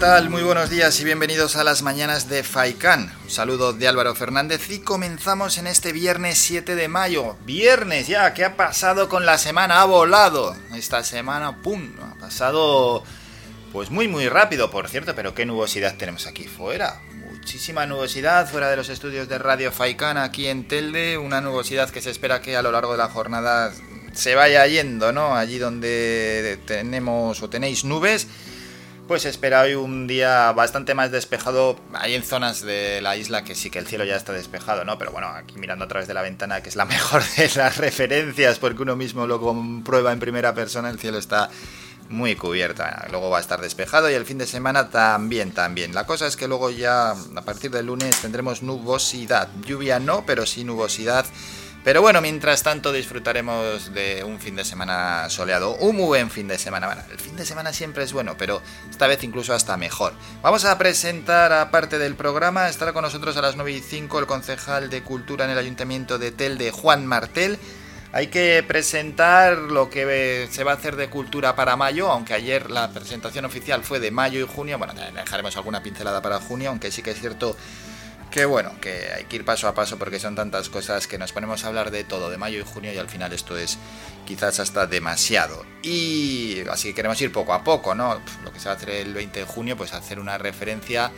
Tal? Muy buenos días y bienvenidos a las mañanas de Faikán. Un saludo de Álvaro Fernández y comenzamos en este viernes 7 de mayo. Viernes ya, ¿qué ha pasado con la semana? Ha volado. Esta semana, ¡pum! Ha pasado pues muy muy rápido, por cierto, pero qué nubosidad tenemos aquí fuera. Muchísima nubosidad fuera de los estudios de Radio Faikán aquí en Telde, una nubosidad que se espera que a lo largo de la jornada se vaya yendo, ¿no? Allí donde tenemos o tenéis nubes pues espera hoy un día bastante más despejado. Hay en zonas de la isla que sí que el cielo ya está despejado, ¿no? Pero bueno, aquí mirando a través de la ventana, que es la mejor de las referencias, porque uno mismo lo comprueba en primera persona, el cielo está muy cubierto. Luego va a estar despejado y el fin de semana también, también. La cosa es que luego ya a partir del lunes tendremos nubosidad. Lluvia no, pero sí nubosidad pero bueno, mientras tanto disfrutaremos de un fin de semana soleado, un muy buen fin de semana. Bueno, el fin de semana siempre es bueno, pero esta vez incluso hasta mejor. Vamos a presentar, aparte del programa, estará con nosotros a las 9 y 5 el concejal de Cultura en el Ayuntamiento de Tel de Juan Martel. Hay que presentar lo que se va a hacer de cultura para mayo, aunque ayer la presentación oficial fue de mayo y junio. Bueno, dejaremos alguna pincelada para junio, aunque sí que es cierto que bueno, que hay que ir paso a paso porque son tantas cosas que nos ponemos a hablar de todo, de mayo y junio, y al final esto es quizás hasta demasiado. Y así que queremos ir poco a poco, ¿no? Lo que se va a hacer el 20 de junio, pues hacer una referencia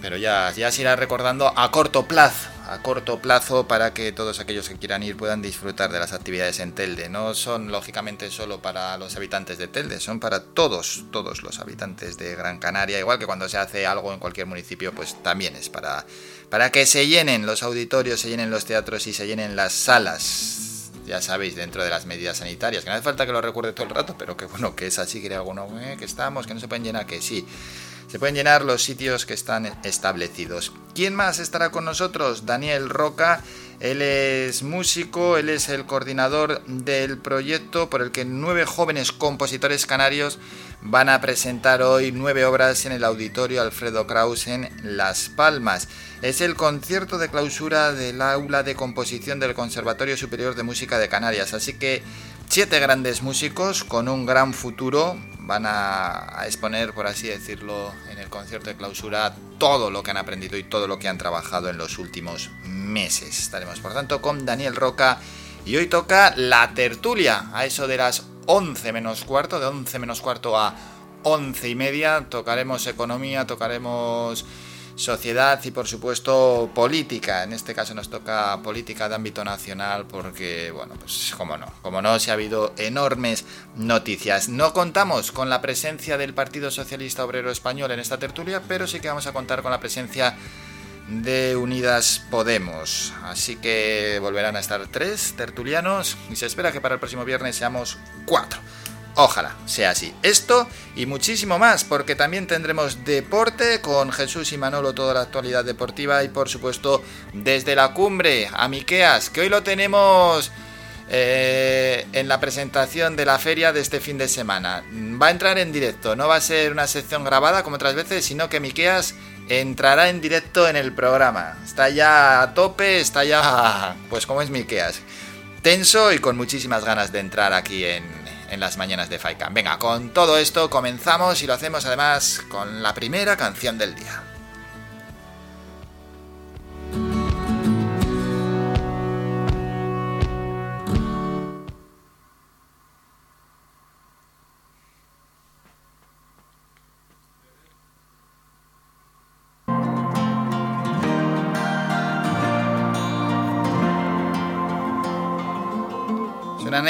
pero ya, ya se irá recordando a corto plazo, a corto plazo para que todos aquellos que quieran ir puedan disfrutar de las actividades en Telde. No son lógicamente solo para los habitantes de Telde, son para todos, todos los habitantes de Gran Canaria, igual que cuando se hace algo en cualquier municipio, pues también es para, para que se llenen los auditorios, se llenen los teatros y se llenen las salas ya sabéis, dentro de las medidas sanitarias, que no hace falta que lo recuerde todo el rato, pero que bueno, que es así, que alguno, eh, que estamos, que no se pueden llenar, que sí. Se pueden llenar los sitios que están establecidos. ¿Quién más estará con nosotros? Daniel Roca. Él es músico, él es el coordinador del proyecto por el que nueve jóvenes compositores canarios van a presentar hoy nueve obras en el auditorio Alfredo Kraus en Las Palmas. Es el concierto de clausura del aula de composición del Conservatorio Superior de Música de Canarias. Así que siete grandes músicos con un gran futuro van a, exponer, por así decirlo, en el concierto de clausura todo lo que han aprendido y todo lo que han trabajado en los últimos meses. Estaremos, por tanto, con Daniel Roca y hoy toca la tertulia a eso de las 11 menos cuarto, de 11 menos cuarto a 11 y media. Tocaremos economía, tocaremos sociedad y por supuesto política. En este caso nos toca política de ámbito nacional porque, bueno, pues como no, como no, se ha habido enormes noticias. No contamos con la presencia del Partido Socialista Obrero Español en esta tertulia, pero sí que vamos a contar con la presencia de Unidas Podemos. Así que volverán a estar tres tertulianos y se espera que para el próximo viernes seamos cuatro. Ojalá sea así. Esto y muchísimo más, porque también tendremos deporte con Jesús y Manolo, toda la actualidad deportiva y por supuesto desde la cumbre a Miqueas, que hoy lo tenemos eh, en la presentación de la feria de este fin de semana. Va a entrar en directo, no va a ser una sección grabada como otras veces, sino que Miqueas entrará en directo en el programa. Está ya a tope, está ya, pues como es Miqueas, tenso y con muchísimas ganas de entrar aquí en en las mañanas de Faikan. Venga, con todo esto comenzamos y lo hacemos además con la primera canción del día.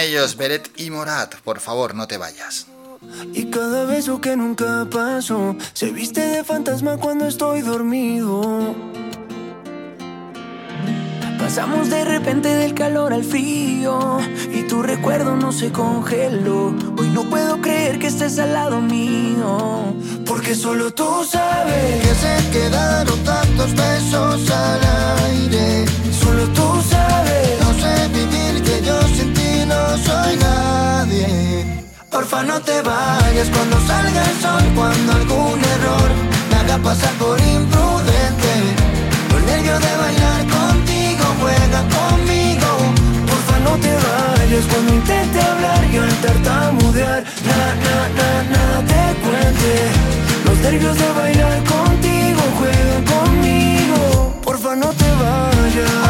Ellos, Beret y Morat. Por favor, no te vayas. Y cada beso que nunca pasó se viste de fantasma cuando estoy dormido. Pasamos de repente del calor al frío y tu recuerdo no se congeló. Hoy no puedo creer que estés al lado mío, porque solo tú sabes que se quedaron tantos besos al aire. Solo tú sabes, Porfa no te vayas cuando salga el sol, cuando algún error me haga pasar por imprudente. Los nervios de bailar contigo, juega conmigo. Porfa no te vayas cuando intente hablar y al tartamudear, nada, nada, nada te cuente. Los nervios de bailar contigo, juega conmigo. Porfa no te vayas.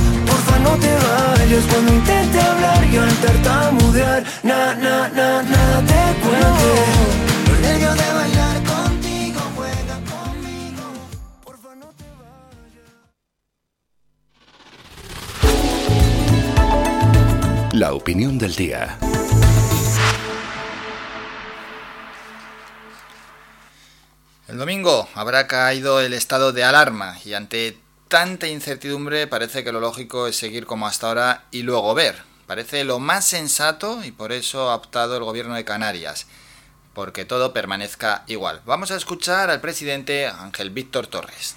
no te vayas cuando intente hablar y al tartamudear, na, na, na, nada te cuente. Los nervios de bailar contigo, juega conmigo, porfa no te vayas. La opinión del día. El domingo habrá caído el estado de alarma y ante tanta incertidumbre parece que lo lógico es seguir como hasta ahora y luego ver. Parece lo más sensato y por eso ha optado el gobierno de Canarias, porque todo permanezca igual. Vamos a escuchar al presidente Ángel Víctor Torres.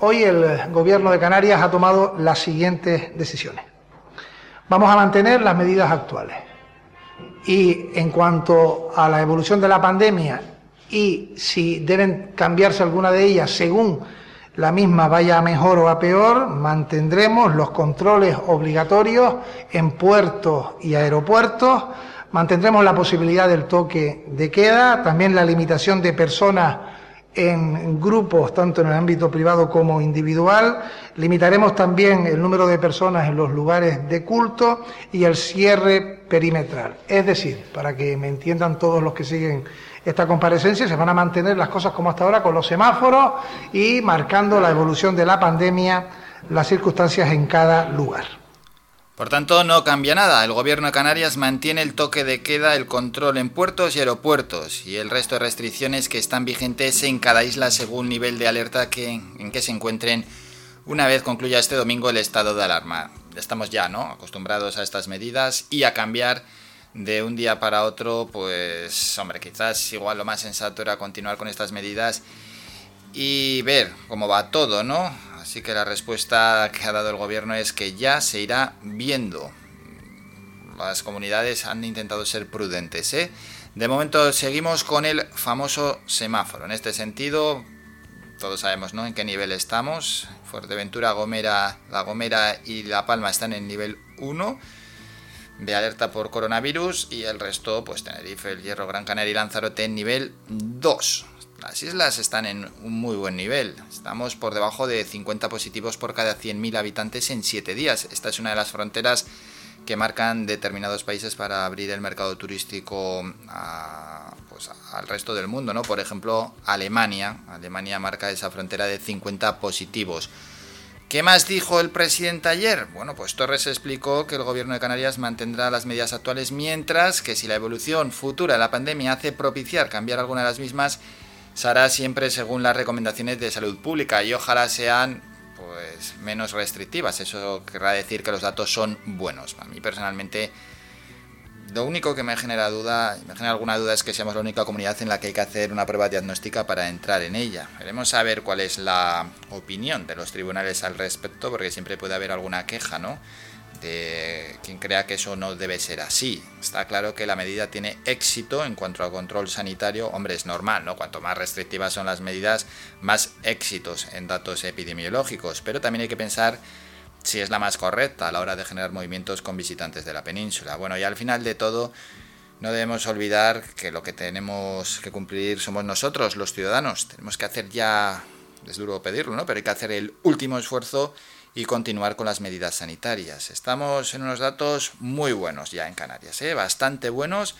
Hoy el gobierno de Canarias ha tomado las siguientes decisiones. Vamos a mantener las medidas actuales. Y en cuanto a la evolución de la pandemia y si deben cambiarse alguna de ellas según la misma vaya a mejor o a peor, mantendremos los controles obligatorios en puertos y aeropuertos, mantendremos la posibilidad del toque de queda, también la limitación de personas en grupos, tanto en el ámbito privado como individual. Limitaremos también el número de personas en los lugares de culto y el cierre perimetral. Es decir, para que me entiendan todos los que siguen esta comparecencia se van a mantener las cosas como hasta ahora con los semáforos y marcando la evolución de la pandemia, las circunstancias en cada lugar. Por tanto, no cambia nada. El gobierno de Canarias mantiene el toque de queda, el control en puertos y aeropuertos y el resto de restricciones que están vigentes en cada isla según nivel de alerta que, en que se encuentren una vez concluya este domingo el estado de alarma. Estamos ya, ¿no? Acostumbrados a estas medidas y a cambiar de un día para otro, pues hombre, quizás igual lo más sensato era continuar con estas medidas y ver cómo va todo, ¿no? Así que la respuesta que ha dado el gobierno es que ya se irá viendo. Las comunidades han intentado ser prudentes, ¿eh? De momento seguimos con el famoso semáforo. En este sentido, todos sabemos, ¿no? En qué nivel estamos. Fuerteventura, Gomera, La Gomera y La Palma están en nivel 1 de alerta por coronavirus y el resto, pues Tenerife, El Hierro, Gran Canaria y Lanzarote en nivel 2. Las islas están en un muy buen nivel. Estamos por debajo de 50 positivos por cada 100.000 habitantes en 7 días. Esta es una de las fronteras que marcan determinados países para abrir el mercado turístico pues, al resto del mundo, ¿no? Por ejemplo, Alemania. Alemania marca esa frontera de 50 positivos. ¿Qué más dijo el presidente ayer? Bueno, pues Torres explicó que el gobierno de Canarias mantendrá las medidas actuales mientras que si la evolución futura de la pandemia hace propiciar cambiar alguna de las mismas, se hará siempre según las recomendaciones de salud pública y ojalá sean pues menos restrictivas. Eso querrá decir que los datos son buenos. A mí personalmente lo único que me genera duda, me genera alguna duda es que seamos la única comunidad en la que hay que hacer una prueba diagnóstica para entrar en ella. Queremos saber cuál es la opinión de los tribunales al respecto, porque siempre puede haber alguna queja, ¿no? De quien crea que eso no debe ser así. Está claro que la medida tiene éxito en cuanto al control sanitario. Hombre, es normal, ¿no? Cuanto más restrictivas son las medidas, más éxitos en datos epidemiológicos. Pero también hay que pensar si es la más correcta a la hora de generar movimientos con visitantes de la península. Bueno, y al final de todo, no debemos olvidar que lo que tenemos que cumplir somos nosotros, los ciudadanos. Tenemos que hacer ya, es duro pedirlo, ¿no? Pero hay que hacer el último esfuerzo y continuar con las medidas sanitarias. Estamos en unos datos muy buenos ya en Canarias, ¿eh? bastante buenos,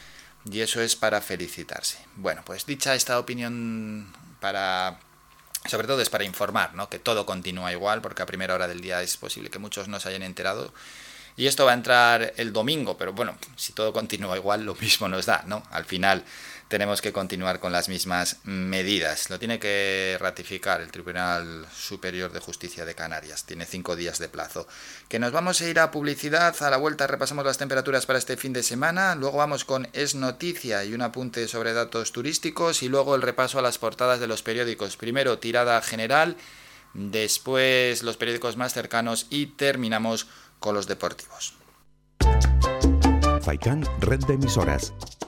y eso es para felicitarse. Bueno, pues dicha esta opinión para sobre todo es para informar, ¿no? Que todo continúa igual, porque a primera hora del día es posible que muchos no se hayan enterado. Y esto va a entrar el domingo, pero bueno, si todo continúa igual, lo mismo nos da, ¿no? Al final tenemos que continuar con las mismas medidas. Lo tiene que ratificar el Tribunal Superior de Justicia de Canarias. Tiene cinco días de plazo. Que nos vamos a ir a publicidad. A la vuelta repasamos las temperaturas para este fin de semana. Luego vamos con Es Noticia y un apunte sobre datos turísticos. Y luego el repaso a las portadas de los periódicos. Primero, tirada general. Después, los periódicos más cercanos. Y terminamos con los deportivos. Faikan, red de emisoras.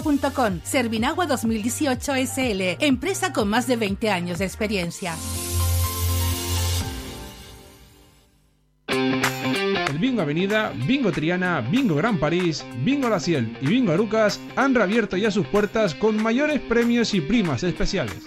servinagua.com. Servinagua 2018 SL, empresa con más de 20 años de experiencia. El Bingo Avenida, Bingo Triana, Bingo Gran París, Bingo La Ciel y Bingo Arucas han reabierto ya sus puertas con mayores premios y primas especiales.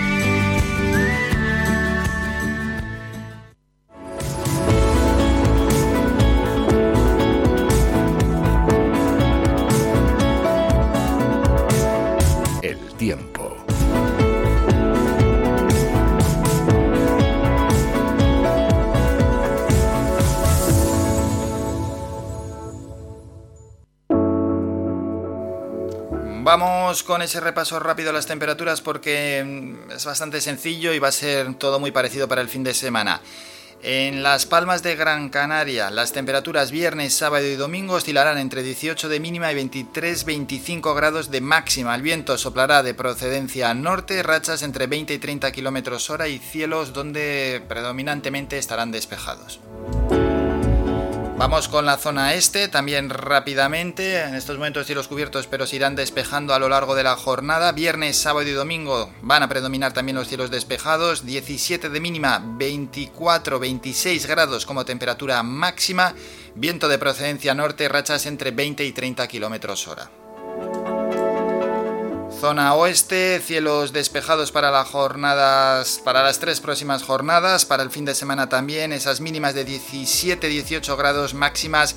Con ese repaso rápido a las temperaturas porque mm, es bastante sencillo y va a ser todo muy parecido para el fin de semana. En Las Palmas de Gran Canaria, las temperaturas viernes, sábado y domingo oscilarán entre 18 de mínima y 23-25 grados de máxima. El viento soplará de procedencia norte, rachas entre 20 y 30 kilómetros hora y cielos donde predominantemente estarán despejados. Vamos con la zona este, también rápidamente. En estos momentos cielos cubiertos, pero se irán despejando a lo largo de la jornada. Viernes, sábado y domingo van a predominar también los cielos despejados. 17 de mínima, 24, 26 grados como temperatura máxima. Viento de procedencia norte, rachas entre 20 y 30 kilómetros hora. Zona oeste, cielos despejados para las jornadas, para las tres próximas jornadas, para el fin de semana también, esas mínimas de 17-18 grados, máximas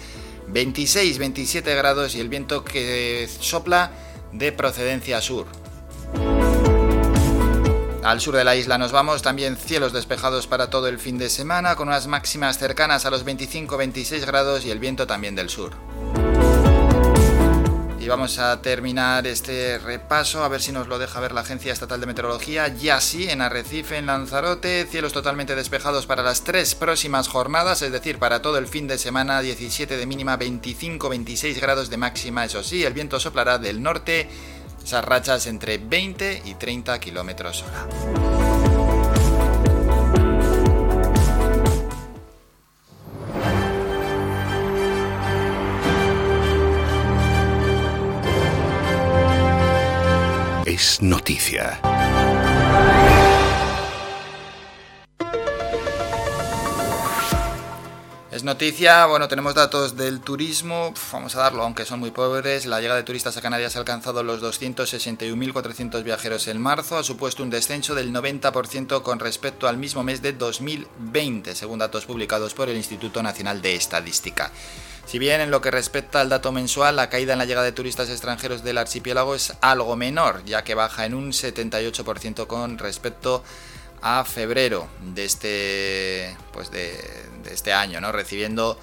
26-27 grados y el viento que sopla de procedencia sur. Al sur de la isla nos vamos, también cielos despejados para todo el fin de semana, con unas máximas cercanas a los 25-26 grados y el viento también del sur. Y vamos a terminar este repaso, a ver si nos lo deja ver la Agencia Estatal de Meteorología. Ya sí, en Arrecife, en Lanzarote, cielos totalmente despejados para las tres próximas jornadas, es decir, para todo el fin de semana, 17 de mínima, 25-26 grados de máxima. Eso sí, el viento soplará del norte, esas rachas entre 20 y 30 kilómetros hora. Es noticia. Es noticia, bueno, tenemos datos del turismo, vamos a darlo, aunque son muy pobres. La llegada de turistas a Canarias ha alcanzado los 261.400 viajeros en marzo, ha supuesto un descenso del 90% con respecto al mismo mes de 2020, según datos publicados por el Instituto Nacional de Estadística. Si bien en lo que respecta al dato mensual, la caída en la llegada de turistas extranjeros del archipiélago es algo menor, ya que baja en un 78% con respecto a febrero de este, pues de, este año, ¿no? recibiendo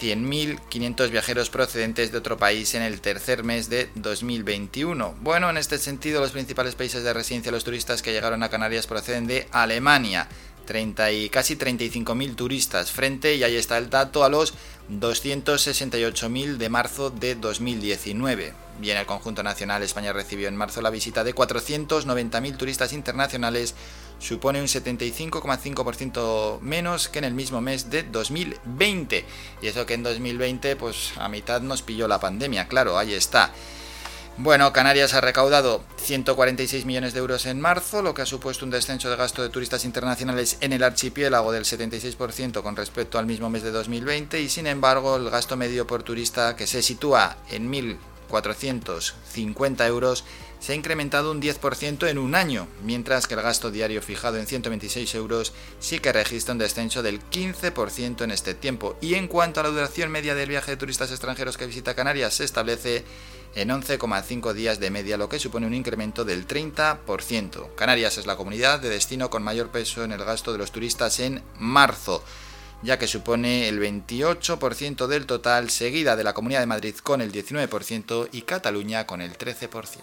100.500 viajeros procedentes de otro país en el tercer mes de 2021. Bueno, en este sentido, los principales países de residencia de los turistas que llegaron a Canarias proceden de Alemania, 30 y casi 35.000 turistas frente, y ahí está el dato, a los 268.000 de marzo de 2019. Y en el conjunto nacional, España recibió en marzo la visita de 490.000 turistas internacionales, supone un 75,5% menos que en el mismo mes de 2020. Y eso que en 2020, pues a mitad nos pilló la pandemia, claro, ahí está. Bueno, Canarias ha recaudado 146 millones de euros en marzo, lo que ha supuesto un descenso de gasto de turistas internacionales en el archipiélago del 76% con respecto al mismo mes de 2020 y sin embargo el gasto medio por turista que se sitúa en 1.450 euros se ha incrementado un 10% en un año, mientras que el gasto diario fijado en 126 euros sí que registra un descenso del 15% en este tiempo. Y en cuanto a la duración media del viaje de turistas extranjeros que visita Canarias, se establece en 11,5 días de media, lo que supone un incremento del 30%. Canarias es la comunidad de destino con mayor peso en el gasto de los turistas en marzo, ya que supone el 28% del total, seguida de la Comunidad de Madrid con el 19% y Cataluña con el 13%.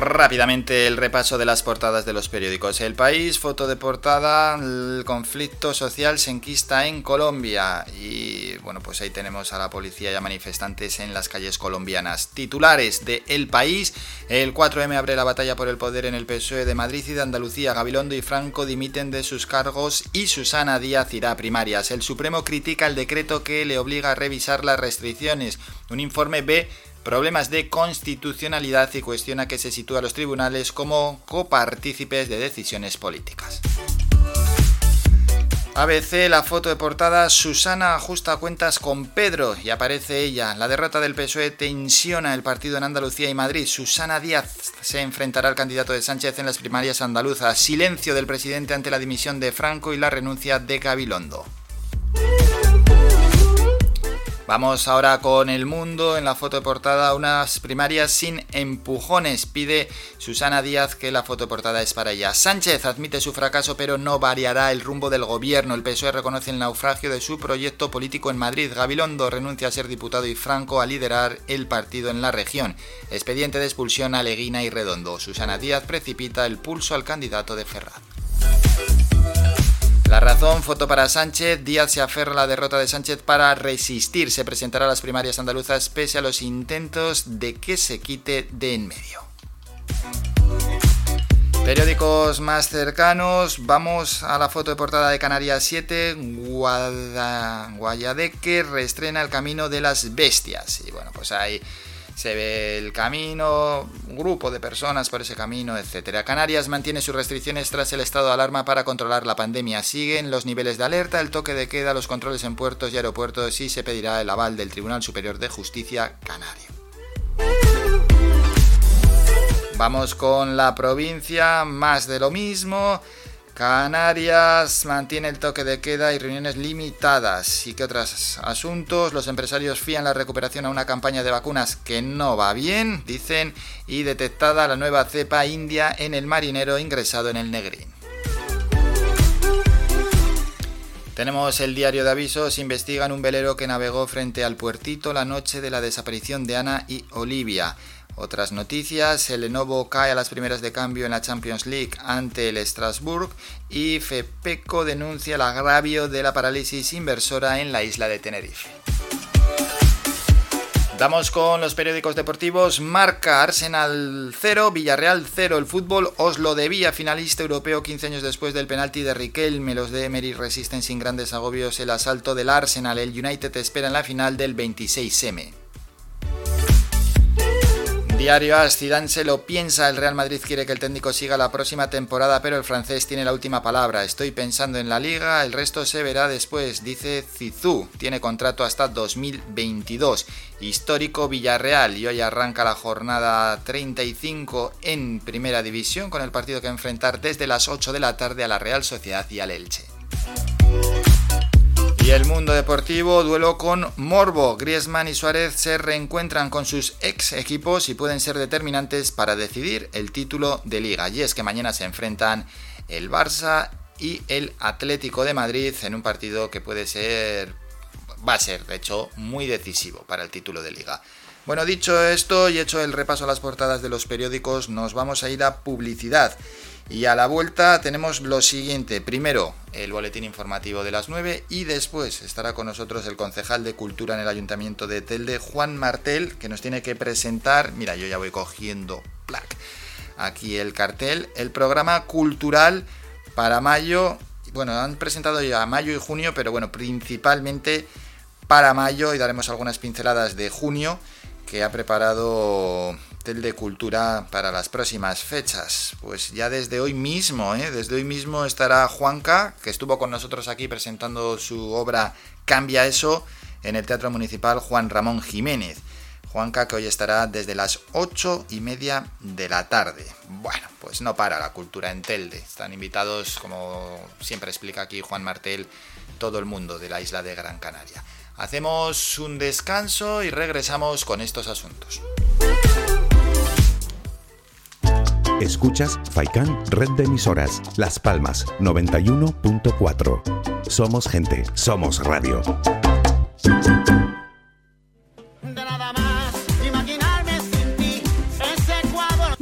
Rápidamente el repaso de las portadas de los periódicos. El País, foto de portada, el conflicto social se enquista en Colombia. Y bueno, pues ahí tenemos a la policía y a manifestantes en las calles colombianas. Titulares de El País, el 4M abre la batalla por el poder en el PSOE de Madrid y de Andalucía. Gabilondo y Franco dimiten de sus cargos y Susana Díaz irá a primarias. El Supremo critica el decreto que le obliga a revisar las restricciones. Un informe B problemas de constitucionalidad y cuestiona que se sitúa a los tribunales como copartícipes de decisiones políticas. ABC, la foto de portada, Susana ajusta cuentas con Pedro y aparece ella. La derrota del PSOE tensiona el partido en Andalucía y Madrid. Susana Díaz se enfrentará al candidato de Sánchez en las primarias andaluzas. Silencio del presidente ante la dimisión de Franco y la renuncia de Gabilondo. Vamos ahora con el mundo en la foto portada, unas primarias sin empujones. Pide Susana Díaz que la foto portada es para ella. Sánchez admite su fracaso pero no variará el rumbo del gobierno. El PSOE reconoce el naufragio de su proyecto político en Madrid. Gabilondo renuncia a ser diputado y Franco a liderar el partido en la región. Expediente de expulsión a Leguina y Redondo. Susana Díaz precipita el pulso al candidato de Ferraz. La razón, foto para Sánchez. Díaz se aferra a la derrota de Sánchez para resistir. Se presentará a las primarias andaluzas pese a los intentos de que se quite de en medio. Periódicos más cercanos, vamos a la foto de portada de Canarias 7, Guayadeque reestrena el camino de las bestias. Y bueno, pues hay se ve el camino, un grupo de personas por ese camino, etc. Canarias mantiene sus restricciones tras el estado de alarma para controlar la pandemia. Siguen los niveles de alerta, el toque de queda, los controles en puertos y aeropuertos y se pedirá el aval del Tribunal Superior de Justicia Canario. Vamos con la provincia, más de lo mismo. Canarias mantiene el toque de queda y reuniones limitadas. ¿Y qué otros asuntos? Los empresarios fían la recuperación a una campaña de vacunas que no va bien, dicen, y detectada la nueva cepa india en el marinero ingresado en el Negrín. Tenemos el diario de avisos, investigan un velero que navegó frente al puertito la noche de la desaparición de Ana y Olivia. Otras noticias, el Lenovo cae a las primeras de cambio en la Champions League ante el Strasbourg y FEPECO denuncia el agravio de la parálisis inversora en la isla de Tenerife. Damos con los periódicos deportivos. Marca Arsenal 0, Villarreal 0. El fútbol Oslo de Vía, finalista europeo 15 años después del penalti de Riquelme. Los de Emery resisten sin grandes agobios el asalto del Arsenal. El United espera en la final del 26M. Diario AS, Zidane se lo piensa, el Real Madrid quiere que el técnico siga la próxima temporada, pero el francés tiene la última palabra. Estoy pensando en la liga, el resto se verá después, dice Zizou. Tiene contrato hasta 2022. Histórico Villarreal y hoy arranca la jornada 35 en Primera División con el partido que enfrentar desde las 8 de la tarde a la Real Sociedad y al Elche. Y el mundo deportivo, duelo con Morbo. Griezmann y Suárez se reencuentran con sus ex equipos y pueden ser determinantes para decidir el título de liga. Y es que mañana se enfrentan el Barça y el Atlético de Madrid en un partido que puede ser, va a ser de hecho muy decisivo para el título de liga. Bueno, dicho esto y hecho el repaso a las portadas de los periódicos, nos vamos a ir a publicidad. Y a la vuelta tenemos lo siguiente. Primero, el boletín informativo de las 9 y después estará con nosotros el concejal de Cultura en el Ayuntamiento de Telde, Juan Martel, que nos tiene que presentar, mira, yo ya voy cogiendo aquí el cartel, el programa cultural para mayo. Bueno, han presentado ya mayo y junio, pero bueno, principalmente para mayo y daremos algunas pinceladas de junio que ha preparado de Cultura para las próximas fechas. Pues ya desde hoy mismo, ¿eh? desde hoy mismo estará Juanca, que estuvo con nosotros aquí presentando su obra Cambia eso en el Teatro Municipal Juan Ramón Jiménez. Juanca que hoy estará desde las ocho y media de la tarde. Bueno, pues no para la cultura en Telde. Están invitados, como siempre explica aquí Juan Martel, todo el mundo de la isla de Gran Canaria. Hacemos un descanso y regresamos con estos asuntos. Escuchas Faikan Red de Emisoras, Las Palmas 91.4. Somos gente, somos radio.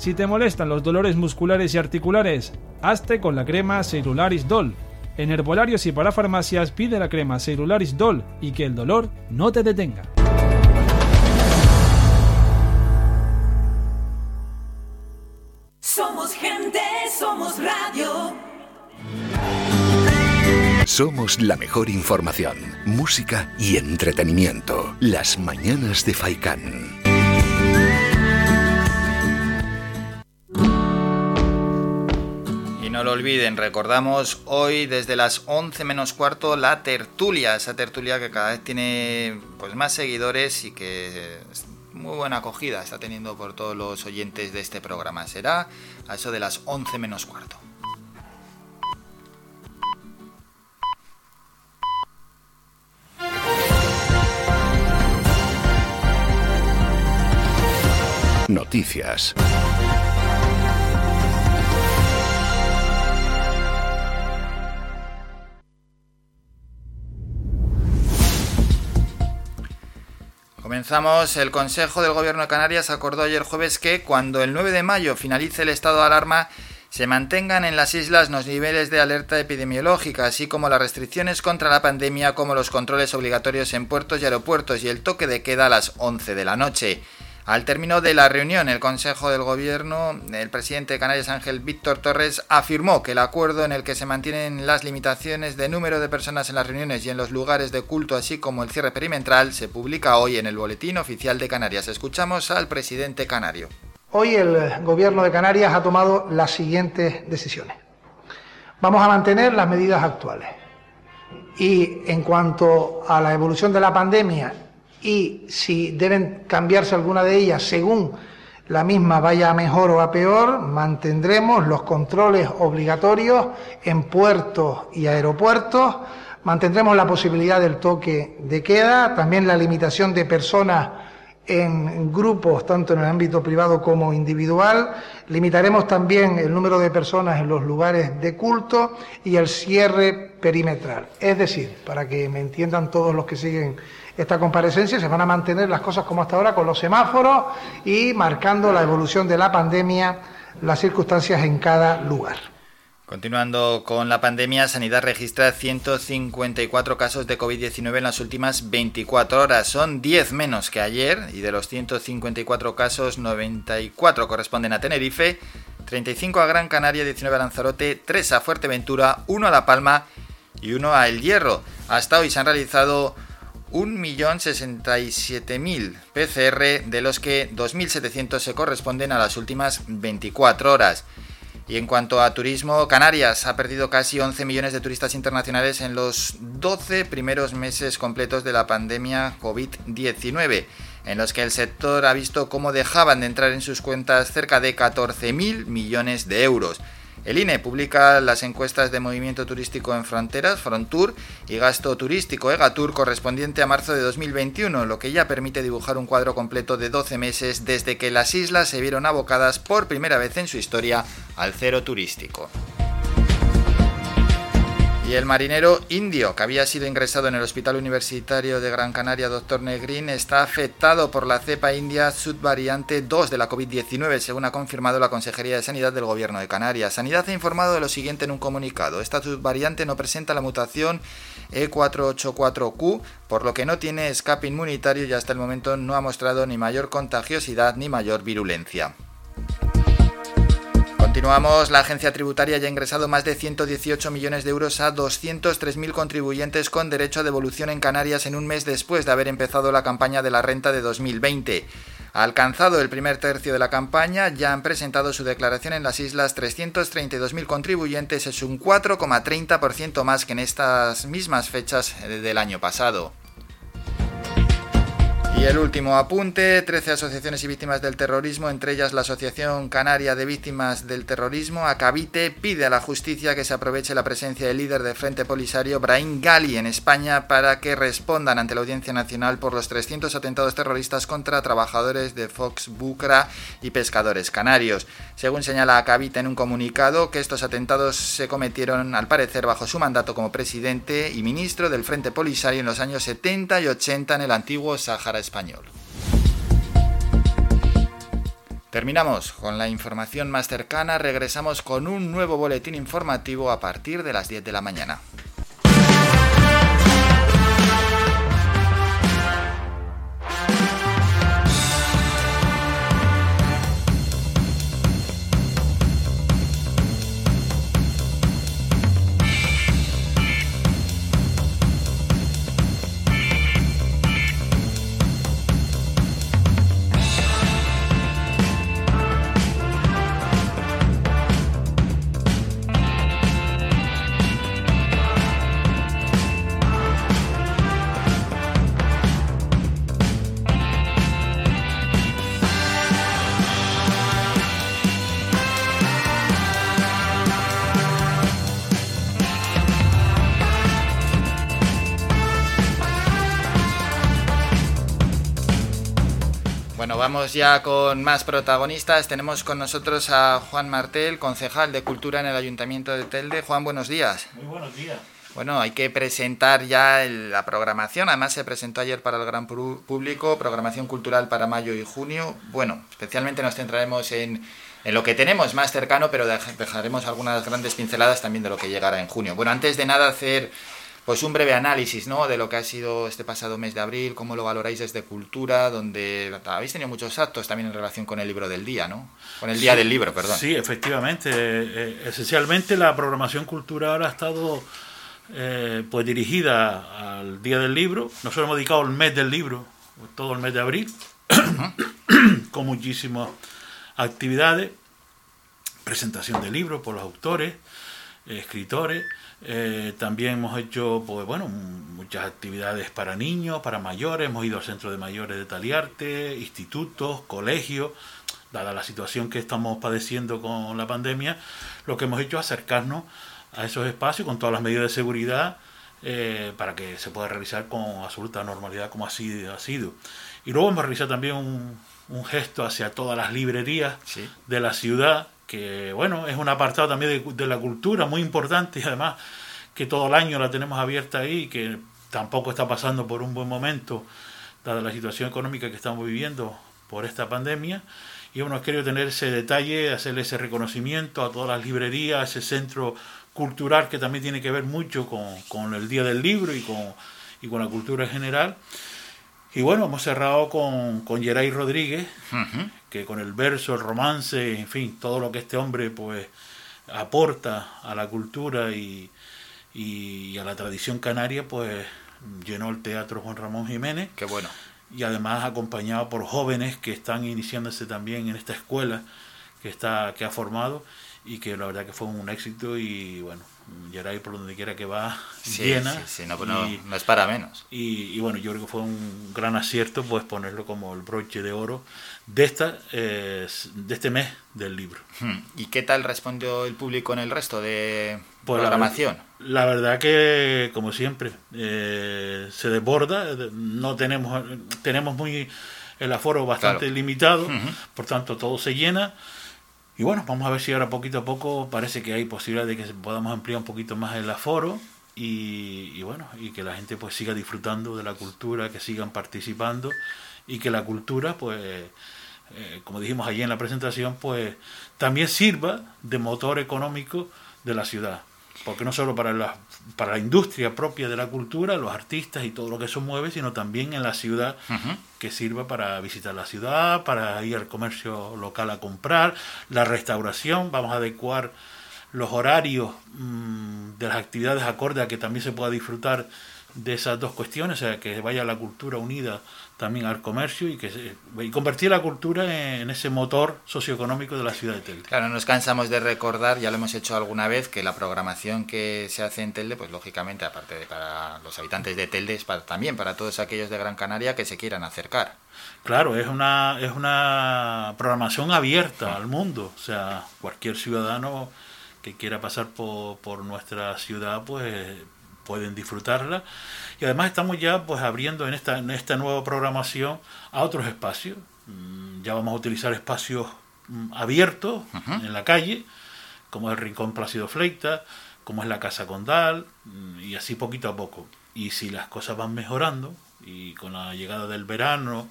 Si te molestan los dolores musculares y articulares, hazte con la crema Celularis Dol. En herbolarios y para farmacias pide la crema Celularis Dol y que el dolor no te detenga. Somos gente, somos radio. Somos la mejor información, música y entretenimiento. Las mañanas de Faikán. Lo olviden, recordamos hoy desde las 11 menos cuarto la tertulia, esa tertulia que cada vez tiene pues más seguidores y que muy buena acogida está teniendo por todos los oyentes de este programa. Será a eso de las 11 menos cuarto. Noticias. Comenzamos. El Consejo del Gobierno de Canarias acordó ayer jueves que cuando el 9 de mayo finalice el estado de alarma se mantengan en las islas los niveles de alerta epidemiológica, así como las restricciones contra la pandemia, como los controles obligatorios en puertos y aeropuertos y el toque de queda a las 11 de la noche. Al término de la reunión, el Consejo del Gobierno, el presidente de Canarias Ángel Víctor Torres afirmó que el acuerdo en el que se mantienen las limitaciones de número de personas en las reuniones y en los lugares de culto, así como el cierre perimetral, se publica hoy en el Boletín Oficial de Canarias. Escuchamos al presidente canario. Hoy el Gobierno de Canarias ha tomado las siguientes decisiones. Vamos a mantener las medidas actuales. Y en cuanto a la evolución de la pandemia y si deben cambiarse alguna de ellas según la misma vaya a mejor o a peor, mantendremos los controles obligatorios en puertos y aeropuertos, mantendremos la posibilidad del toque de queda, también la limitación de personas en grupos, tanto en el ámbito privado como individual. Limitaremos también el número de personas en los lugares de culto y el cierre perimetral. Es decir, para que me entiendan todos los que siguen esta comparecencia, se van a mantener las cosas como hasta ahora con los semáforos y marcando la evolución de la pandemia, las circunstancias en cada lugar. Continuando con la pandemia, Sanidad registra 154 casos de COVID-19 en las últimas 24 horas. Son 10 menos que ayer y de los 154 casos, 94 corresponden a Tenerife, 35 a Gran Canaria, 19 a Lanzarote, 3 a Fuerteventura, 1 a La Palma y 1 a El Hierro. Hasta hoy se han realizado 1.067.000 PCR, de los que 2.700 se corresponden a las últimas 24 horas. Y en cuanto a turismo, Canarias ha perdido casi 11 millones de turistas internacionales en los 12 primeros meses completos de la pandemia COVID-19, en los que el sector ha visto cómo dejaban de entrar en sus cuentas cerca de 14.000 millones de euros. El INE publica las encuestas de movimiento turístico en fronteras, Frontour, y gasto turístico, EGATUR, correspondiente a marzo de 2021, lo que ya permite dibujar un cuadro completo de 12 meses desde que las islas se vieron abocadas por primera vez en su historia al cero turístico. Y el marinero indio, que había sido ingresado en el Hospital Universitario de Gran Canaria, Dr. Negrín, está afectado por la cepa india subvariante 2 de la COVID-19, según ha confirmado la Consejería de Sanidad del Gobierno de Canarias. Sanidad ha informado de lo siguiente en un comunicado. Esta subvariante no presenta la mutación E484Q, por lo que no tiene escape inmunitario y hasta el momento no ha mostrado ni mayor contagiosidad ni mayor virulencia. Continuamos, la agencia tributaria ya ha ingresado más de 118 millones de euros a 203.000 contribuyentes con derecho a devolución en Canarias en un mes después de haber empezado la campaña de la renta de 2020. Alcanzado el primer tercio de la campaña, ya han presentado su declaración en las islas 332.000 contribuyentes, es un 4,30% más que en estas mismas fechas del año pasado. Y el último apunte, 13 asociaciones y víctimas del terrorismo, entre ellas la Asociación Canaria de Víctimas del Terrorismo, Acabite, pide a la justicia que se aproveche la presencia del líder de Frente Polisario, Brahim Gali, en España para que respondan ante la Audiencia Nacional por los 300 atentados terroristas contra trabajadores de Fox Bucra y pescadores canarios. Según señala Acabite en un comunicado, que estos atentados se cometieron, al parecer, bajo su mandato como presidente y ministro del Frente Polisario en los años 70 y 80 en el antiguo Sáhara español español. Terminamos con la información más cercana, regresamos con un nuevo boletín informativo a partir de las 10 de la mañana. Vamos ya con más protagonistas. Tenemos con nosotros a Juan Martel, concejal de Cultura en el Ayuntamiento de Telde. Juan, buenos días. Muy buenos días. Bueno, hay que presentar ya la programación. Además, se presentó ayer para el gran público, programación cultural para mayo y junio. Bueno, especialmente nos centraremos en, en lo que tenemos más cercano, pero dejaremos algunas grandes pinceladas también de lo que llegará en junio. Bueno, antes de nada, hacer pues un breve análisis ¿no? de lo que ha sido este pasado mes de abril, cómo lo valoráis desde Cultura, donde habéis tenido muchos actos también en relación con el libro del día, ¿no? Con el día del libro, perdón. Sí, efectivamente. Eh, esencialmente la programación cultural ha estado eh, pues dirigida al día del libro. Nosotros hemos dedicado el mes del libro, todo el mes de abril, con muchísimas actividades, presentación de libros por los autores, escritores eh, también hemos hecho, pues bueno, muchas actividades para niños, para mayores. Hemos ido al centro de mayores de Taliarte, institutos, colegios. Dada la situación que estamos padeciendo con la pandemia, lo que hemos hecho es acercarnos a esos espacios con todas las medidas de seguridad eh, para que se pueda realizar con absoluta normalidad como así ha sido. Y luego hemos realizado también un, gesto hacia todas las librerías de la ciudad que bueno, es un apartado también de, la cultura muy importante y además que todo el año la tenemos abierta ahí, que tampoco está pasando por un buen momento, dada la situación económica que estamos viviendo por esta pandemia. Y bueno, querido tener ese detalle, hacerle ese reconocimiento a todas las librerías, ese centro cultural que también tiene que ver mucho con, el Día del Libro y con, y con la cultura en general. Y bueno, hemos cerrado con, con Geray Rodríguez, que con el verso, el romance, en fin, todo lo que este hombre pues aporta a la cultura y, y a la tradición canaria, pues llenó el teatro Juan Ramón Jiménez. Qué bueno. Y además acompañado por jóvenes que están iniciándose también en esta escuela que está que ha formado y que la verdad que fue un éxito y bueno, Geray por donde quiera que va llena. Sí, no, no, es para menos. Y, bueno, yo creo que fue un gran acierto pues ponerlo como el broche de oro de, esta, eh, de este mes del libro. Hmm. ¿Y qué tal respondió el público en el resto de pues programación? La, verdad que, como siempre, eh, se desborda. No tenemos, tenemos muy el aforo bastante limitado, por tanto todo se llena. Y bueno, vamos a ver si ahora poquito a poco parece que hay posibilidad de que podamos ampliar un poquito más el aforo y, bueno, y que la gente pues siga disfrutando de la cultura, que sigan participando y que la cultura pues, eh, como dijimos allí en la presentación, pues también sirva de motor económico de la ciudad. Porque no solo para la, para la industria propia de la cultura, los artistas y todo lo que eso mueve, sino también en la ciudad, que sirva para visitar la ciudad, para ir al comercio local a comprar, la restauración, vamos a adecuar los horarios mm, de las actividades acorde a que también se pueda disfrutar de esas dos cuestiones, o sea, que vaya la cultura unida también al comercio y que y convertir la cultura en, ese motor socioeconómico de la ciudad de Telde. Claro, nos cansamos de recordar, ya lo hemos hecho alguna vez, que la programación que se hace en Telde, pues lógicamente, aparte de para los habitantes de Telde, es para, también para todos aquellos de Gran Canaria que se quieran acercar. Claro, es una, es una programación abierta al mundo, o sea, cualquier ciudadano que quiera pasar por, por nuestra ciudad, pues pueden disfrutarla. Y además estamos ya pues abriendo en esta, en esta nueva programación a otros espacios. Mm, ya vamos a utilizar espacios mm, abiertos en la calle, como el Rincón Plácido Fleita, como es la Casa Condal, mm, y así poquito a poco. Y si las cosas van mejorando, y con la llegada del verano,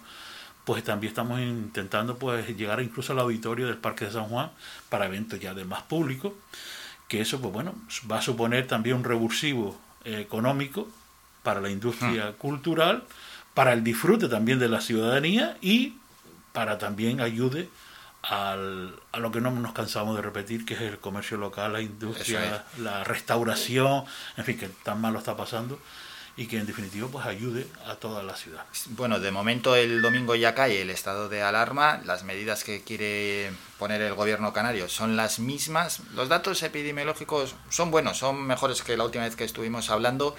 pues también estamos intentando pues llegar incluso al auditorio del Parque de San Juan para eventos ya de más público, que eso pues bueno, va a suponer también un revulsivo económico para la industria ah. cultural, para el disfrute también de la ciudadanía y para también ayude al, a lo que no nos cansamos de repetir, que es el comercio local, la industria, la restauración, en fin, que tan mal lo está pasando y que en definitiva pues ayude a toda la ciudad. Bueno, de momento el domingo ya cae el estado de alarma, las medidas que quiere poner el gobierno canario son las mismas, los datos epidemiológicos son buenos, son mejores que la última vez que estuvimos hablando.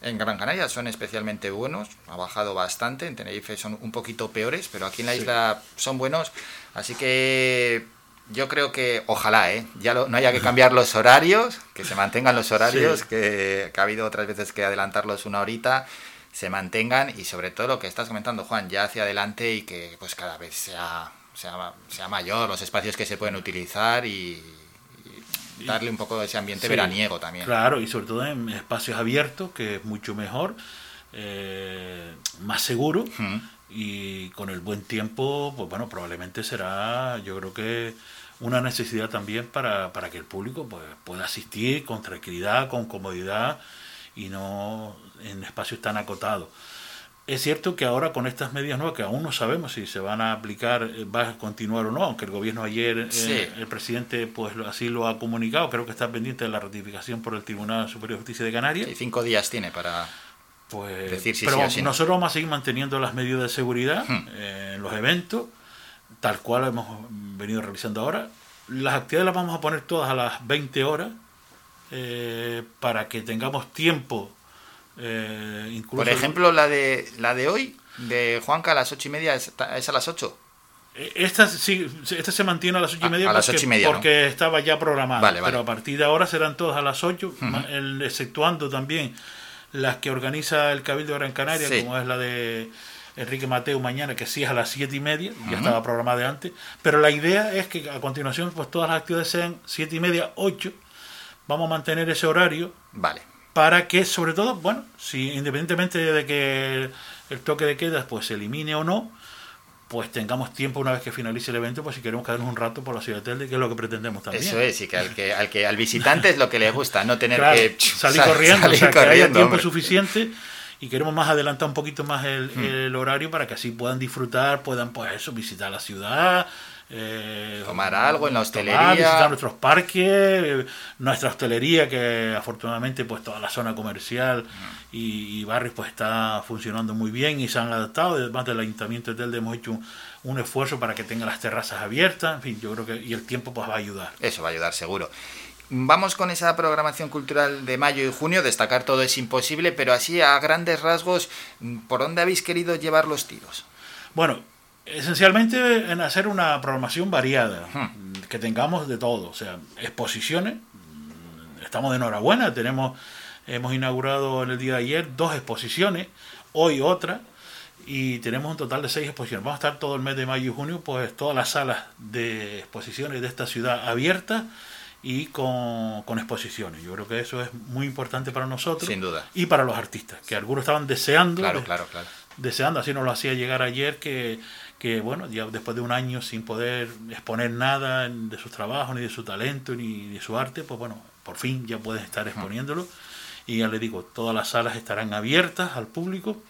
En Gran Canaria son especialmente buenos, ha bajado bastante, en Tenerife son un poquito peores, pero aquí en la isla son buenos, así que yo creo que, ojalá, ¿eh? ya no haya que cambiar los horarios, que se mantengan los horarios, que, ha habido otras veces que adelantarlos una horita. se mantengan y sobre todo lo que estás comentando, Juan, ya hacia adelante y que pues cada vez sea, sea, sea mayor los espacios que se pueden utilizar y, y darle un poco de ese ambiente Sí, veraniego también. Claro, y sobre todo en espacios abiertos, que es mucho mejor, eh, más seguro y con el buen tiempo, pues bueno, probablemente será, yo creo que una necesidad también para, para que el público pues, pueda asistir con tranquilidad, con comodidad y no en espacios tan acotados. Es cierto que ahora con estas medidas nuevas, que aún no sabemos si se van a aplicar, eh, va a continuar o no, aunque el gobierno ayer, eh, Sí. el presidente pues así lo ha comunicado, creo que está pendiente de la ratificación por el Tribunal Superior de Justicia de Canarias. Y cinco días tiene para... Pues, Decir si pero sí o si no. nosotros vamos a seguir manteniendo las medidas de seguridad Hmm. eh, en los eventos, tal cual hemos venido realizando ahora. Las actividades las vamos a poner todas a las 20 horas eh, para que tengamos tiempo. eh, incluso Por ejemplo, la de la de hoy, de Juanca a las ocho y media, es, es a las ocho. Eh, Esta, sí, esta se mantiene a las ocho y A- media, a las porque, y media, ¿no? porque estaba ya programada. Vale, vale. Pero a partir de ahora serán todas a las 8, Ujú. exceptuando también las que organiza el Cabildo de Gran Canaria, Sí. como es la de Enrique Mateo mañana, que sí es a las siete y media, ya estaba programada de antes. Pero la idea es que a continuación pues todas las actividades sean siete y media, 8. Vamos a mantener ese horario Vale. para que sobre todo, bueno, si independientemente de que el toque de quedas pues se elimine o no, pues tengamos tiempo una vez que finalice el evento, pues si queremos quedarnos un rato por la ciudad de Telde, que es lo que pretendemos también. Eso es, y que al, que al que al visitante es lo que le gusta, no tener Claro, que salir sal- corriendo, salir o sea, que haya tiempo hombre. suficiente y queremos más adelantar un poquito más el, Hmm. el horario para que así puedan disfrutar, puedan pues eso, visitar la ciudad, eh, Tomar algo en la tomar, hostelería. visitar nuestros parques, nuestra hostelería que afortunadamente pues toda la zona comercial y, y barrios pues está funcionando muy bien y se han adaptado, además del ayuntamiento de Telde hemos hecho un, un esfuerzo para que tenga las terrazas abiertas, en fin, yo creo que y el tiempo pues va a ayudar. Eso va a ayudar seguro. Vamos con esa programación cultural de mayo y junio. Destacar todo es imposible, pero así a grandes rasgos, ¿por dónde habéis querido llevar los tiros? Bueno, esencialmente en hacer una programación variada, Hmm. que tengamos de todo, o sea, exposiciones, estamos de enhorabuena, tenemos, hemos inaugurado en el día de ayer dos exposiciones, hoy otra, y tenemos un total de seis exposiciones. Vamos a estar todo el mes de mayo y junio, pues todas las salas de exposiciones de esta ciudad abiertas y con, con exposiciones. Yo creo que eso es muy importante para nosotros Sin duda. y para los artistas, que algunos estaban deseando Claro, de- claro, claro. deseando, así nos lo hacía llegar ayer, que, que bueno, ya después de un año sin poder exponer nada de sus trabajos, ni de su talento, ni de su arte, pues bueno, por fin ya pueden estar exponiéndolo. Y ya le digo, todas las salas estarán abiertas al público.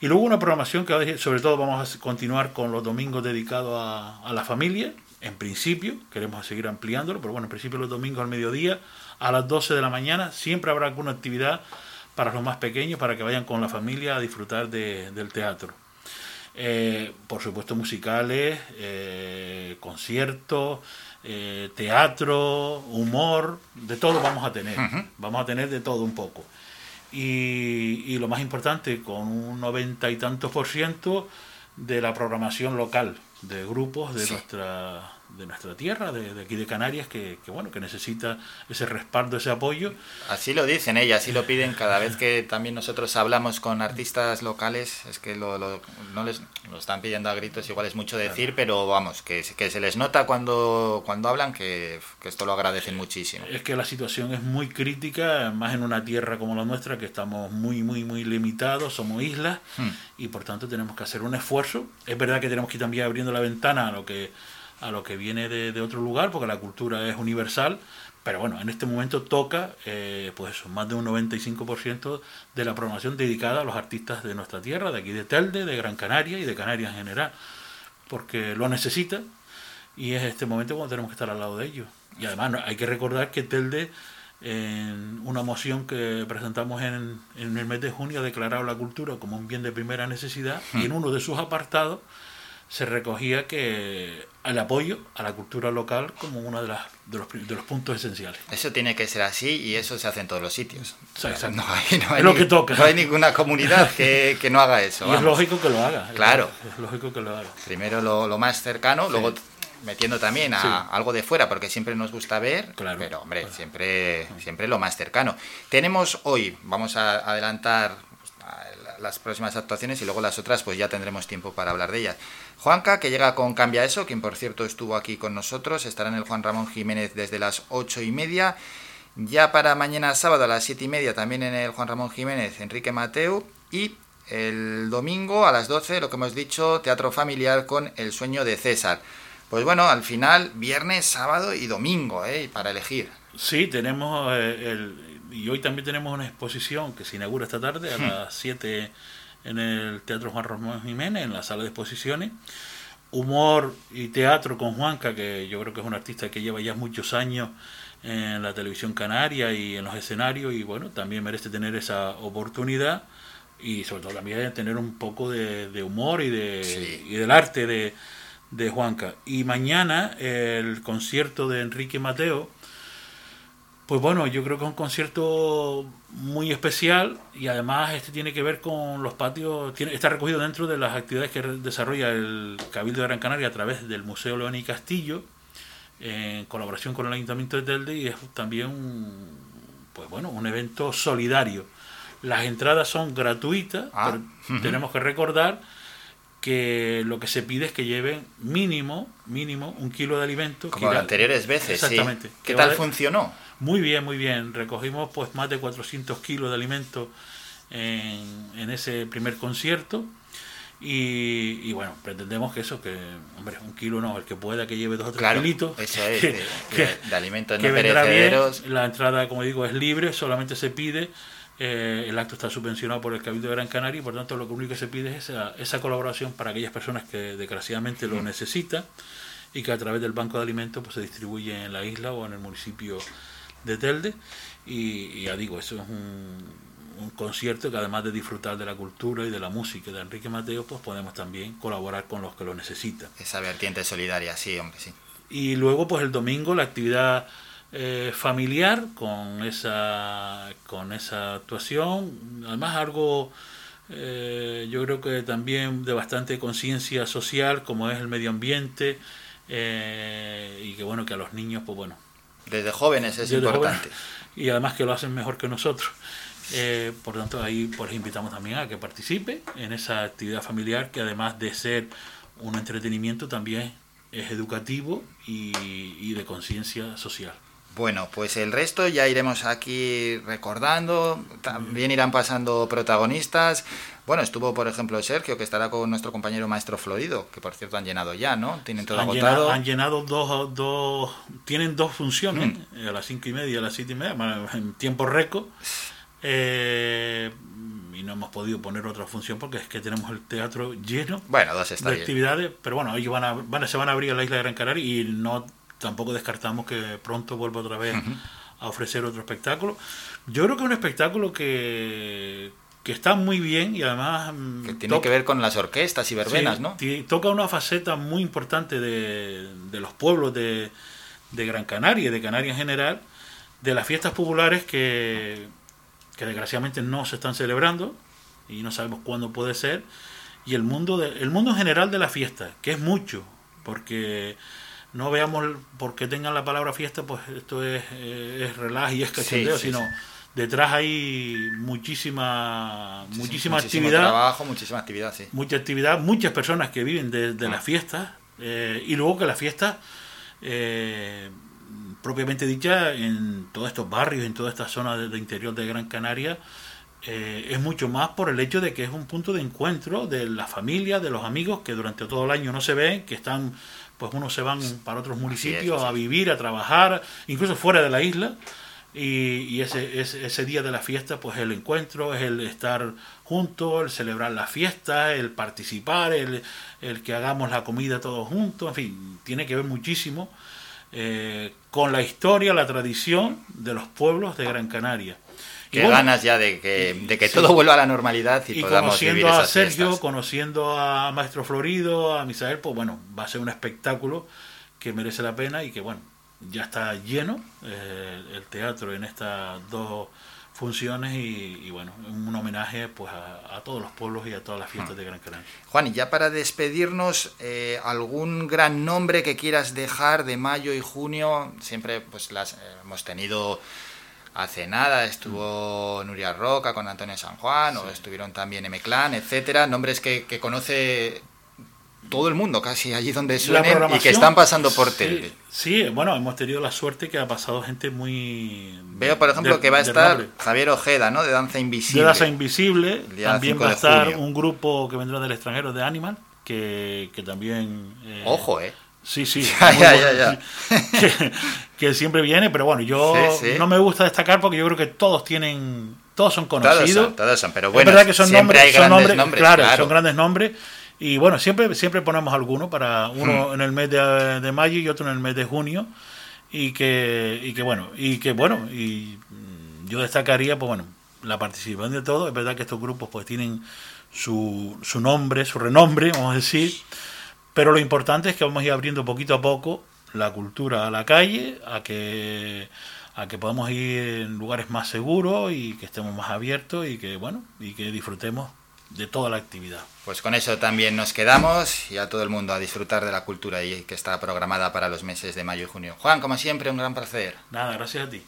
Y luego una programación que sobre todo vamos a continuar con los domingos dedicados a, a la familia, en principio, queremos seguir ampliándolo, pero bueno, en principio los domingos al mediodía, a las 12 de la mañana, siempre habrá alguna actividad para los más pequeños, para que vayan con la familia a disfrutar de- del teatro. Eh, por supuesto musicales, eh, conciertos, eh, teatro, humor, de todo vamos a tener. Vamos a tener de todo un poco. Y, y lo más importante, con un noventa y tantos por ciento de la programación local, de grupos de Sí. nuestra de nuestra tierra, de, de aquí de Canarias, que, que, bueno, que necesita ese respaldo, ese apoyo. Así lo dicen ellas, así lo piden cada vez que también nosotros hablamos con artistas locales, es que lo, lo- no les lo están pidiendo a gritos, igual es mucho decir, pero vamos, que, se- que se les nota cuando, cuando hablan que, que esto lo agradecen muchísimo. Es que la situación es muy crítica, más en una tierra como la nuestra, que estamos muy, muy, muy limitados, somos islas, Hmm. y por tanto tenemos que hacer un esfuerzo. Es verdad que tenemos que ir también abriendo la ventana a lo que, a lo que viene de, de otro lugar, porque la cultura es universal, pero bueno, en este momento toca eh, pues eso, más de un 95% de la programación dedicada a los artistas de nuestra tierra, de aquí de Telde, de Gran Canaria y de Canarias en general, porque lo necesita y es este momento cuando tenemos que estar al lado de ellos. Y además hay que recordar que Telde, en una moción que presentamos en, en el mes de junio, ha declarado la cultura como un bien de primera necesidad y en uno de sus apartados se recogía que el apoyo a la cultura local como uno de, las, de, los, de los puntos esenciales. Eso tiene que ser así y eso se hace en todos los sitios. Sí, exacto. No hay, no hay Es lo ni- que toca. no hay ninguna comunidad que, que no haga eso. Y es lógico que lo haga. Claro. Es lógico que lo haga. Primero lo, lo más cercano, luego metiendo también a Sí. algo de fuera, porque siempre nos gusta ver, Claro. pero hombre, siempre, siempre lo más cercano. Tenemos hoy, vamos a adelantar la- las próximas actuaciones y luego las otras pues ya tendremos tiempo para hablar de ellas. Juanca, que llega con Cambia Eso, quien por cierto estuvo aquí con nosotros, estará en el Juan Ramón Jiménez desde las ocho y media. Ya para mañana sábado a las siete y media también en el Juan Ramón Jiménez, Enrique Mateo. Y el domingo a las 12, lo que hemos dicho, teatro familiar con El sueño de César. Pues bueno, al final, viernes, sábado y domingo, ¿eh? Para elegir. Sí, tenemos eh, el, y hoy también tenemos una exposición que se inaugura esta tarde a Hmm. las 7 en el Teatro Juan Ramón Jiménez, en la sala de exposiciones. Humor y teatro con Juanca, que yo creo que es un artista que lleva ya muchos años en la televisión canaria y en los escenarios y bueno, también merece tener esa oportunidad y sobre todo también tener un poco de, de humor y, de, Sí. y del arte de, de Juanca. Y mañana el concierto de Enrique Mateo, pues bueno, yo creo que es un concierto muy especial y además este tiene que ver con los patios, tiene, está recogido dentro de las actividades que desarrolla el Cabildo de Gran Canaria a través del Museo León y Castillo, en colaboración con el Ayuntamiento de Telde y es también un, pues bueno, un evento solidario. Las entradas son gratuitas, Ah, pero tenemos que recordar que lo que se pide es que lleven mínimo, mínimo, un kilo de alimento. que Como irá- las anteriores veces, sí. Exactamente. ¿Qué Que tal funcionó? Muy bien, muy bien. Recogimos pues más de 400 kilos de alimento en, en ese primer concierto. Y, y bueno, pretendemos que eso, que, hombre, un kilo no, el que pueda que lleve dos o tres Claro, kilitos. eso es, que- de, que- de- de alimentos que no vendrá bien. perecederos. La entrada, como digo, es libre, solamente se pide. eh, el acto está subvencionado por el Cabildo de Gran Canaria y por tanto lo único que se pide es esa, esa colaboración para aquellas personas que desgraciadamente lo necesitan y que a través del Banco de Alimentos pues, se distribuye en la isla o en el municipio de Telde. Y, y ya digo, eso es un, un concierto que además de disfrutar de la cultura y de la música de Enrique Mateo, pues podemos también colaborar con los que lo necesitan. Esa vertiente solidaria, sí, hombre, sí. Y luego, pues el domingo, la actividad eh, familiar con esa, con esa actuación. Además, algo eh, yo creo que también de bastante conciencia social, como es el medio ambiente. eh, y que bueno, que a los niños, pues bueno, Desde jóvenes es desde importante. jóvenes, y además que lo hacen mejor que nosotros. Eh, por tanto, ahí pues invitamos también a que participe en esa actividad familiar que además de ser un entretenimiento también es educativo y, y de conciencia social. Bueno, pues el resto ya iremos aquí recordando, también irán pasando protagonistas. Bueno, estuvo por ejemplo Sergio, que estará con nuestro compañero maestro Florido, que por cierto han llenado ya, ¿no? Tienen todo Han agotado. llenado, han llenado dos, dos, tienen dos funciones, eh, a las cinco y media y a las siete y media, bueno, en tiempo récord. Eh, y no hemos podido poner otra función porque es que tenemos el teatro lleno Bueno, dos está de bien. actividades, pero bueno, ellos van a, van a- se van a abrir a la isla de Gran Canaria y no tampoco descartamos que pronto vuelva otra vez a ofrecer otro espectáculo. Yo creo que es un espectáculo que, que está muy bien y además mm, Que tiene toca- que ver con las orquestas y verbenas, Sí, ¿no? Toca una faceta muy importante de, de los pueblos de, de Gran Canaria y de Canarias en general, de las fiestas populares que, que desgraciadamente no se están celebrando y no sabemos cuándo puede ser, y el mundo, de, el mundo en general de la fiesta, que es mucho, porque no veamos porque tengan la palabra fiesta, pues esto es, eh, es y es cachondeo, sí, sino. Detrás hay muchísima, muchísima actividad trabajo, muchísima actividad, sí. mucha actividad, muchas personas que viven de, de las fiestas eh, y luego que las fiestas eh, propiamente dicha en todos estos barrios, en toda esta zona de, de interior de Gran Canaria eh, es mucho más por el hecho de que es un punto de encuentro de la familia, de los amigos que durante todo el año no se ven, que están, pues unos se van para otros municipios a vivir, a trabajar, incluso fuera de la isla. Y, y ese, ese, ese día de la fiesta, pues el encuentro, es el estar juntos, el celebrar la fiesta, el participar, el, el que hagamos la comida todos juntos, en fin, tiene que ver muchísimo eh, con la historia, la tradición de los pueblos de Gran Canaria. Qué bueno, ganas ya de que, de que sí. todo vuelva a la normalidad y, y podamos vivir conociendo a esas Sergio, fiestas. conociendo a Maestro Florido, a Misael, pues bueno, va a ser un espectáculo que merece la pena y que bueno, ya está lleno eh, el teatro en estas dos funciones y, y, bueno, un homenaje pues a, a, todos los pueblos y a todas las fiestas de Gran Canaria. Juan, y ya para despedirnos, eh, ¿algún gran nombre que quieras dejar de mayo y junio? Siempre pues las eh, hemos tenido Hace nada estuvo Nuria Roca con Antonio San Juan, o estuvieron también M-Clan, etcétera, nombres que, que conoce todo el mundo casi allí donde suenen y que están pasando por tele. Sí, bueno, hemos tenido la suerte que ha pasado gente muy... Veo, por ejemplo, que va a estar Javier Ojeda, ¿no? De Danza Invisible. De Danza Invisible. También va a estar un grupo que vendrá del extranjero de Animal, que, que también... Eh, Ojo, ¿eh? Sí, sí. ya, ya, ya, que, siempre viene, pero bueno, yo no me gusta destacar porque yo creo que todos tienen, todos son conocidos. Todos son, pero bueno, es verdad que son nombres, son nombres, claro, son grandes nombres. Y bueno, siempre, siempre ponemos alguno para uno hmm. en el mes de, mayo y otro en el mes de junio. Y que, y que bueno, y que bueno, y yo destacaría, pues bueno, la participación de todos. Es verdad que estos grupos pues tienen su, su nombre, su renombre, vamos a decir pero lo importante es que vamos a ir abriendo poquito a poco la cultura a la calle, a que a que podamos ir en lugares más seguros y que estemos más abiertos y que bueno, y que disfrutemos de toda la actividad. Pues con eso también nos quedamos y a todo el mundo a disfrutar de la cultura y que está programada para los meses de mayo y junio. Juan, como siempre, un gran placer. Nada, gracias a ti.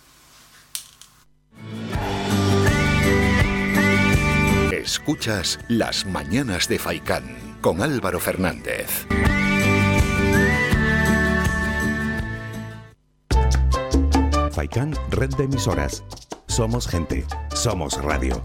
Escuchas las mañanas de Faikán con Álvaro Fernández. Faikán, red de emisoras. Somos gente, somos radio.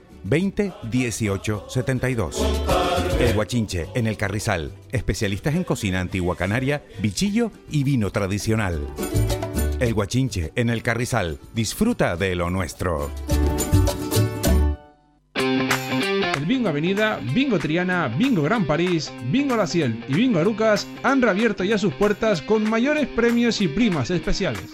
20 18 72. El Guachinche en el Carrizal. Especialistas en cocina antigua canaria, bichillo y vino tradicional. El Guachinche en el Carrizal. Disfruta de lo nuestro. Bingo Avenida, Bingo Triana, Bingo Gran París, Bingo La Ciel y Bingo Arucas han reabierto ya sus puertas con mayores premios y primas especiales.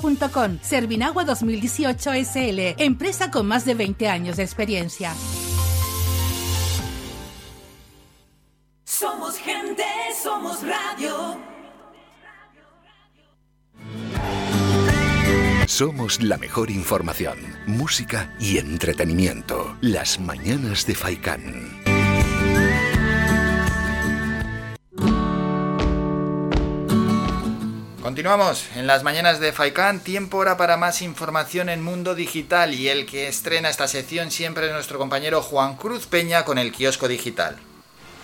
servinagua.com. Servinagua 2018 SL, empresa con más de 20 años de experiencia. Somos gente, somos radio. Somos la mejor información, música y entretenimiento. Las mañanas de Faikán. Continuamos en las mañanas de Faikan, tiempo ahora para más información en Mundo Digital y el que estrena esta sección siempre es nuestro compañero Juan Cruz Peña con el kiosco digital.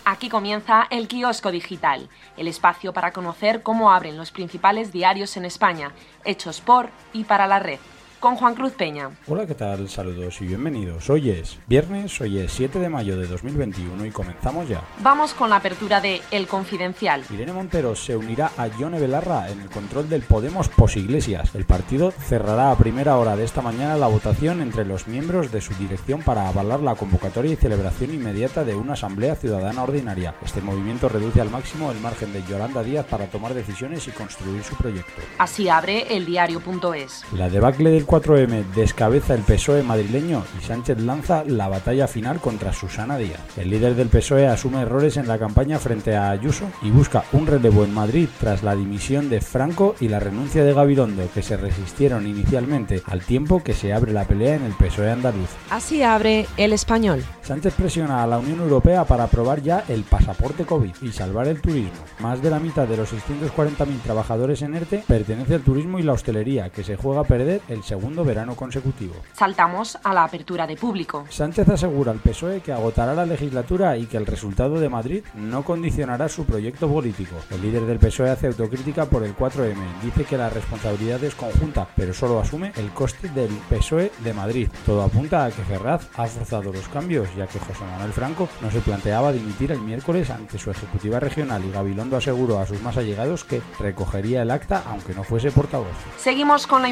Aquí comienza el kiosco digital, el espacio para conocer cómo abren los principales diarios en España, hechos por y para la red con Juan Cruz Peña. Hola, ¿qué tal? Saludos y bienvenidos. Hoy es viernes, hoy es 7 de mayo de 2021 y comenzamos ya. Vamos con la apertura de El Confidencial. Irene Montero se unirá a Yone Belarra en el control del Podemos Posiglesias. El partido cerrará a primera hora de esta mañana la votación entre los miembros de su dirección para avalar la convocatoria y celebración inmediata de una asamblea ciudadana ordinaria. Este movimiento reduce al máximo el margen de Yolanda Díaz para tomar decisiones y construir su proyecto. Así abre el diario.es. La debacle del el 4M descabeza el PSOE madrileño y Sánchez lanza la batalla final contra Susana Díaz. El líder del PSOE asume errores en la campaña frente a Ayuso y busca un relevo en Madrid tras la dimisión de Franco y la renuncia de Gabilondo, que se resistieron inicialmente al tiempo que se abre la pelea en el PSOE andaluz. Así abre el español. Sánchez presiona a la Unión Europea para aprobar ya el pasaporte COVID y salvar el turismo. Más de la mitad de los 640.000 trabajadores en ERTE pertenece al turismo y la hostelería, que se juega a perder el segundo verano consecutivo. Saltamos a la apertura de público. Sánchez asegura al PSOE que agotará la legislatura y que el resultado de Madrid no condicionará su proyecto político. El líder del PSOE hace autocrítica por el 4M. Dice que la responsabilidad es conjunta, pero solo asume el coste del PSOE de Madrid. Todo apunta a que Ferraz ha forzado los cambios, ya que José Manuel Franco no se planteaba dimitir el miércoles ante su ejecutiva regional y Gabilondo aseguró a sus más allegados que recogería el acta aunque no fuese portavoz. Seguimos con la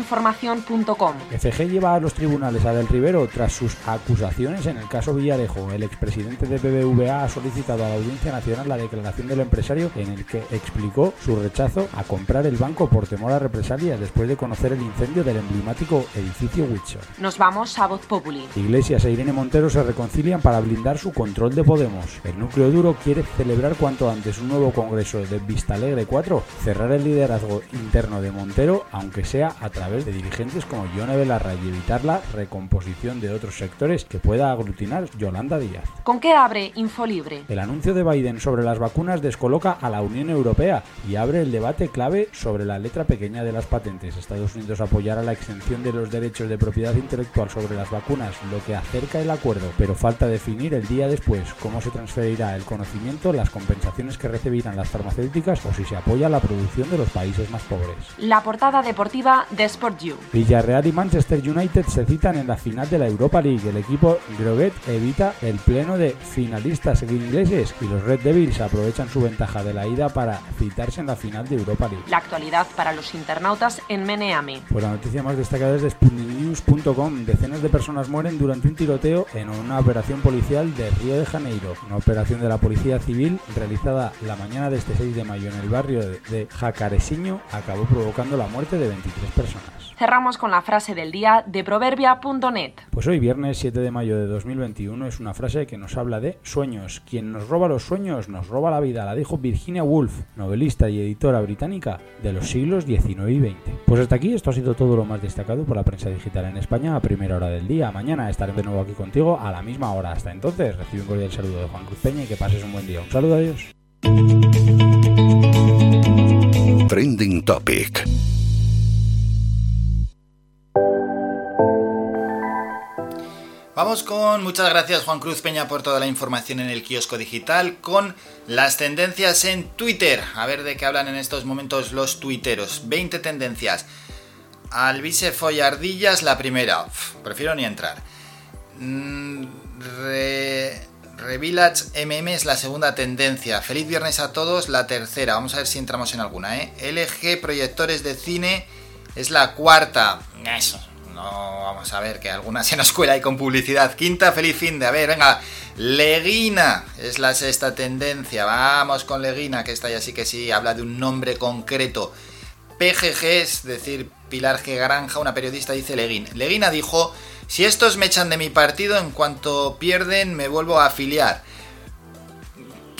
FG lleva a los tribunales a Del Rivero tras sus acusaciones en el caso Villarejo. El expresidente de BBVA ha solicitado a la Audiencia Nacional la declaración del empresario en el que explicó su rechazo a comprar el banco por temor a represalias después de conocer el incendio del emblemático edificio Windsor. Nos vamos a Voz Populi. Iglesias e Irene Montero se reconcilian para blindar su control de Podemos. El núcleo duro quiere celebrar cuanto antes un nuevo congreso de Vista Alegre 4, cerrar el liderazgo interno de Montero, aunque sea a través de dirigentes como Yone Belarra y evitar la recomposición de otros sectores que pueda aglutinar Yolanda Díaz. ¿Con qué abre Infolibre? El anuncio de Biden sobre las vacunas descoloca a la Unión Europea y abre el debate clave sobre la letra pequeña de las patentes. Estados Unidos apoyará la exención de los derechos de propiedad intelectual sobre las vacunas, lo que acerca el acuerdo, pero falta definir el día después cómo se transferirá el conocimiento, las compensaciones que recibirán las farmacéuticas o si se apoya la producción de los países más pobres. La portada deportiva de Sport You. Villarreal y Manchester United se citan en la final de la Europa League. El equipo Groguet evita el pleno de finalistas ingleses y los Red Devils aprovechan su ventaja de la ida para citarse en la final de Europa League. La actualidad para los internautas en Meneame. Pues la noticia más destacada es de SputnikNews.com. Decenas de personas mueren durante un tiroteo en una operación policial de Río de Janeiro. Una operación de la Policía Civil realizada la mañana de este 6 de mayo en el barrio de Jacaresiño acabó provocando la muerte de 23 personas. Cerramos con la frase del día de proverbia.net. Pues hoy, viernes 7 de mayo de 2021, es una frase que nos habla de sueños. Quien nos roba los sueños nos roba la vida. La dijo Virginia Woolf, novelista y editora británica de los siglos XIX y XX. Pues hasta aquí, esto ha sido todo lo más destacado por la prensa digital en España a primera hora del día. Mañana estaré de nuevo aquí contigo a la misma hora. Hasta entonces, recibe un cordial saludo de Juan Cruz Peña y que pases un buen día. Un saludo, adiós. Trending Topic. Vamos con, muchas gracias Juan Cruz Peña por toda la información en el kiosco digital, con las tendencias en Twitter. A ver de qué hablan en estos momentos los tuiteros. 20 tendencias. Alvise Follardillas, la primera. Prefiero ni entrar. Mm, re, Revillage MM es la segunda tendencia. Feliz viernes a todos, la tercera. Vamos a ver si entramos en alguna, ¿eh? LG Proyectores de Cine es la cuarta. Eso, no, vamos a ver, que alguna se nos cuela ahí con publicidad. Quinta, feliz fin de. A ver, venga. Leguina es la sexta tendencia. Vamos con Leguina, que está ya sí que sí, habla de un nombre concreto. PGG, es decir, Pilar G. Granja, una periodista, dice Leguín. Leguina dijo: Si estos me echan de mi partido, en cuanto pierden, me vuelvo a afiliar.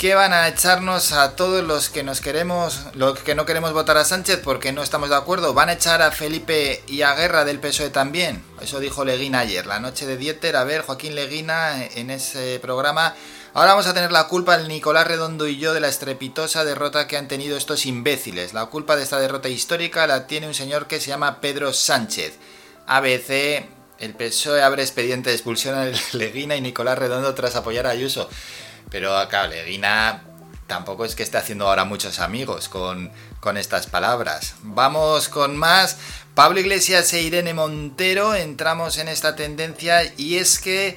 ¿Qué van a echarnos a todos los que nos queremos, los que no queremos votar a Sánchez porque no estamos de acuerdo? ¿Van a echar a Felipe y a Guerra del PSOE también? Eso dijo Leguina ayer, la noche de Dieter. A ver, Joaquín Leguina en ese programa. Ahora vamos a tener la culpa el Nicolás Redondo y yo de la estrepitosa derrota que han tenido estos imbéciles. La culpa de esta derrota histórica la tiene un señor que se llama Pedro Sánchez. ABC, el PSOE abre expediente de expulsión a Leguina y Nicolás Redondo tras apoyar a Ayuso. Pero acá Leguina tampoco es que esté haciendo ahora muchos amigos con, con estas palabras. Vamos con más. Pablo Iglesias e Irene Montero entramos en esta tendencia y es que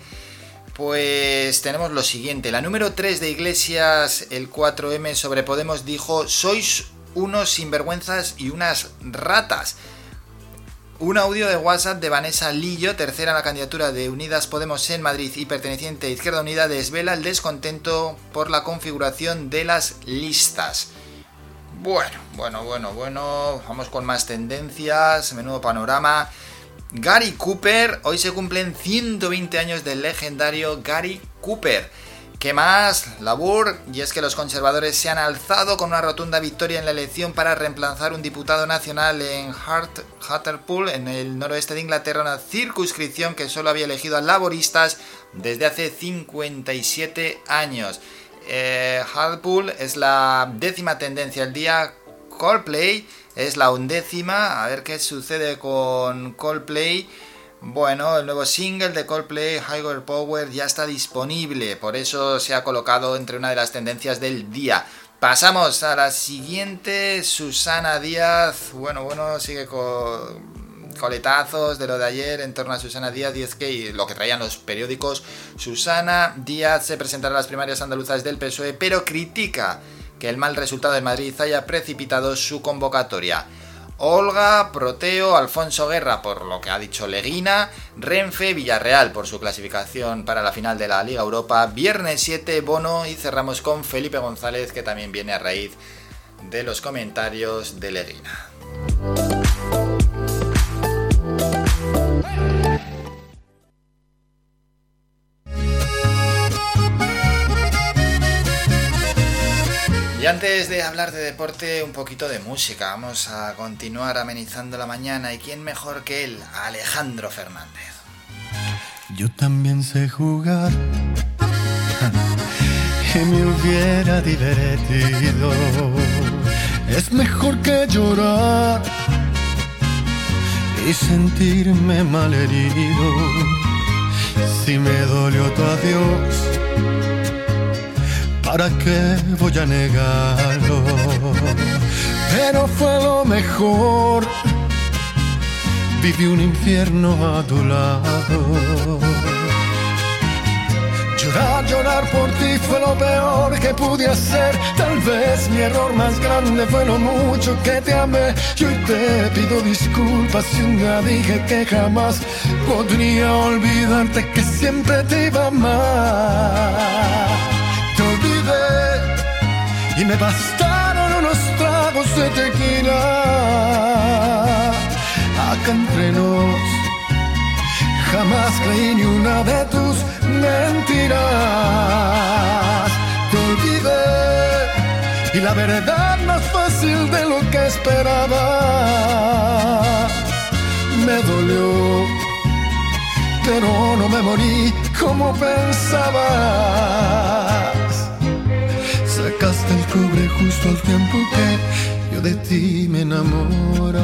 pues tenemos lo siguiente. La número 3 de Iglesias, el 4M sobre Podemos dijo, sois unos sinvergüenzas y unas ratas. Un audio de WhatsApp de Vanessa Lillo, tercera en la candidatura de Unidas Podemos en Madrid y perteneciente a Izquierda Unida, desvela el descontento por la configuración de las listas. Bueno, bueno, bueno, bueno, vamos con más tendencias, menudo panorama. Gary Cooper, hoy se cumplen 120 años del legendario Gary Cooper. ¿Qué más? Labur, y es que los conservadores se han alzado con una rotunda victoria en la elección para reemplazar un diputado nacional en Hart, Hartlepool, en el noroeste de Inglaterra, una circunscripción que solo había elegido a laboristas desde hace 57 años. Eh, Hartlepool es la décima tendencia del día. Coldplay es la undécima. A ver qué sucede con Coldplay. Bueno, el nuevo single de Coldplay, Higher Power, ya está disponible, por eso se ha colocado entre una de las tendencias del día. Pasamos a la siguiente, Susana Díaz. Bueno, bueno, sigue con coletazos de lo de ayer en torno a Susana Díaz y es que lo que traían los periódicos. Susana Díaz se presentará a las primarias andaluzas del PSOE, pero critica que el mal resultado de Madrid haya precipitado su convocatoria. Olga, Proteo, Alfonso Guerra por lo que ha dicho Leguina, Renfe, Villarreal por su clasificación para la final de la Liga Europa, Viernes 7, Bono y cerramos con Felipe González que también viene a raíz de los comentarios de Leguina. Antes de hablar de deporte, un poquito de música. Vamos a continuar amenizando la mañana. ¿Y quién mejor que él? Alejandro Fernández. Yo también sé jugar. y me hubiera divertido. Es mejor que llorar y sentirme malherido. Si me dolió tu adiós ¿Para qué voy a negarlo? Pero fue lo mejor. Viví un infierno a tu lado. Llorar, llorar por ti fue lo peor que pude hacer. Tal vez mi error más grande fue lo mucho que te amé. Y hoy te pido disculpas si un día dije que jamás podría olvidarte que siempre te iba a amar y me bastaron unos tragos de tequila. Acá entre nos, jamás creí ni una de tus mentiras. Te olvidé y la verdad más fácil de lo que esperaba. Me dolió, pero no me morí como pensaba sacaste el cobre justo al tiempo que yo de ti me enamoraba.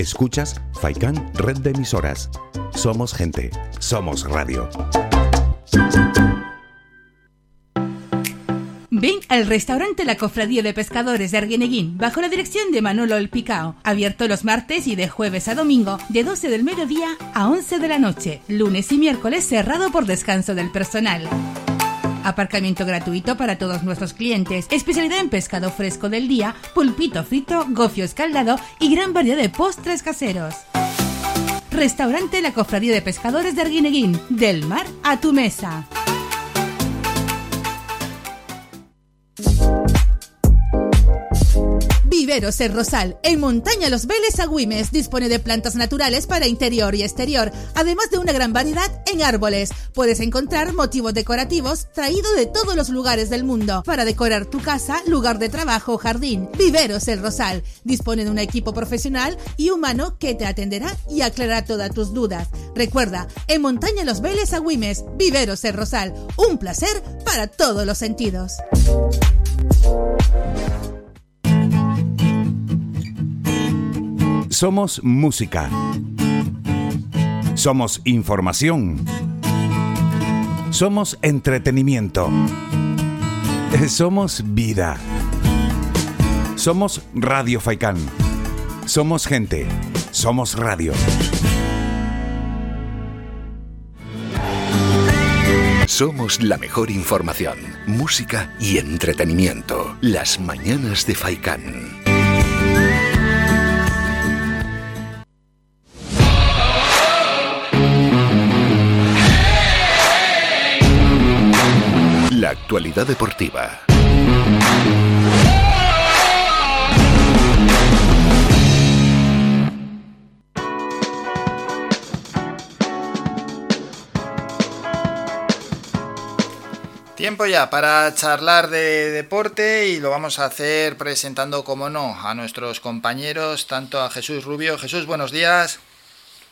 Escuchas Faikan Red de Emisoras. Somos gente, somos radio. Ven al restaurante La Cofradía de Pescadores de Arguineguín, bajo la dirección de Manolo El Picao. Abierto los martes y de jueves a domingo, de 12 del mediodía a 11 de la noche. Lunes y miércoles cerrado por descanso del personal. Aparcamiento gratuito para todos nuestros clientes. Especialidad en pescado fresco del día, pulpito frito, gofio escaldado y gran variedad de postres caseros. Restaurante La Cofradía de Pescadores de Arguineguín. Del mar a tu mesa. Viveros El Rosal, en Montaña Los Vélez Agüimes, dispone de plantas naturales para interior y exterior, además de una gran variedad en árboles. Puedes encontrar motivos decorativos traídos de todos los lugares del mundo para decorar tu casa, lugar de trabajo o jardín. Viveros El Rosal dispone de un equipo profesional y humano que te atenderá y aclarará todas tus dudas. Recuerda, en Montaña Los Vélez Agüimes, Viveros El Rosal, un placer para todos los sentidos. Somos música. Somos información. Somos entretenimiento. Somos vida. Somos Radio Faikán. Somos gente. Somos radio. Somos la mejor información, música y entretenimiento. Las mañanas de Faikán. La actualidad deportiva. Tiempo ya para charlar de deporte y lo vamos a hacer presentando, como no, a nuestros compañeros, tanto a Jesús Rubio. Jesús, buenos días.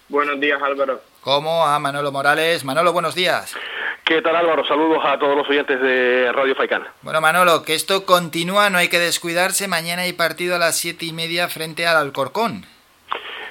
Buenos días, Álvaro. Como a Manolo Morales. Manolo, buenos días. ¿Qué tal Álvaro? Saludos a todos los oyentes de Radio Faicán. Bueno Manolo, que esto continúa, no hay que descuidarse. Mañana hay partido a las siete y media frente al Alcorcón.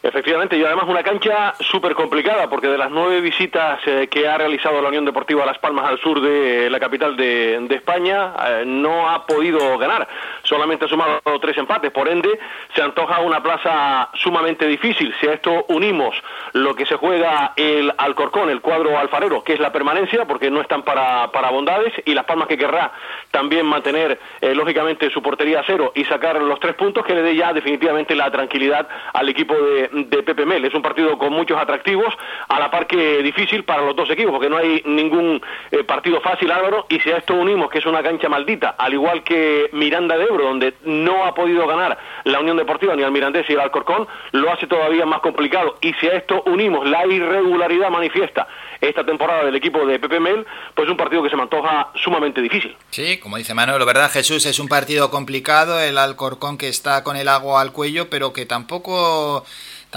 Efectivamente, y además una cancha súper complicada, porque de las nueve visitas eh, que ha realizado la Unión Deportiva Las Palmas al sur de la capital de, España, eh, no ha podido ganar. Solamente ha sumado tres empates, por ende, se antoja una plaza sumamente difícil. Si a esto unimos lo que se juega el Alcorcón, el cuadro alfarero, que es la permanencia, porque no están para, para bondades, y Las Palmas que querrá también mantener, eh, lógicamente, su portería a cero y sacar los tres puntos que le dé ya definitivamente la tranquilidad al equipo de de Pepe Mel. Es un partido con muchos atractivos, a la par que difícil para los dos equipos, porque no hay ningún eh, partido fácil, Álvaro, y si a esto unimos que es una cancha maldita, al igual que Miranda de Ebro, donde no ha podido ganar la Unión Deportiva ni al Mirandés y el Alcorcón, lo hace todavía más complicado. Y si a esto unimos la irregularidad manifiesta esta temporada del equipo de Pepe Mel, pues es un partido que se me antoja sumamente difícil. Sí, como dice Manuel, ¿verdad Jesús? Es un partido complicado, el Alcorcón que está con el agua al cuello, pero que tampoco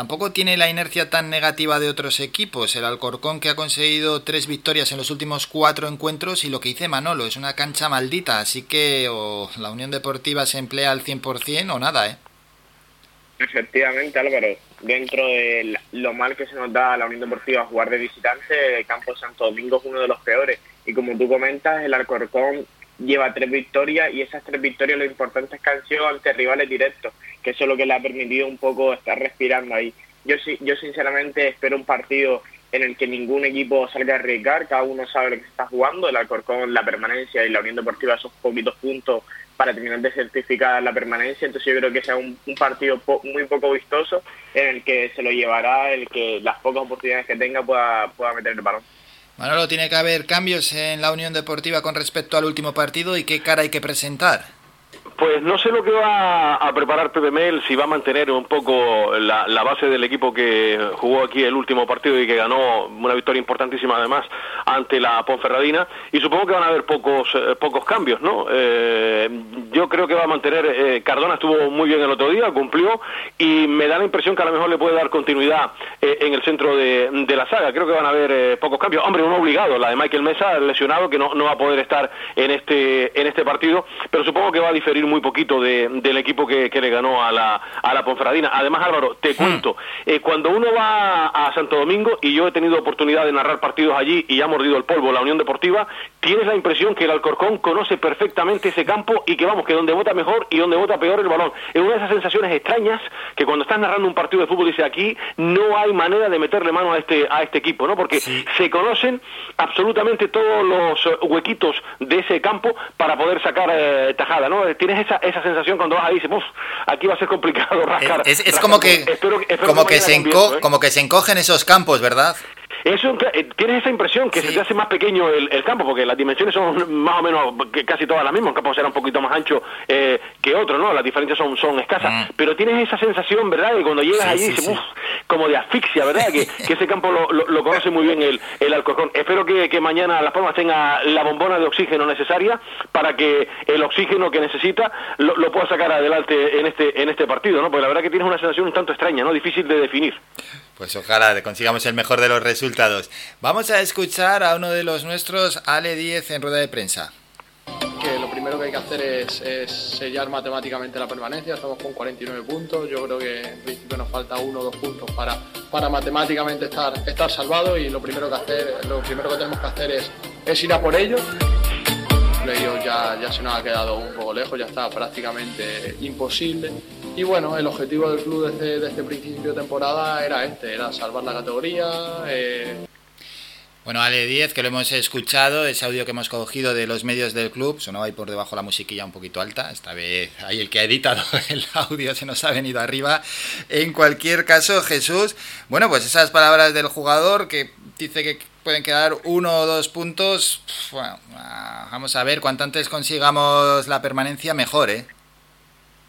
tampoco tiene la inercia tan negativa de otros equipos. El Alcorcón que ha conseguido tres victorias en los últimos cuatro encuentros y lo que dice Manolo, es una cancha maldita, así que o la Unión Deportiva se emplea al 100% o nada, ¿eh? Efectivamente, Álvaro. Dentro de lo mal que se nos da a la Unión Deportiva jugar de visitante, el campo Santo Domingo es uno de los peores. Y como tú comentas, el Alcorcón lleva tres victorias y esas tres victorias lo importante es que han sido ante rivales directos, que eso es lo que le ha permitido un poco estar respirando ahí. Yo, yo sinceramente espero un partido en el que ningún equipo salga a arriesgar, cada uno sabe lo que se está jugando, el Alcorcón, la permanencia y la Unión Deportiva esos poquitos puntos para terminar de certificar la permanencia, entonces yo creo que sea un, partido muy poco vistoso en el que se lo llevará, el que las pocas oportunidades que tenga pueda, pueda meter el balón. Manolo, tiene que haber cambios en la Unión Deportiva con respecto al último partido y qué cara hay que presentar. Pues no sé lo que va a preparar Pepe Mel, si va a mantener un poco la, base del equipo que jugó aquí el último partido y que ganó una victoria importantísima además ante la Ponferradina. Y supongo que van a haber pocos eh, pocos cambios, ¿no? Eh, yo creo que va a mantener. Eh, Cardona estuvo muy bien el otro día, cumplió y me da la impresión que a lo mejor le puede dar continuidad en el centro de, la saga. Creo que van a haber pocos cambios. Hombre, uno obligado, la de Michael Mesa, lesionado, que no, no va a poder estar en este en este partido, pero supongo que va a diferir muy poquito de, del equipo que, que, le ganó a la, a la Ponferradina. Además, Álvaro, te cuento, eh, cuando uno va a Santo Domingo, y yo he tenido oportunidad de narrar partidos allí y ha mordido el polvo la Unión Deportiva, tienes la impresión que el Alcorcón conoce perfectamente ese campo y que vamos, que donde vota mejor y donde vota peor el balón. Es una de esas sensaciones extrañas que cuando estás narrando un partido de fútbol dice aquí no hay manera de meterle mano a este, a este equipo, ¿no? Porque se conocen absolutamente todos los huequitos de ese campo para poder sacar eh, tajada, ¿no? Tienes esa, esa sensación cuando vas ahí y dices, aquí va a ser complicado rascar. Es, como que, como, que se ¿eh? como que se encogen esos campos, ¿verdad? Eso, eh, tienes esa impresión que se te hace más pequeño el, campo, porque las dimensiones son más o menos casi todas las mismas. Un campo será un poquito más ancho eh, que otro, ¿no? Las diferencias son, son escasas. Mm. Pero tienes esa sensación, ¿verdad? Que cuando llegas allí dices, como de asfixia, ¿verdad? que, que, ese campo lo, lo, conoce muy bien el, el Alcorcón. Espero que, que mañana Las Palmas tenga la bombona de oxígeno necesaria para que el oxígeno que necesita lo, lo pueda sacar adelante en este, en este partido, ¿no? Porque la verdad que tienes una sensación un tanto extraña, ¿no? Difícil de definir. Pues ojalá consigamos el mejor de los resultados. Vamos a escuchar a uno de los nuestros, Ale 10, en rueda de prensa. Que lo primero que hay que hacer es, sellar matemáticamente la permanencia. Estamos con 49 puntos. Yo creo que en principio nos falta uno o dos puntos para, para matemáticamente estar, estar salvados. Y lo primero que hacer, lo primero que tenemos que hacer es, es ir a por ellos ya, ya se nos ha quedado un poco lejos, ya está prácticamente imposible. Y bueno, el objetivo del club desde, este principio de temporada era este, era salvar la categoría. Eh. Bueno, Ale 10, que lo hemos escuchado, ese audio que hemos cogido de los medios del club, sonaba ahí por debajo la musiquilla un poquito alta, esta vez ahí el que ha editado el audio se nos ha venido arriba. En cualquier caso, Jesús, bueno, pues esas palabras del jugador que dice que pueden quedar uno o dos puntos. Bueno, vamos a ver, cuanto antes consigamos la permanencia, mejor, ¿eh?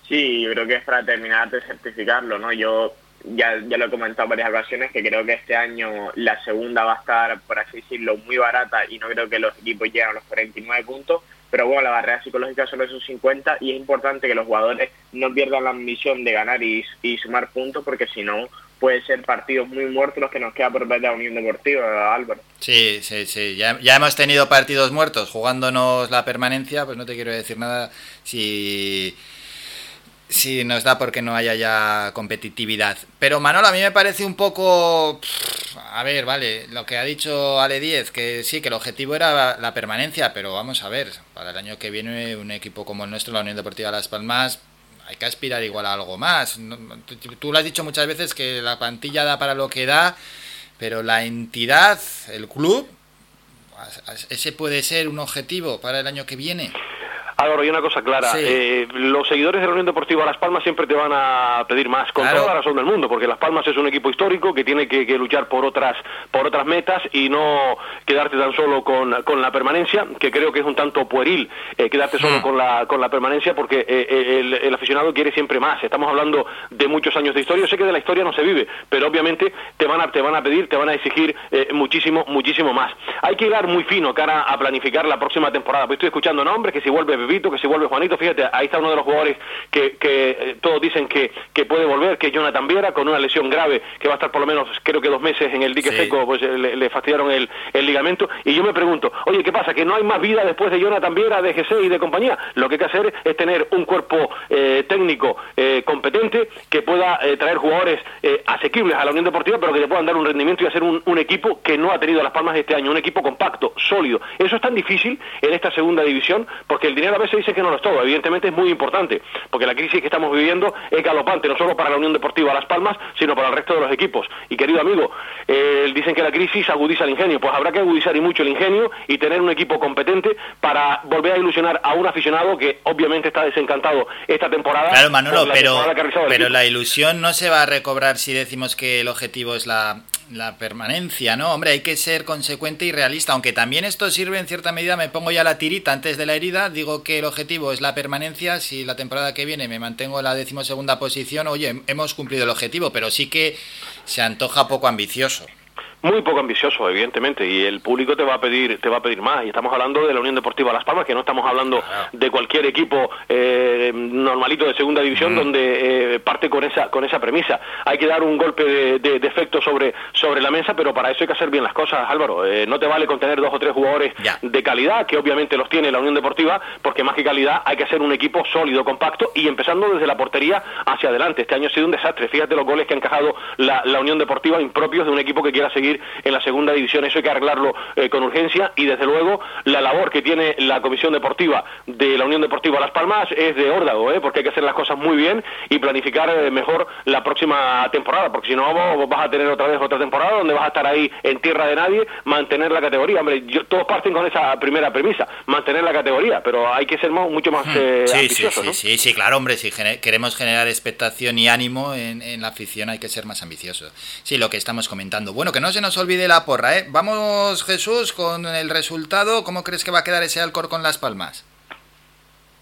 Sí, yo creo que es para terminar de certificarlo, ¿no? Yo ya, ya lo he comentado varias ocasiones que creo que este año la segunda va a estar, por así decirlo, muy barata y no creo que los equipos lleguen a los 49 puntos, pero bueno, la barrera psicológica son esos 50 y es importante que los jugadores no pierdan la ambición de ganar y, y sumar puntos porque si no puede ser partidos muy muertos los que nos queda por ver la Unión Deportiva, Álvaro. Sí, sí, sí. Ya, ya, hemos tenido partidos muertos jugándonos la permanencia, pues no te quiero decir nada si, si nos da porque no haya ya competitividad. Pero Manolo, a mí me parece un poco... A ver, vale, lo que ha dicho Ale 10, que sí, que el objetivo era la permanencia, pero vamos a ver, para el año que viene un equipo como el nuestro, la Unión Deportiva Las Palmas, hay que aspirar igual a algo más. Tú lo has dicho muchas veces que la plantilla da para lo que da, pero la entidad, el club, ese puede ser un objetivo para el año que viene. Álvaro, hay una cosa clara. Eh, los seguidores de la Unión Deportiva Las Palmas siempre te van a pedir más, con toda la razón del mundo, porque Las Palmas es un equipo histórico que tiene que, luchar por otras, por otras metas y no quedarte tan solo con, la permanencia, que creo que es un tanto pueril eh, quedarte solo hmm. con, la, con la permanencia, porque eh, el, aficionado quiere siempre más. Estamos hablando de muchos años de historia. Yo sé que de la historia no se vive, pero obviamente te van a, te van a pedir, te van a exigir muchísimo, muchísimo más. Hay que ir muy fino cara a planificar la próxima temporada. Pues estoy escuchando nombres que si vuelve que se vuelve Juanito, fíjate, ahí está uno de los jugadores que, que eh, todos dicen que, que, puede volver, que es Jonathan Viera, con una lesión grave, que va a estar por lo menos, creo que dos meses en el dique seco, pues eh, le, fastidiaron el, el, ligamento, y yo me pregunto, oye, ¿qué pasa? ¿Que no hay más vida después de Jonathan Viera, de GC y de compañía? Lo que hay que hacer es tener un cuerpo eh, técnico competente, que pueda traer jugadores asequibles a la Unión Deportiva, pero que le puedan dar un rendimiento y hacer un, un equipo que no ha tenido las palmas este año, un equipo compacto, sólido. Eso es tan difícil en esta segunda división, porque el dinero a veces dice que no lo es todo. Evidentemente es muy importante, porque la crisis que estamos viviendo es galopante, no solo para la Unión Deportiva Las Palmas, sino para el resto de los equipos. Y querido amigo, eh, dicen que la crisis agudiza el ingenio. Pues habrá que agudizar y mucho el ingenio y tener un equipo competente para volver a ilusionar a un aficionado que obviamente está desencantado esta temporada. Claro, Manolo, pero, pero la ilusión no se va a recobrar si decimos que el objetivo es la, la permanencia, ¿no? Hombre, hay que ser consecuente y realista, aunque también esto sirve en cierta medida, me pongo ya la tirita antes de la herida, digo que el objetivo es la permanencia, si la temporada que viene me mantengo en la decimosegunda posición, oye, hemos cumplido el objetivo, pero sí que se antoja poco ambicioso. Muy poco ambicioso, evidentemente, y el público te va a pedir, te va a pedir más. Y estamos hablando de la Unión Deportiva Las Palmas, que no estamos hablando de cualquier equipo eh, normalito de segunda división donde eh, parte con esa, con esa premisa. Hay que dar un golpe de, efecto sobre, sobre la mesa, pero para eso hay que hacer bien las cosas, Álvaro. Eh, no te vale con tener dos o tres jugadores de calidad, que obviamente los tiene la Unión Deportiva, porque más que calidad hay que hacer un equipo sólido, compacto y empezando desde la portería hacia adelante. Este año ha sido un desastre. Fíjate los goles que ha encajado la, la Unión Deportiva impropios de un equipo que quiera seguir en la segunda división. Eso hay que arreglarlo eh, con urgencia y desde luego la labor que tiene la Comisión Deportiva de la Unión Deportiva Las Palmas es de órdago, ¿eh? porque hay que hacer las cosas muy bien y planificar eh, mejor la próxima temporada, porque si no vas a tener otra vez otra temporada donde vas a estar ahí en tierra de nadie, mantener la categoría. Hombre, todos parten con esa primera premisa, mantener la categoría, pero hay que ser mucho más hmm. eh, sí, sí, sí, sí, sí, claro, hombre, si queremos generar expectación y ánimo en, en la afición hay que ser más ambicioso. Sí, lo que estamos comentando. Bueno, que no se se nos olvide la porra, ¿eh? Vamos, Jesús, con el resultado. ¿Cómo crees que va a quedar ese Alcor con Las Palmas?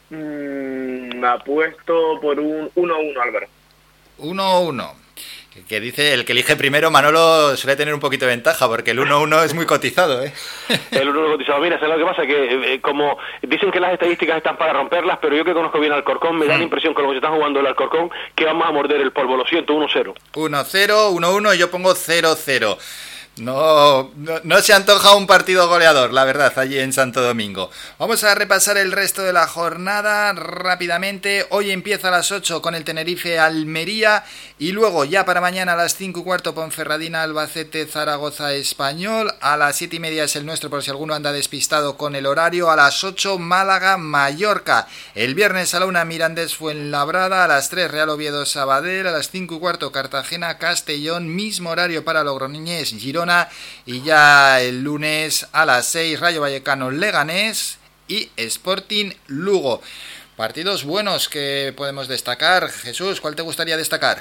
Mm, apuesto por un 1-1, Álvaro. 1-1 que dice el que elige primero, Manolo suele tener un poquito de ventaja, porque el 1-1 es muy cotizado, ¿eh? El 1-1 cotizado. Mira, ¿sabes lo que pasa? Que eh, como dicen que las estadísticas están para romperlas, pero yo que conozco bien al Alcorcón, me da la mm. impresión que lo que se está jugando el Alcorcón, que vamos a morder el polvo. Lo siento, 1-0. 1-0, 1-1 y yo pongo 0-0. No, no, se antoja un partido goleador, la verdad, allí en Santo Domingo. Vamos a repasar el resto de la jornada rápidamente. Hoy empieza a las 8 con el Tenerife Almería y luego ya para mañana a las 5 y cuarto Ponferradina Albacete Zaragoza Español. A las 7 y media es el nuestro por si alguno anda despistado con el horario. A las 8 Málaga Mallorca. El viernes a la 1 Mirandés Fuenlabrada. A las 3 Real Oviedo Sabadell. A las 5 y cuarto Cartagena Castellón. Mismo horario para Logroñés Girona y ya el lunes a las 6 Rayo Vallecano Leganés y Sporting Lugo. Partidos buenos que podemos destacar. Jesús, ¿cuál te gustaría destacar?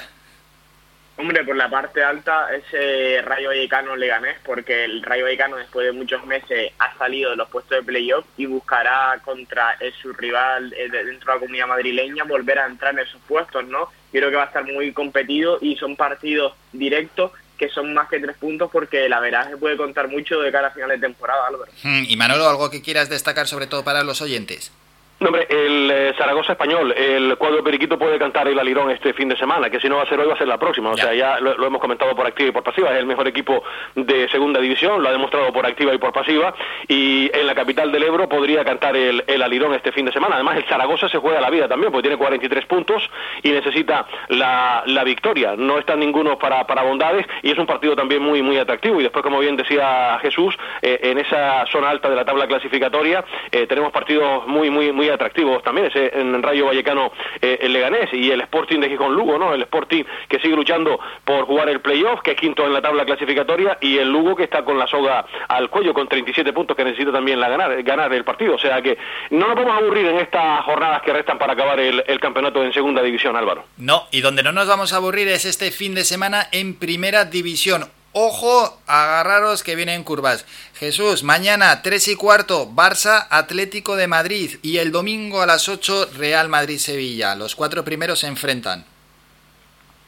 Hombre, por la parte alta ese Rayo Vallecano Leganés, porque el Rayo Vallecano después de muchos meses ha salido de los puestos de playoff y buscará contra su rival eh, dentro de la comunidad madrileña volver a entrar en esos puestos, ¿no? Creo que va a estar muy competido y son partidos directos que son más que tres puntos porque la verdad se puede contar mucho de cara a final de temporada, Álvaro. Hmm, y Manolo, algo que quieras destacar sobre todo para los oyentes. No, hombre, el eh, Zaragoza español, el cuadro periquito puede cantar el alirón este fin de semana, que si no va a ser hoy, va a ser la próxima. O sea, ya lo, hemos comentado por activa y por pasiva. Es el mejor equipo de segunda división, lo ha demostrado por activa y por pasiva. Y en la capital del Ebro podría cantar el, el alirón este fin de semana. Además, el Zaragoza se juega la vida también, porque tiene 43 puntos y necesita la, la victoria. No está ninguno para, para bondades y es un partido también muy, muy atractivo. Y después, como bien decía Jesús, eh, en esa zona alta de la tabla clasificatoria eh, tenemos partidos muy, muy, muy atractivos también, ese en Rayo Vallecano eh, el Leganés y el Sporting de Gijón Lugo, ¿no? El Sporting que sigue luchando por jugar el playoff, que es quinto en la tabla clasificatoria, y el Lugo que está con la soga al cuello con 37 puntos que necesita también la ganar, ganar el partido. O sea que no nos a aburrir en estas jornadas que restan para acabar el, el campeonato en segunda división, Álvaro. No, y donde no nos vamos a aburrir es este fin de semana en primera división. Ojo, agarraros que vienen curvas. Jesús, mañana 3 y cuarto, Barça Atlético de Madrid. Y el domingo a las 8, Real Madrid-Sevilla. Los cuatro primeros se enfrentan.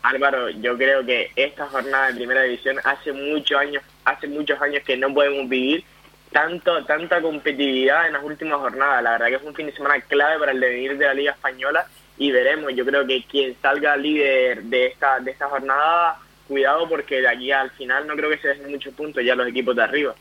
Álvaro, yo creo que esta jornada de primera división hace muchos años, hace muchos años que no podemos vivir tanto, tanta competitividad en las últimas jornadas. La verdad que es un fin de semana clave para el devenir de la Liga Española y veremos. Yo creo que quien salga líder de esta, de esta jornada cuidado porque de aquí al final no creo que se den muchos puntos ya los equipos de arriba.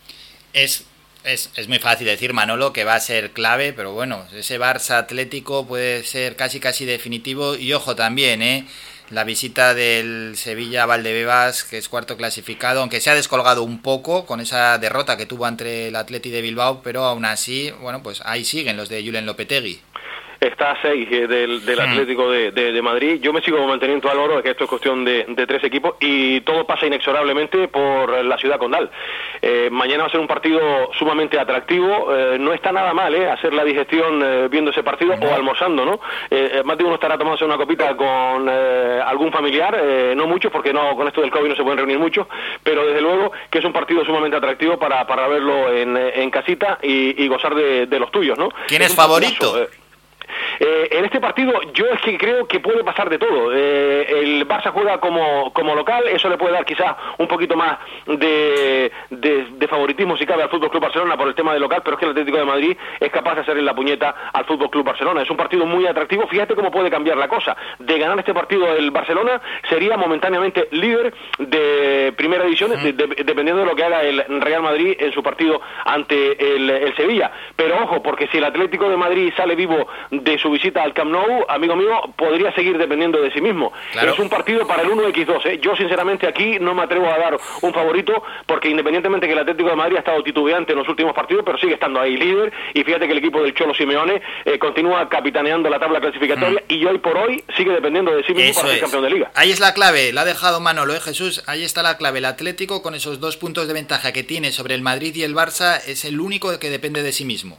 Es, es, es, muy fácil decir, Manolo, que va a ser clave, pero bueno, ese Barça Atlético puede ser casi casi definitivo. Y ojo también, ¿eh? La visita del Sevilla Valdebebas, que es cuarto clasificado, aunque se ha descolgado un poco con esa derrota que tuvo entre el Atleti de Bilbao, pero aún así, bueno, pues ahí siguen los de Julen Lopetegui está a seis eh, del, del Atlético de, de, Madrid. Yo me sigo manteniendo, Álvaro, que esto es cuestión de, de, tres equipos y todo pasa inexorablemente por la ciudad condal. Eh, mañana va a ser un partido sumamente atractivo. Eh, no está nada mal eh, hacer la digestión viendo ese partido o almorzando, ¿no? más de uno estará tomándose una copita con algún familiar, no muchos, porque no con esto del COVID no se pueden reunir muchos, pero desde luego que es un partido sumamente atractivo para, para verlo en, en casita y, y gozar de, de, los tuyos, ¿no? ¿Quién es, favorito? Eh, en este partido yo es que creo que puede pasar de todo. Eh, el Barça juega como, como local, eso le puede dar quizás un poquito más de, de, favoritismo si cabe al Fútbol Club Barcelona por el tema de local, pero es que el Atlético de Madrid es capaz de hacerle la puñeta al Fútbol Club Barcelona. Es un partido muy atractivo. Fíjate cómo puede cambiar la cosa. De ganar este partido el Barcelona sería momentáneamente líder de primera división, dependiendo de lo que haga el Real Madrid en su partido ante el, el Sevilla. Pero ojo, porque si el Atlético de Madrid sale vivo de su visita al Camp Nou, amigo mío, podría seguir dependiendo de sí mismo. Es un partido para el 1x2. ¿eh? Yo, sinceramente, aquí no me atrevo a dar un favorito, porque independientemente que el Atlético de Madrid ha estado titubeante en los últimos partidos, pero sigue estando ahí líder. Y fíjate que el equipo del Cholo Simeone eh, continúa capitaneando la tabla clasificatoria mm. y hoy por hoy sigue dependiendo de sí mismo para ser campeón de liga. Ahí es la clave, la ha dejado Manolo, ¿eh, Jesús? Ahí está la clave. El Atlético, con esos dos puntos de ventaja que tiene sobre el Madrid y el Barça, es el único que depende de sí mismo.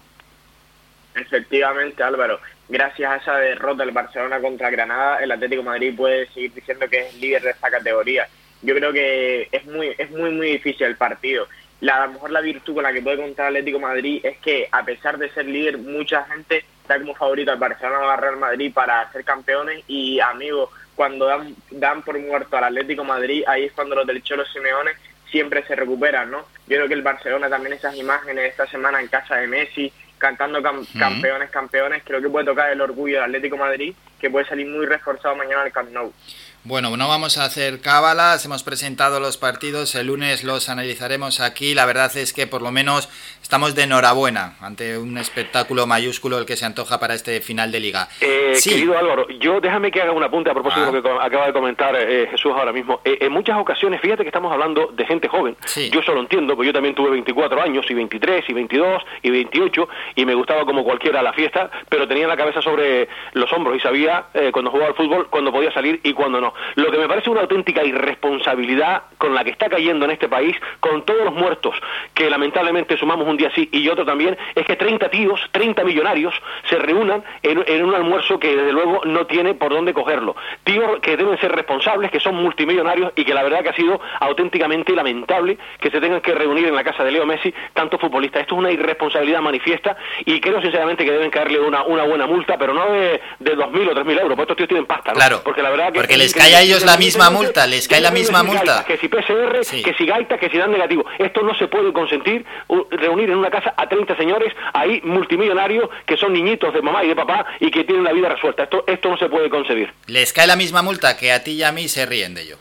Efectivamente, Álvaro gracias a esa derrota del Barcelona contra Granada, el Atlético Madrid puede seguir diciendo que es líder de esta categoría. yo creo que es muy, es muy, muy difícil el partido. La, a lo mejor la virtud con la que puede contar Atlético Madrid es que, a pesar de ser líder, mucha gente está como favorito al Barcelona o al Real Madrid para ser campeones y, amigos, cuando dan, dan por muerto al Atlético Madrid, ahí es cuando los del Cholo Simeone siempre se recuperan, ¿no? Yo creo que el Barcelona también esas imágenes esta semana en casa de Messi, cantando campeones, campeones, creo que puede tocar el orgullo del Atlético Madrid, que puede salir muy reforzado mañana al Camp Nou. Bueno, no vamos a hacer cábalas, hemos presentado los partidos, el lunes los analizaremos aquí, la verdad es que por lo menos estamos de enhorabuena ante un espectáculo mayúsculo el que se antoja para este final de liga. Eh, Querido Álvaro, yo déjame que haga un apunte a propósito de lo que acaba de comentar eh, Jesús ahora mismo. Eh, en muchas ocasiones, fíjate que estamos hablando de gente joven, yo solo entiendo, porque yo también tuve 24 años y 23 y 22 y 28 y me gustaba como cualquiera la fiesta, pero tenía la cabeza sobre los hombros y sabía eh, cuando jugaba al fútbol cuando podía salir y cuando no. Lo que me parece una auténtica irresponsabilidad con la que está cayendo en este país, con todos los muertos que lamentablemente sumamos un día sí y otro también, es que 30 tíos, 30 millonarios se reúnan en, un almuerzo que desde luego no tiene por dónde cogerlo. Tíos que deben ser responsables, que son multimillonarios y que la verdad que ha sido auténticamente lamentable que se tengan que reunir en la casa de Leo Messi tantos futbolistas. Esto es una irresponsabilidad manifiesta y creo sinceramente que deben caerle una, una buena multa, pero no de, de 2.000 o 3.000 euros, porque estos tíos tienen pasta, ¿no? Claro, porque la verdad que porque les cae a ellos la misma multa, les cae la misma multa. Que si PCR, que si gaita, que si dan negativo. Esto no se puede consentir, reunir en una casa a 30 señores ahí multimillonarios que son niñitos de mamá y de papá y que tienen la vida resuelta. Esto, esto no se puede concebir. Les cae la misma multa que a ti y a mí se ríen de ello.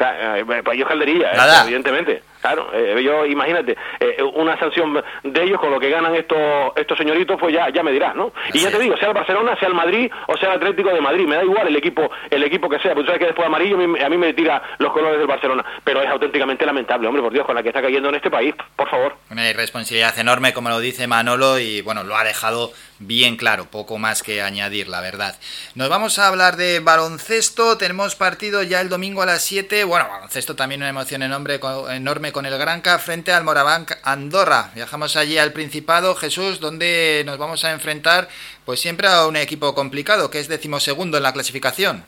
Eh, pues yo caldería, eh, evidentemente. Claro, eh, yo imagínate, eh, una sanción de ellos con lo que ganan estos estos señoritos, pues ya ya me dirás, ¿no? y ya te digo, sea el Barcelona, sea el Madrid o sea el Atlético de Madrid, me da igual el equipo el equipo que sea, porque tú sabes que después amarillo a mí me tira los colores del Barcelona, pero es auténticamente lamentable, hombre, por Dios, con la que está cayendo en este país, por favor. Una irresponsabilidad enorme, como lo dice Manolo, y bueno, lo ha dejado bien claro, poco más que añadir, la verdad. Nos vamos a hablar de baloncesto, tenemos partido ya el domingo a las 7, bueno, baloncesto también una emoción enorme, enorme con el Granca frente al Morabanc Andorra. Viajamos allí al Principado, Jesús, donde nos vamos a enfrentar pues siempre a un equipo complicado, que es decimosegundo en la clasificación.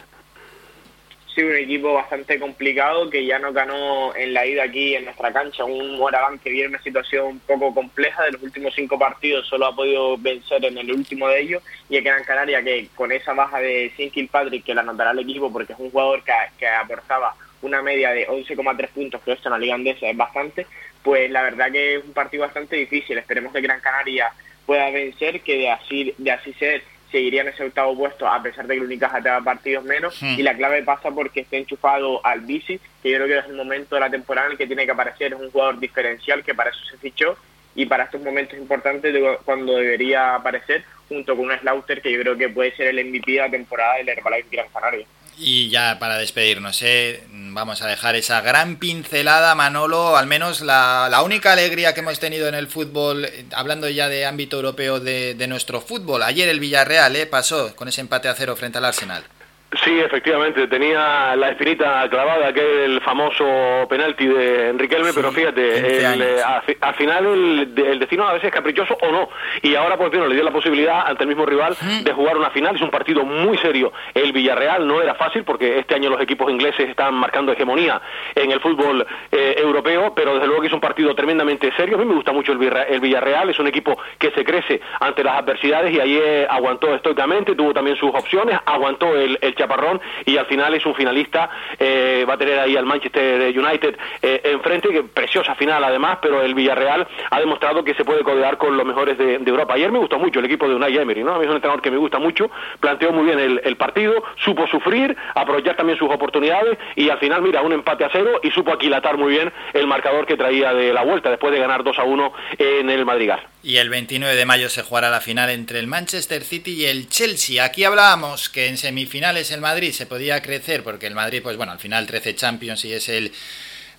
Sí, un equipo bastante complicado que ya nos ganó en la ida aquí en nuestra cancha, un Moraván que viene en una situación un poco compleja, de los últimos cinco partidos solo ha podido vencer en el último de ellos, y el Gran Canaria que con esa baja de Sin Kilpatrick que la anotará el equipo porque es un jugador que, que aportaba una media de 11,3 puntos, que esto en la Liga Andesa es bastante, pues la verdad que es un partido bastante difícil. Esperemos que Gran Canaria pueda vencer, que de así, de así ser seguiría en ese octavo puesto a pesar de que el Unicaja tenga partidos menos hmm. y la clave pasa porque esté enchufado al bici que yo creo que es el momento de la temporada en el que tiene que aparecer es un jugador diferencial que para eso se fichó y para estos momentos importantes cuando debería aparecer junto con un Slaughter que yo creo que puede ser el MVP de la temporada del Herbalife Gran Canaria. Y ya para despedirnos, ¿eh? vamos a dejar esa gran pincelada, Manolo, al menos la, la, única alegría que hemos tenido en el fútbol, hablando ya de ámbito europeo de, de nuestro fútbol. Ayer el Villarreal ¿eh? pasó con ese empate a cero frente al Arsenal. Sí, efectivamente, tenía la espinita clavada, que es el famoso penalti de Enrique Elme, pero fíjate, eh, al final el, destino a veces es caprichoso o no. Y ahora, pues bueno, le dio la posibilidad ante el mismo rival de jugar una final. Es un partido muy serio. El Villarreal no era fácil porque este año los equipos ingleses están marcando hegemonía en el fútbol eh, europeo, pero desde luego que es un partido tremendamente serio. A mí me gusta mucho el, el Villarreal, es un equipo que se crece ante las adversidades y ayer aguantó estoicamente, tuvo también sus opciones, aguantó el, el chaparrón y al final es un finalista, eh, va a tener ahí al Manchester United eh, enfrente, que preciosa final además, pero el Villarreal ha demostrado que se puede codear con los mejores de, Europa. Ayer me gustó mucho el equipo de Unai Emery, ¿no? A mí es un entrenador que me gusta mucho, planteó muy bien el, partido, supo sufrir, aprovechar también sus oportunidades y al final, mira, un empate a cero y supo aquilatar muy bien el marcador que traía de la vuelta después de ganar 2 a 1 en el Madrigal. Y el 29 de mayo se jugará la final entre el Manchester City y el Chelsea. Aquí hablábamos que en semifinales el Madrid se podía crecer porque el Madrid, pues bueno, al final 13 Champions y es el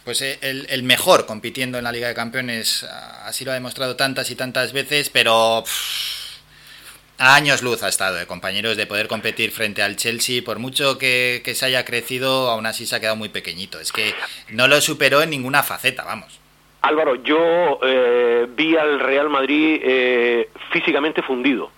pues el, mejor compitiendo en la Liga de Campeones. Así lo ha demostrado tantas y tantas veces, pero a años luz ha estado, de compañeros, de poder competir frente al Chelsea. Por mucho que, se haya crecido, aún así se ha quedado muy pequeñito. Es que no lo superó en ninguna faceta, vamos. Álvaro, yo eh, vi al Real Madrid eh, físicamente fundido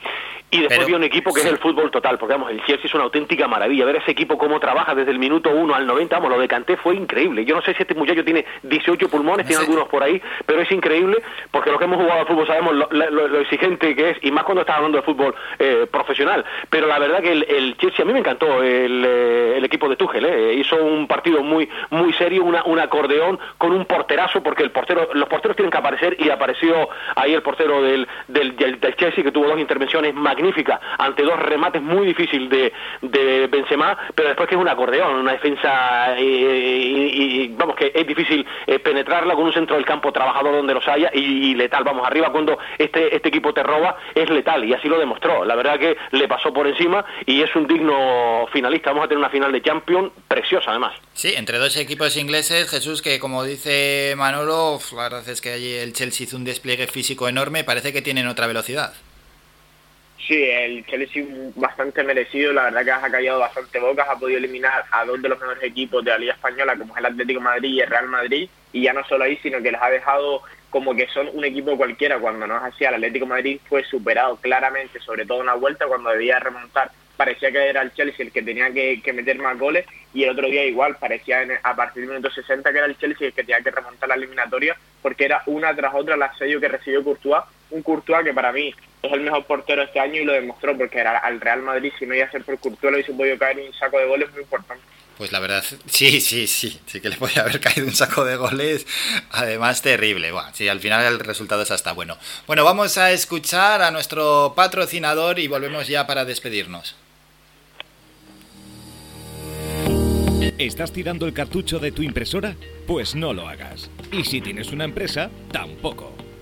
Y después vi un equipo que es el fútbol total, porque vamos, el Chelsea es una auténtica maravilla. Ver ese equipo cómo trabaja desde el minuto 1 al 90, vamos, lo de Canté fue increíble. Yo no sé si este muchacho tiene 18 pulmones, tiene algunos por ahí, pero es increíble porque los que hemos jugado al fútbol sabemos lo, exigente que es, y más cuando estás hablando de fútbol eh, profesional. Pero la verdad que el, Chelsea, a mí me encantó el, eh, equipo de Tuchel, eh. hizo un partido muy muy serio, una, un acordeón con un porterazo, porque el portero, los porteros tienen que aparecer y apareció ahí el portero del, del, del Chelsea que tuvo dos intervenciones magníficas magnífica ante dos remates muy difíciles de, de Benzema, pero después que es un acordeón, una defensa eh, y, vamos que es difícil eh, penetrarla con un centro del campo trabajador donde los haya y, letal, vamos arriba cuando este este equipo te roba es letal y así lo demostró. La verdad que le pasó por encima y es un digno finalista. Vamos a tener una final de Champions preciosa además. Sí, entre dos equipos ingleses, Jesús, que como dice Manolo, la verdad es que allí el Chelsea hizo un despliegue físico enorme, parece que tienen otra velocidad. Sí, el Chelsea bastante merecido, la verdad que ha callado bastante bocas, ha podido eliminar a dos de los mejores equipos de la Liga Española, como es el Atlético Madrid y el Real Madrid, y ya no solo ahí, sino que les ha dejado como que son un equipo cualquiera, cuando no es así, el Atlético Madrid fue superado claramente, sobre todo en una vuelta, cuando debía remontar, parecía que era el Chelsea el que tenía que, meter más goles, y el otro día igual, parecía a partir del minuto 60 que era el Chelsea el que tenía que remontar la eliminatoria, porque era una tras otra la asedio que recibió Courtois, un Courtois que para mí es el mejor portero este año y lo demostró porque era al Real Madrid si no iba a ser por Courtois lo hubiese podido caer en un saco de goles muy importante. Pues la verdad, sí, sí, sí, sí que le podía haber caído un saco de goles, además terrible. Bueno, sí, al final el resultado es hasta bueno. Bueno, vamos a escuchar a nuestro patrocinador y volvemos ya para despedirnos. ¿Estás tirando el cartucho de tu impresora? Pues no lo hagas. Y si tienes una empresa, tampoco.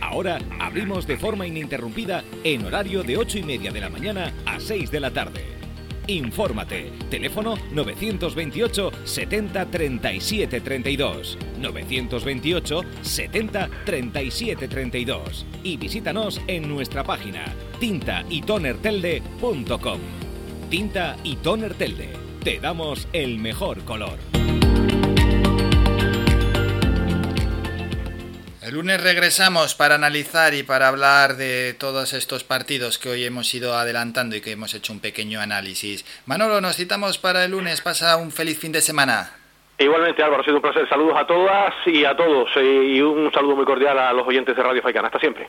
Ahora abrimos de forma ininterrumpida en horario de 8 y media de la mañana a 6 de la tarde. Infórmate. Teléfono 928 70 37 32. 928 70 37 32. Y visítanos en nuestra página tinta y tintaytonertelde.com. Tinta y Toner Telde. Te damos el mejor color. El lunes regresamos para analizar y para hablar de todos estos partidos que hoy hemos ido adelantando y que hemos hecho un pequeño análisis. Manolo, nos citamos para el lunes. Pasa un feliz fin de semana. Igualmente, Álvaro, ha sido un placer. Saludos a todas y a todos. Eh, y un saludo muy cordial a los oyentes de Radio Faicana. Hasta siempre.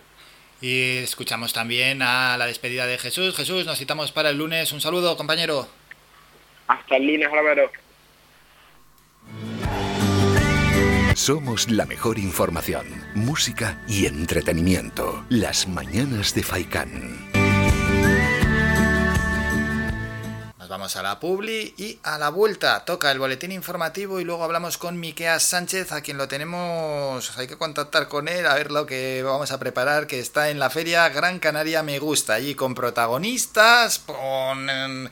Y escuchamos también a la despedida de Jesús. Jesús, nos citamos para el lunes. Un saludo, compañero. Hasta el lunes, Álvaro. Somos la mejor información, música y entretenimiento. Las mañanas de Faikán. Nos vamos a la publi y a la vuelta. Toca el boletín informativo y luego hablamos con Miqueas Sánchez, a quien lo tenemos. Hay que contactar con él a ver lo que vamos a preparar, que está en la feria Gran Canaria Me Gusta, allí con protagonistas, con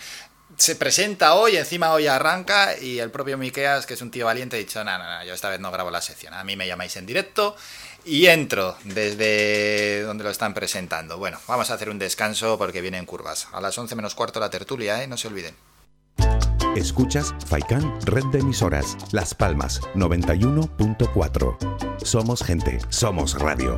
se presenta hoy, encima hoy arranca y el propio Miqueas, que es un tío valiente, ha dicho, no, no, no, yo esta vez no grabo la sección, a mí me llamáis en directo y entro desde donde lo están presentando. Bueno, vamos a hacer un descanso porque vienen curvas. A las 11 menos cuarto la tertulia, ¿eh? No se olviden. Escuchas Faikan Red de Emisoras, Las Palmas 91.4. Somos gente, somos radio.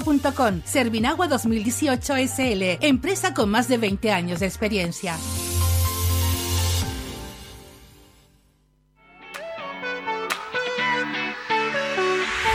servinagua.com. Servinagua 2018 SL, empresa con más de 20 años de experiencia.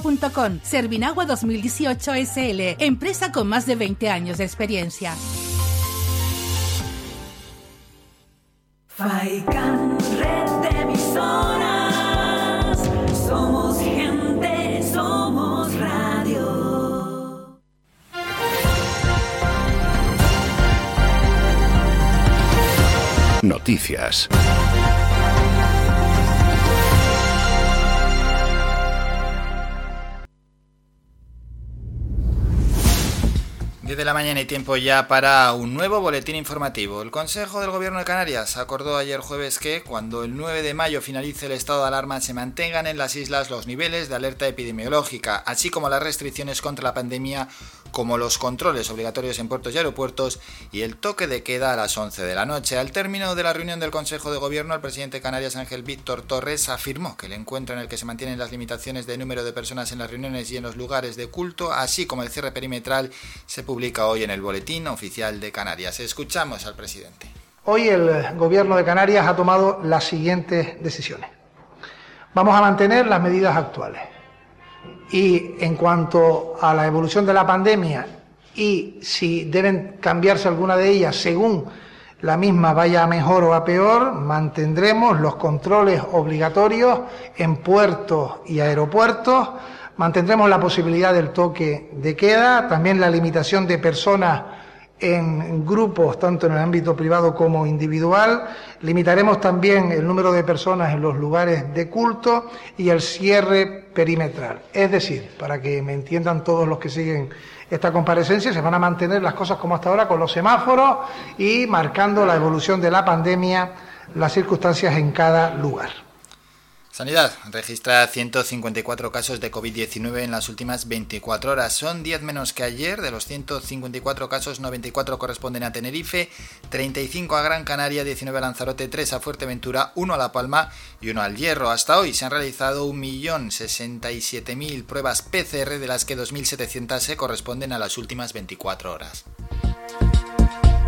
servinagua.com. Servinagua 2018 SL, empresa con más de 20 años de experiencia. Faikan, red de emisoras. Somos gente, somos radio. Noticias. 10 de la mañana y tiempo ya para un nuevo boletín informativo. El Consejo del Gobierno de Canarias acordó ayer jueves que, cuando el 9 de mayo finalice el estado de alarma, se mantengan en las islas los niveles de alerta epidemiológica, así como las restricciones contra la pandemia, como los controles obligatorios en puertos y aeropuertos y el toque de queda a las 11 de la noche. Al término de la reunión del Consejo de Gobierno, el presidente de Canarias, Ángel Víctor Torres, afirmó que el encuentro en el que se mantienen las limitaciones de número de personas en las reuniones y en los lugares de culto, así como el cierre perimetral, se publica hoy en el Boletín Oficial de Canarias. Escuchamos al presidente. Hoy el Gobierno de Canarias ha tomado las siguientes decisiones. Vamos a mantener las medidas actuales. Y en cuanto a la evolución de la pandemia y si deben cambiarse alguna de ellas según la misma vaya a mejor o a peor, mantendremos los controles obligatorios en puertos y aeropuertos Mantendremos la posibilidad del toque de queda, también la limitación de personas en grupos, tanto en el ámbito privado como individual. Limitaremos también el número de personas en los lugares de culto y el cierre perimetral. Es decir, para que me entiendan todos los que siguen esta comparecencia, se van a mantener las cosas como hasta ahora con los semáforos y marcando la evolución de la pandemia, las circunstancias en cada lugar. Sanidad registra 154 casos de COVID-19 en las últimas 24 horas. Son 10 menos que ayer. De los 154 casos, 94 corresponden a Tenerife, 35 a Gran Canaria, 19 a Lanzarote, 3 a Fuerteventura, 1 a La Palma y 1 al Hierro. Hasta hoy se han realizado 1.067.000 pruebas PCR, de las que 2.700 se corresponden a las últimas 24 horas.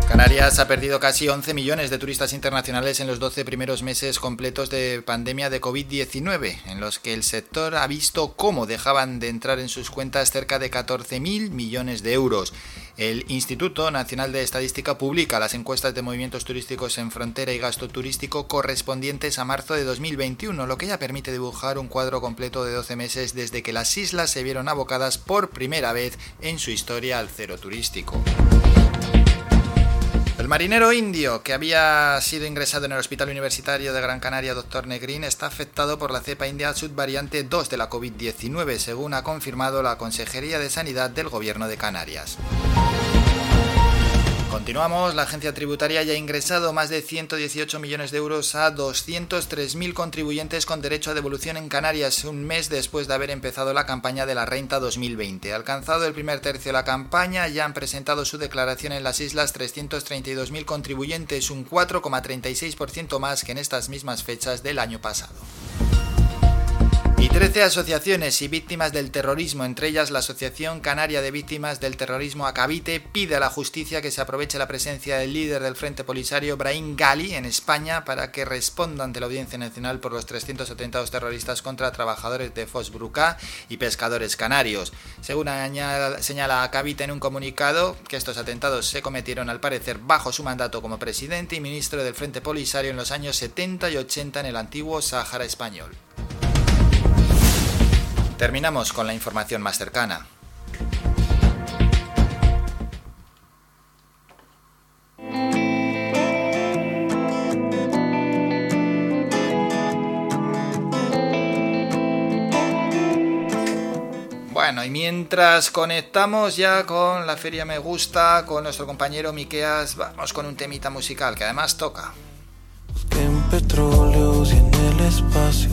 Canarias ha perdido casi 11 millones de turistas internacionales en los 12 primeros meses completos de pandemia de COVID-19, en los que el sector ha visto cómo dejaban de entrar en sus cuentas cerca de 14.000 millones de euros. El Instituto Nacional de Estadística publica las encuestas de movimientos turísticos en frontera y gasto turístico correspondientes a marzo de 2021, lo que ya permite dibujar un cuadro completo de 12 meses desde que las islas se vieron abocadas por primera vez en su historia al cero turístico. El marinero indio que había sido ingresado en el Hospital Universitario de Gran Canaria, Dr. Negrín, está afectado por la cepa india subvariante 2 de la COVID-19, según ha confirmado la Consejería de Sanidad del Gobierno de Canarias. Continuamos, la agencia tributaria ya ha ingresado más de 118 millones de euros a 203.000 contribuyentes con derecho a devolución en Canarias, un mes después de haber empezado la campaña de la renta 2020. Alcanzado el primer tercio de la campaña, ya han presentado su declaración en las islas 332.000 contribuyentes, un 4,36% más que en estas mismas fechas del año pasado. Y Trece asociaciones y víctimas del terrorismo, entre ellas la Asociación Canaria de Víctimas del Terrorismo Acabite, pide a la justicia que se aproveche la presencia del líder del Frente Polisario, Brahim Gali, en España para que responda ante la Audiencia Nacional por los 300 atentados terroristas contra trabajadores de Fosbruca y pescadores canarios. Según señala Acabite en un comunicado, que estos atentados se cometieron al parecer bajo su mandato como presidente y ministro del Frente Polisario en los años 70 y 80 en el antiguo Sáhara español. Terminamos con la información más cercana. Bueno, y mientras conectamos ya con la Feria Me Gusta, con nuestro compañero Miqueas, vamos con un temita musical que además toca. En petróleos y en el espacio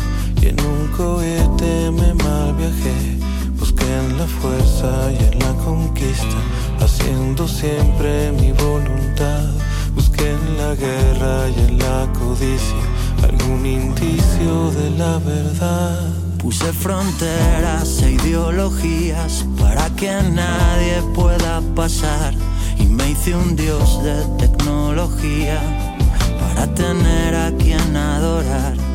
la fuerza y en la conquista, haciendo siempre mi voluntad. Busqué en la guerra y en la codicia algún indicio de la verdad. Puse fronteras e ideologías para que nadie pueda pasar. Y me hice un dios de tecnología para tener a quien adorar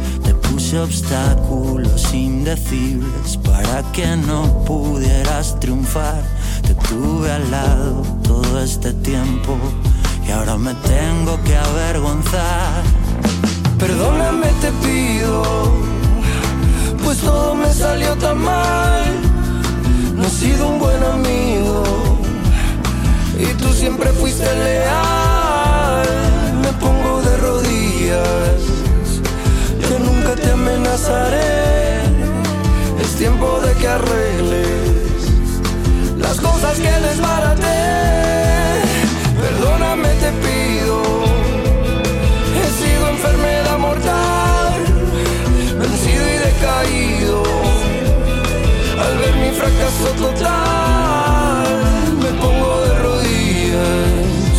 puse obstáculos indecibles para que no pudieras triunfar. Te tuve al lado todo este tiempo y ahora me tengo que avergonzar. Perdóname, te pido, pues todo me salió tan mal. No he sido un buen amigo y tú siempre fuiste leal. Me pongo de rodillas amenazaré. Es tiempo de que arregles las cosas que desbaraté. Perdóname, te pido. He sido enfermedad mortal, vencido y decaído. Al ver mi fracaso total, me pongo de rodillas.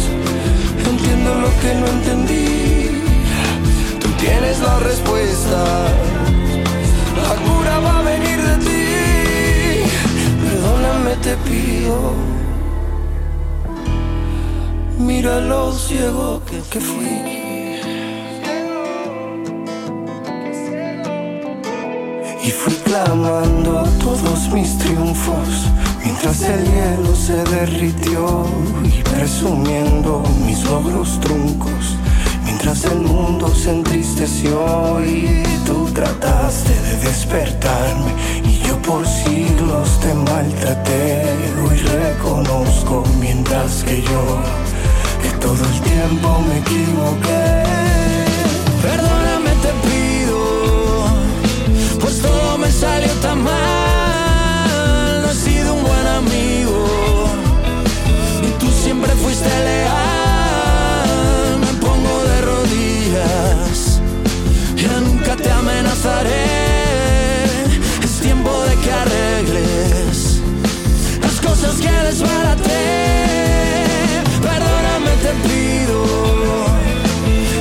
Entiendo lo que no entendí tienes la respuesta. Te pido. Mira lo ciego que, que fui. Y fui clamando todos mis triunfos mientras el hielo se derritió y presumiendo mis logros truncos Mientras el mundo se entristeció y tú trataste de despertarme y yo por siglos te maltraté. Hoy reconozco mientras que yo que todo el tiempo me equivoqué. Perdóname te pido, pues todo me salió tan mal. No he sido un buen amigo y tú siempre fuiste leal. Es tiempo de que arregles las cosas que desbaraté. Perdóname, te pido.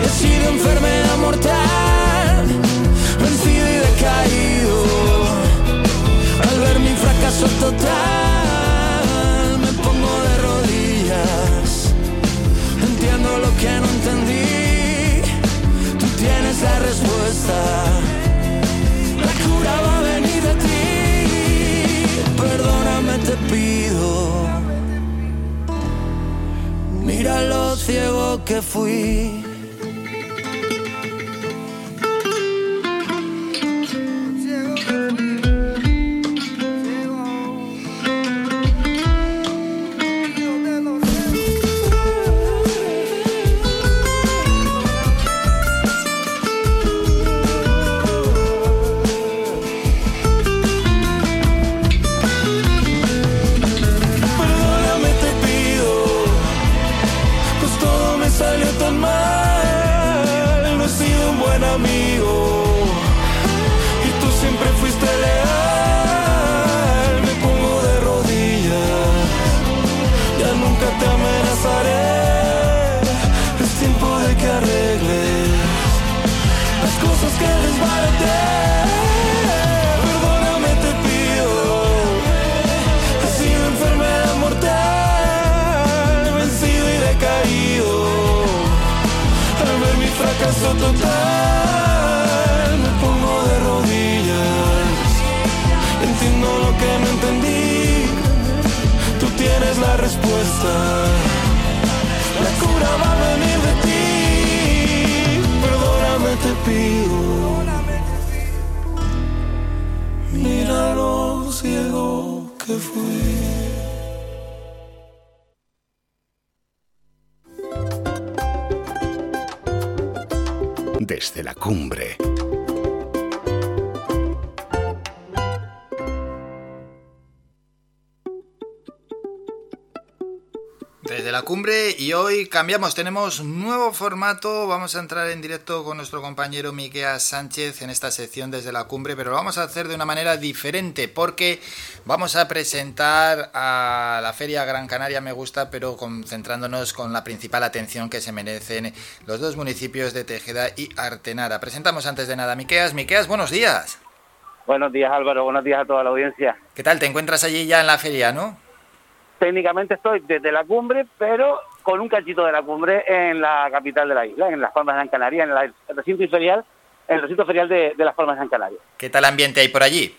He sido enfermedad mortal, vencido y decaído. Al ver mi fracaso total, me pongo de rodillas. Entiendo lo que no entendí tienes la respuesta. Mira lo ciego que fui. Cambiamos, tenemos nuevo formato, vamos a entrar en directo con nuestro compañero Miquea Sánchez en esta sección desde la cumbre, pero lo vamos a hacer de una manera diferente porque vamos a presentar a la Feria Gran Canaria Me Gusta, pero concentrándonos con la principal atención que se merecen los dos municipios de Tejeda y Artenara. Presentamos antes de nada Miqueas. Miqueas, buenos días. Buenos días Álvaro, buenos días a toda la audiencia. ¿Qué tal? ¿Te encuentras allí ya en la feria, no? técnicamente estoy desde la cumbre, pero con un cachito de la cumbre en la capital de la isla, en Las Palmas de Gran Canaria, en el recinto ferial, en el recinto ferial de, Las Palmas de Gran Canaria. ¿Qué tal ambiente hay por allí?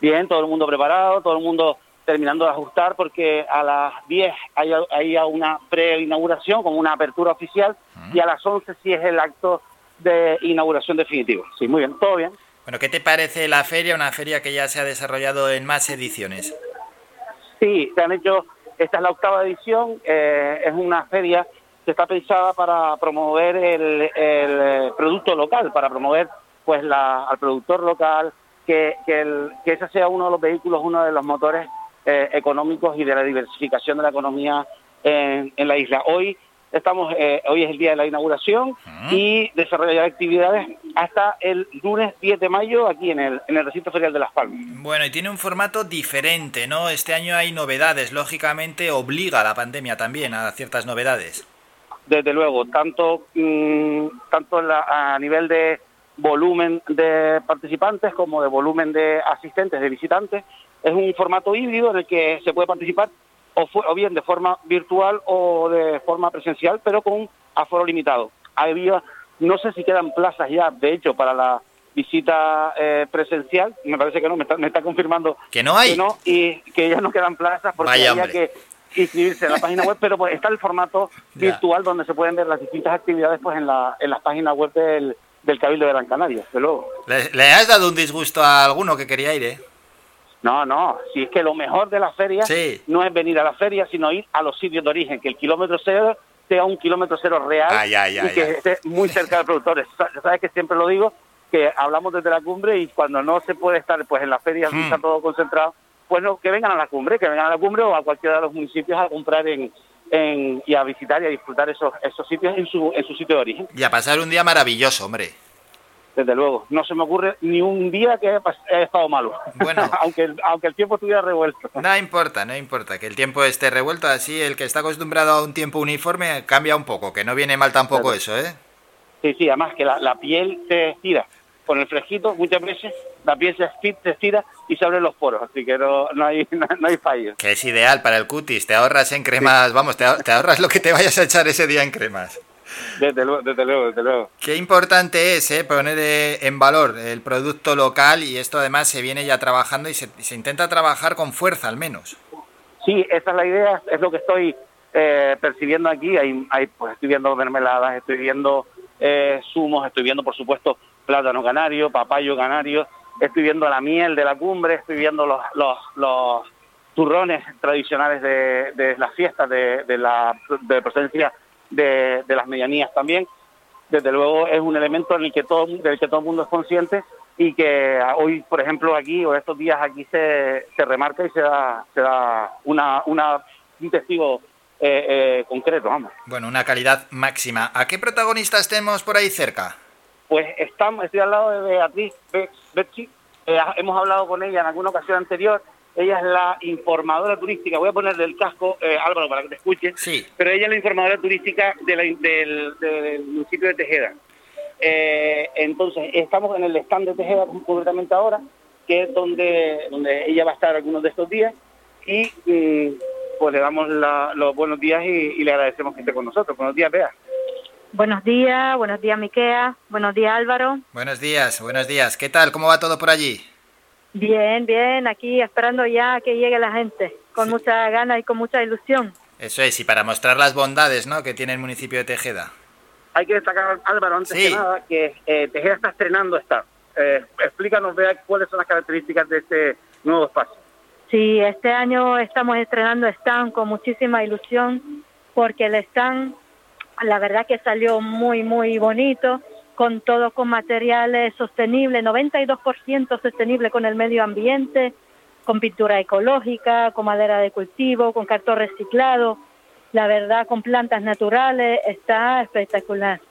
Bien, todo el mundo preparado, todo el mundo terminando de ajustar, porque a las 10 hay, hay una pre-inauguración, como una apertura oficial, y a las 11 sí es el acto de inauguración definitivo. Sí, muy bien, todo bien. Bueno, ¿qué te parece la feria? Una feria que ya se ha desarrollado en más ediciones. Sí, se han hecho, esta es la octava edición, eh, es una feria que está pensada para promover el, eh, producto local, para promover pues la, al productor local, que, que, el, que ese sea uno de los vehículos, uno de los motores eh, económicos y de la diversificación de la economía en, en la isla. Hoy Estamos, eh, hoy es el día de la inauguración y desarrollar actividades hasta el lunes 10 de mayo aquí en el, en el recinto ferial de Las Palmas. Bueno, y tiene un formato diferente, ¿no? Este año hay novedades, lógicamente obliga a la pandemia también a ciertas novedades. Desde luego, tanto, mm, tanto a nivel de volumen de participantes como de volumen de asistentes, de visitantes, es un formato híbrido en el que se puede participar o, bien de forma virtual o de forma presencial, pero con aforo limitado. Había, no sé si quedan plazas ya, de hecho, para la visita eh, presencial, me parece que no, me está, confirmando que no hay, que no, y que ya no quedan plazas porque había que inscribirse en la página web, pero pues está el formato virtual donde se pueden ver las distintas actividades pues en, la, en las páginas web del, del Cabildo de Gran Canaria, luego. ¿Le, ¿Le, has dado un disgusto a alguno que quería ir, eh? No, no, si es que lo mejor de la feria no es venir a la feria, sino ir a los sitios de origen, que el kilómetro cero sea un kilómetro cero real y que esté muy cerca del productor. Sabes que siempre lo digo, que hablamos desde la cumbre y cuando no se puede estar pues en la feria, hmm. está todo concentrado, pues no, que vengan a la cumbre, que vengan a la cumbre o a cualquiera de los municipios a comprar en, en, y a visitar y a disfrutar esos, esos sitios en su, en su sitio de origen. Y a pasar un día maravilloso, hombre desde luego. No se me ocurre ni un día que haya estado malo. Bueno, aunque, el, aunque el tiempo estuviera revuelto. No importa, no importa que el tiempo esté revuelto. Así el que está acostumbrado a un tiempo uniforme cambia un poco, que no viene mal tampoco eso, ¿eh? Sí, sí, además que la, piel se estira. Con el fresquito, muchas veces la piel se, estira y se abren los poros, así que no, no hay, no, hay fallo. Que es ideal para el cutis, te ahorras en cremas, vamos, te ahorras lo que te vayas a echar ese día en cremas. Desde luego, desde luego, desde luego. Qué importante es eh, poner eh, en valor el producto local y esto además se viene ya trabajando y se, se, intenta trabajar con fuerza al menos. Sí, esa es la idea, es lo que estoy eh, percibiendo aquí. Hay, hay, pues estoy viendo mermeladas, estoy viendo eh, zumos, estoy viendo por supuesto plátano canario, papayo canario, estoy viendo la miel de la cumbre, estoy viendo los, los, los turrones tradicionales de, de las fiestas de, de la de de, las medianías también. Desde luego es un elemento en el que todo, del que todo el mundo es consciente y que hoy, por ejemplo, aquí o estos días aquí se, se remarca y se da, se da una, una, un testigo eh, eh, concreto, vamos. Bueno, una calidad máxima. ¿A qué protagonistas tenemos por ahí cerca? Pues estamos, estoy al lado de Beatriz Betsy, eh, hemos hablado con ella en alguna ocasión anterior ella es la informadora turística, voy a ponerle el casco, eh, Álvaro, para que te escuche, sí. pero ella es la informadora turística del, municipio de Tejeda. Eh, entonces, estamos en el stand de Tejeda concretamente ahora, que es donde, donde ella va a estar algunos de estos días, y mm, pues le damos los buenos días y, le agradecemos que esté con nosotros. Buenos días, Bea. Buenos días, buenos días, Miquea, buenos días, Álvaro. Buenos días, buenos días. ¿Qué tal? ¿Cómo va todo por allí? Bien, bien, aquí esperando ya que llegue la gente, con mucha ganas y con mucha ilusión. Eso es, y para mostrar las bondades ¿no? que tiene el municipio de Tejeda. Hay que destacar, Álvaro, antes Sí. que nada, que eh, Tejeda está estrenando esta. Eh, explícanos, vea cuáles son las características de este nuevo espacio. Sí, este año estamos estrenando stand con muchísima ilusión porque el stand, la verdad que salió muy, muy bonito, con todo con materiales sostenibles, 92% sostenible con el medio ambiente, con pintura ecológica, con madera de cultivo, con cartón reciclado, la verdad con plantas naturales, está espectacular.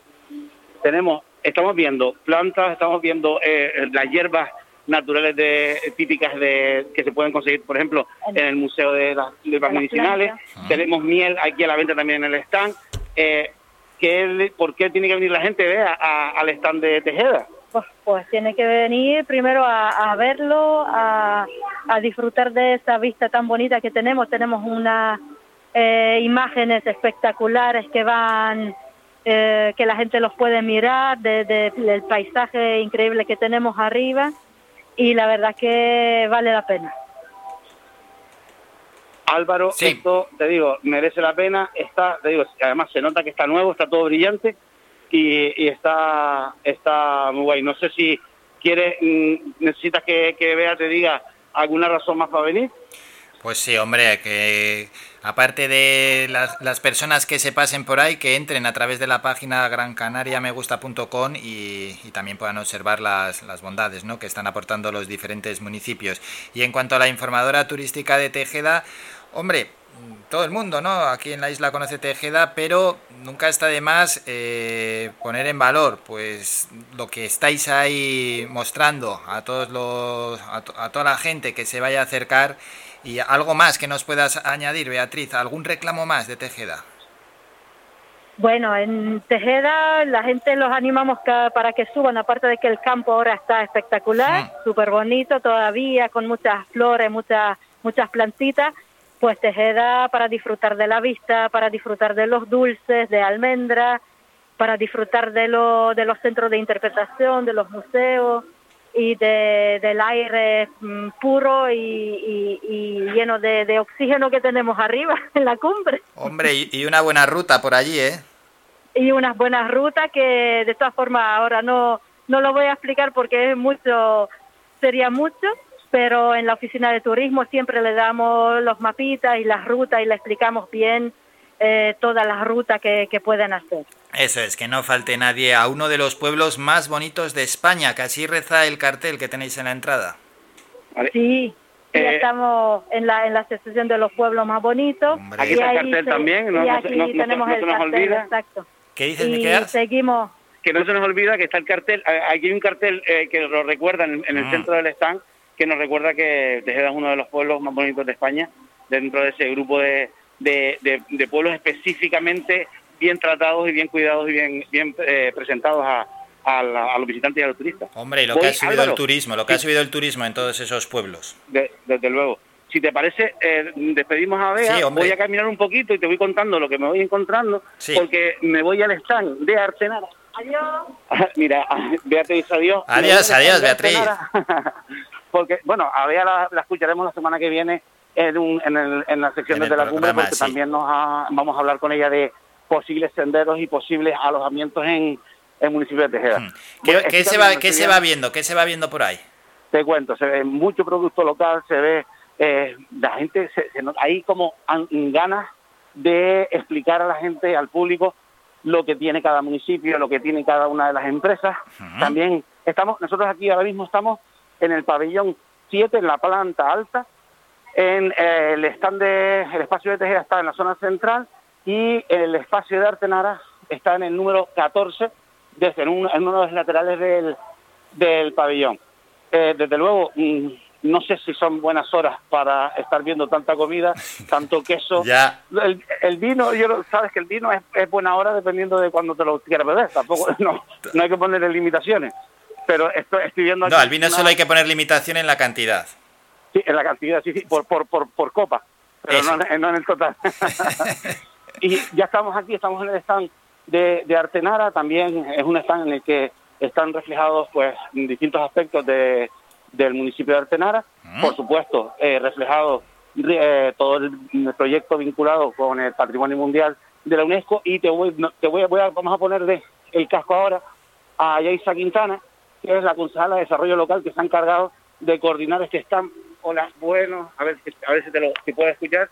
tenemos, estamos viendo plantas, estamos viendo eh, las hierbas naturales de, típicas de que se pueden conseguir, por ejemplo, en el Museo de las Hierbas Medicinales. Tenemos miel aquí a la venta también en el stand. Eh, ¿qué- ¿Por qué tiene que venir la gente a- al stand de Tejeda? Pues, pues tiene que venir primero a, verlo, a, a disfrutar de esa vista tan bonita que tenemos. Tenemos unas eh, imágenes espectaculares que van, eh, que la gente los puede mirar, de- de- del paisaje increíble que tenemos arriba y la verdad que vale la pena. Álvaro, esto, te digo, merece la pena. Está, te digo, además se nota que está nuevo, está todo brillante y, y está, está muy guay. No sé si quieres, mm, necesitas que, que Bea te diga alguna razón más para venir. Pues sí, hombre, que aparte de las, las personas que se pasen por ahí, que entren a través de la página grancanariamegusta.com y, y también puedan observar las, las bondades ¿no? que están aportando los diferentes municipios. Y en cuanto a la informadora turística de Tejeda, hombre, todo el mundo, ¿no? Aquí en la isla conoce Tejeda, pero nunca está de más eh, poner en valor, pues, lo que estáis ahí mostrando a todos los, a, to- a toda la gente que se vaya a acercar y algo más que nos puedas añadir, Beatriz, algún reclamo más de Tejeda. Bueno, en Tejeda la gente los animamos para que suban, aparte de que el campo ahora está espectacular, súper bonito todavía, con muchas flores, muchas, muchas plantitas, pues Tejeda para disfrutar de la vista, para disfrutar de los dulces, de almendra, para disfrutar de, lo, de los centros de interpretación, de los museos y de, del aire mm, puro y, y- y lleno de, de oxígeno que tenemos arriba en la cumbre. Hombre, y, y una buena ruta por allí, ¿eh? y unas buenas rutas que de todas formas ahora no no lo voy a explicar porque es mucho sería mucho pero en la oficina de turismo siempre le damos los mapitas y las rutas y le explicamos bien eh, todas las rutas que, que pueden hacer Eso es, que no falte nadie a uno de los pueblos más bonitos de España, que así reza el cartel que tenéis en la entrada. sí ya Eh, estamos en la en la asociación de los pueblos más bonitos Aquí y está el cartel se- también, no- y aquí no- no tenemos no se el nos cartel olvida. exacto ¿Qué dices, y Miqueas? seguimos Que no se nos olvida que está el cartel, eh, aquí hay un cartel eh, que lo recuerda en, en el Ah. centro del stand, que nos recuerda que Tejeda es uno de los pueblos más bonitos de España, dentro de ese grupo de, de, de- de pueblos específicamente bien tratados y bien cuidados y bien, bien eh, presentados a, a la- a los visitantes y a los turistas. Hombre, y lo Voy, que ha subido Álvaro, el turismo, lo que ha subido el turismo en todos esos pueblos. De- desde luego. Si te parece, eh, despedimos a Bea. Sí, voy a caminar un poquito y te voy contando lo que me voy encontrando, Sí. porque me voy al stand de Artenara. adiós Mira, Beatriz, adiós. Adiós, adiós, Beatriz. Porque, bueno, a Bea la, la escucharemos la semana que viene en, un- en, el- en la sección En de la cumbre, porque sí. también nos ha- vamos a hablar con ella de posibles senderos y posibles alojamientos en el municipio de Tejeda. Hmm. ¿Qué, Bueno, qué se va, ¿Qué se va viendo? ¿Qué se va viendo por ahí? te cuento, se ve mucho producto local, se ve, eh, la gente, se, se hay como an- ganas de explicar a la gente, al público, lo que tiene cada municipio, lo que tiene cada una de las empresas. También estamos, nosotros aquí ahora mismo estamos en el pabellón 7, en la planta alta, en eh, el stand de, el espacio de Tejera está en la zona central y el espacio de Artenara está en el número 14, desde en, un- en uno de los laterales del, del pabellón. Eh, desde luego, mm, no sé si son buenas horas para estar viendo tanta comida, tanto queso. Ya. El, el vino, yo sabes que el vino es, es buena hora dependiendo de cuando te lo quieras beber. Tampoco, no, no hay que ponerle limitaciones. Pero esto, estoy viendo aquí No, al vino una- solo hay que poner limitación en la cantidad. Sí, en la cantidad, sí, sí, por, por, por, por copa, pero no, en- no en el total. y ya estamos aquí, estamos en el stand de, de Artenara, también es un stand en el que están reflejados pues distintos aspectos de, del municipio de Artenara, por supuesto, eh, reflejados eh, todo el, proyecto vinculado con el patrimonio mundial de la UNESCO y te voy, te voy, voy a, vamos a poner de el casco ahora a Yaisa Quintana, que es la concejala de desarrollo local que se ha encargado de coordinar este stand. Hola, bueno, a ver, a ver si te lo si puedes escuchar.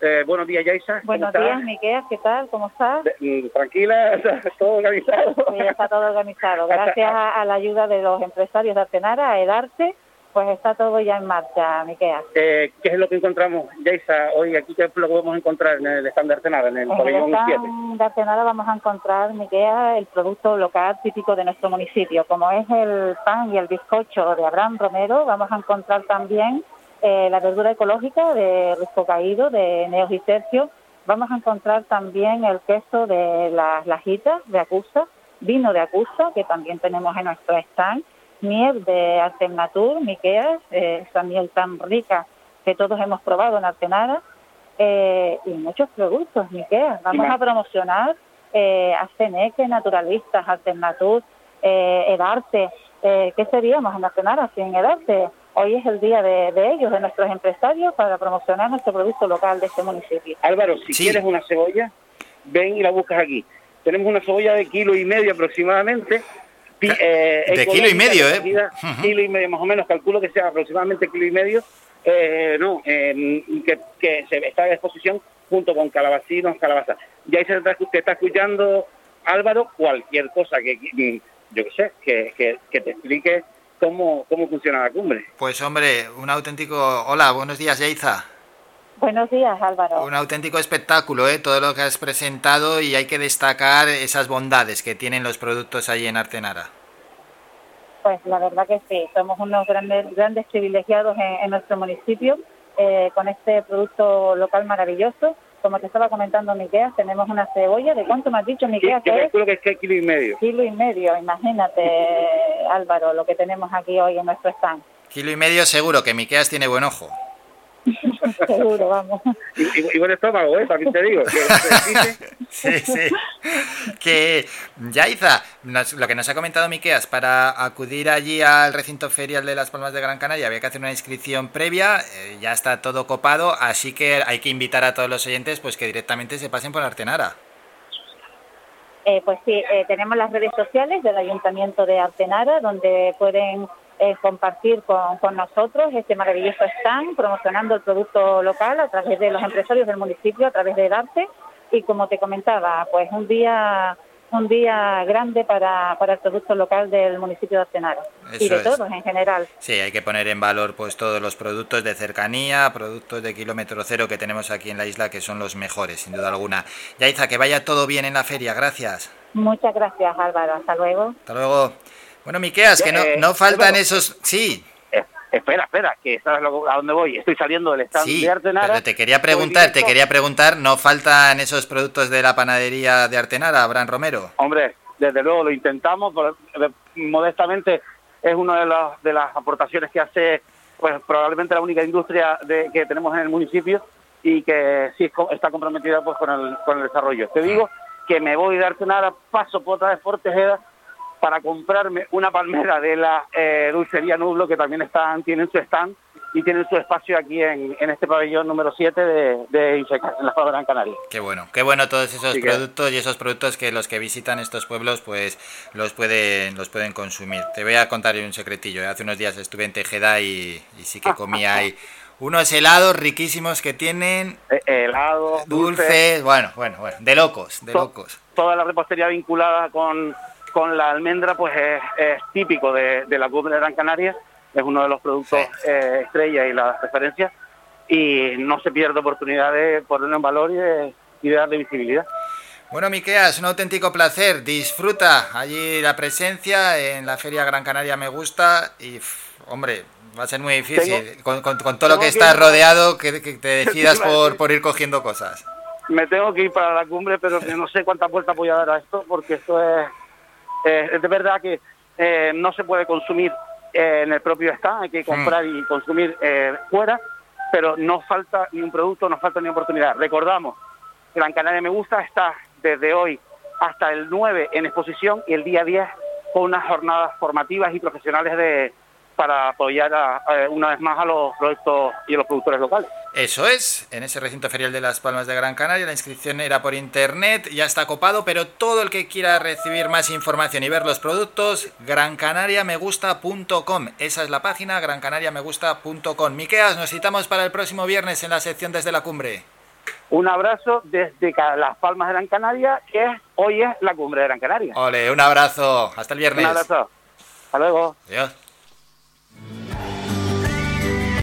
Eh, buenos días, Yaisa. Buenos días, Miquel, ¿qué tal? ¿Cómo estás? Mm, tranquila, todo organizado. Sí, está todo organizado. Gracias a, la ayuda de los empresarios de Artenara, a Edarte, pues está todo ya en marcha, Miquea. Eh, ¿Qué es lo que encontramos, Yaisa, hoy aquí? ¿Qué es lo que podemos encontrar en el stand de Artenara, en el pabellón 7? En el de Artenara vamos a encontrar, Miquea, el producto local típico de nuestro municipio. Como es el pan y el bizcocho de Abraham Romero, vamos a encontrar también eh, la verdura ecológica de risco caído, de Neos y Sergio. Vamos a encontrar también el queso de las lajitas de Acusa, vino de Acusa, que también tenemos en nuestro stand, miel de Artenatur, Miqueas, eh, esa miel tan rica que todos hemos probado en Artenara, eh, y muchos productos, Miqueas. Vamos a promocionar eh, Aceneque, Naturalistas, Artenatur, eh, Edarte. Eh, ¿Qué seríamos en Artenara sin Edarte? Hoy es el día de, ellos, de nuestros empresarios, para promocionar nuestro producto local de este municipio. Álvaro, si quieres una cebolla, ven y la buscas aquí. Tenemos una cebolla de kilo y medio aproximadamente. Eh, de kilo y medio, ¿eh? Kilo y medio, más o menos, calculo que sea aproximadamente kilo y medio. Eh, no, que, que, se está a disposición junto con calabacinos, calabaza. Ya ahí se está, te está escuchando, Álvaro, cualquier cosa que, yo que sé, que, que, que te explique cómo, cómo funciona la cumbre. Pues hombre, un auténtico... Hola, buenos días, Yaiza. Buenos días, Álvaro. Un auténtico espectáculo, ¿eh? todo lo que has presentado y hay que destacar esas bondades que tienen los productos ahí en Artenara. Pues la verdad que sí, somos unos grandes, grandes privilegiados en, nuestro municipio eh, con este producto local maravilloso como te estaba comentando Miquel, tenemos una cebolla. ¿De cuánto me has dicho, Miquel? Sí, yo que es kilo y medio. Kilo y medio, imagínate, Álvaro, lo que tenemos aquí hoy en nuestro stand. Kilo y medio seguro, que Miqueas tiene buen ojo. Seguro, vamos. Y, buen estómago, ¿eh? También te digo. sí, sí. Que, Yaiza, lo que nos ha comentado Miqueas, para acudir allí al recinto ferial de Las Palmas de Gran Canaria había que hacer una inscripción previa, eh, ya está todo copado, así que hay que invitar a todos los oyentes pues que directamente se pasen por Artenara. Eh, pues sí, eh, tenemos las redes sociales del Ayuntamiento de Artenara, donde pueden eh, compartir con, nosotros este maravilloso stand, promocionando el producto local a través de los empresarios del municipio, a través de Darte. Y como te comentaba, pues un día un día grande para, para el producto local del municipio de Artenara y de todos en general. Sí, hay que poner en valor pues todos los productos de cercanía, productos de kilómetro cero que tenemos aquí en la isla que son los mejores, sin duda alguna. Yaiza, que vaya todo bien en la feria, gracias. Muchas gracias Álvaro, hasta luego. Hasta luego. Bueno, Miqueas, que no, eh, no faltan esos... Sí. Eh, espera, espera, que sabes a dónde voy. Estoy saliendo del stand de Artenara. Pero te quería preguntar, te quería preguntar, ¿no faltan esos productos de la panadería de Artenara, Abraham Romero? Hombre, desde luego lo intentamos, eh, modestamente es una de las, de las aportaciones que hace pues probablemente la única industria de, que tenemos en el municipio y que sí está comprometida pues con el, con el desarrollo. Te digo que me voy de Artenara, paso por otra vez por Tejeda para comprarme una palmera de la eh, dulcería Nublo, que también están, tienen su stand y tienen su espacio aquí en, este pabellón número 7 de, de en la Zona Gran Canaria. Qué bueno, qué bueno todos esos productos y esos productos que los que visitan estos pueblos pues los pueden, los pueden consumir. Te voy a contar un secretillo, ¿eh? hace unos días estuve en Tejeda y, sí que comía ahí unos helados riquísimos que tienen. Eh, helados, dulces, bueno, bueno, bueno, de locos, de locos. Toda la repostería vinculada con con la almendra pues es, típico de, la cumbre de Gran Canaria, es uno de los productos eh, estrella y la referencia y no se pierde oportunidad de ponerlo en valor y de, y de darle visibilidad. Bueno, Miquea, es un auténtico placer. Disfruta allí la presencia en la Feria Gran Canaria Me Gusta y, hombre, va a ser muy difícil. con, todo lo que estás rodeado, que, te decidas por, por ir cogiendo cosas. Me tengo que ir para la cumbre, pero no sé cuántas vueltas voy a dar a esto, porque esto es eh, es de verdad que eh, no se puede consumir eh, en el propio stand, hay que comprar y consumir fuera, pero no falta ni un producto, no falta ni oportunidad. Recordamos, Gran Canaria Me Gusta está desde hoy hasta el 9 en exposición y el día 10 con unas jornadas formativas y profesionales de, para apoyar una vez más a los proyectos y a los productores locales. Eso es, en ese recinto ferial de Las Palmas de Gran Canaria la inscripción era por internet, ya está copado, pero todo el que quiera recibir más información y ver los productos, grancanariamegusta.com. Esa es la página, grancanariamegusta.com. Miqueas, nos citamos para el próximo viernes en la sección desde la cumbre. Un abrazo desde Las Palmas de Gran Canaria, que hoy es la cumbre de Gran Canaria. Ole, un abrazo, hasta el viernes. Un abrazo, hasta luego. Adiós.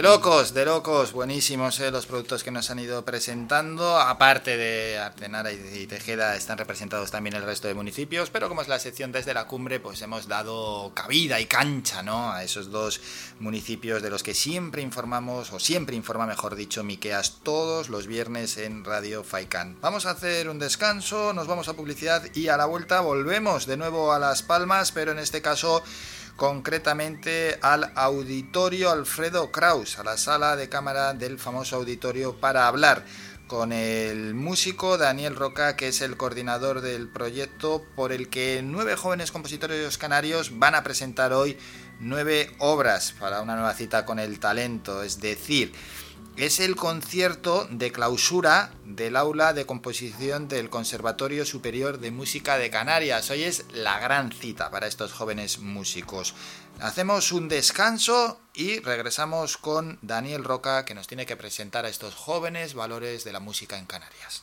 De locos, de locos, buenísimos eh, los productos que nos han ido presentando. Aparte de Artenara y Tejeda, están representados también el resto de municipios, pero como es la sección desde la cumbre, pues hemos dado cabida y cancha ¿no? a esos dos municipios de los que siempre informamos, o siempre informa, mejor dicho, Miqueas todos los viernes en Radio Faikán. Vamos a hacer un descanso, nos vamos a publicidad y a la vuelta volvemos de nuevo a Las Palmas, pero en este caso concretamente al auditorio Alfredo Kraus, a la sala de cámara del famoso auditorio para hablar con el músico Daniel Roca, que es el coordinador del proyecto por el que nueve jóvenes compositores canarios van a presentar hoy nueve obras para una nueva cita con el talento, es decir, es el concierto de clausura del aula de composición del Conservatorio Superior de Música de Canarias. Hoy es la gran cita para estos jóvenes músicos. Hacemos un descanso y regresamos con Daniel Roca que nos tiene que presentar a estos jóvenes valores de la música en Canarias.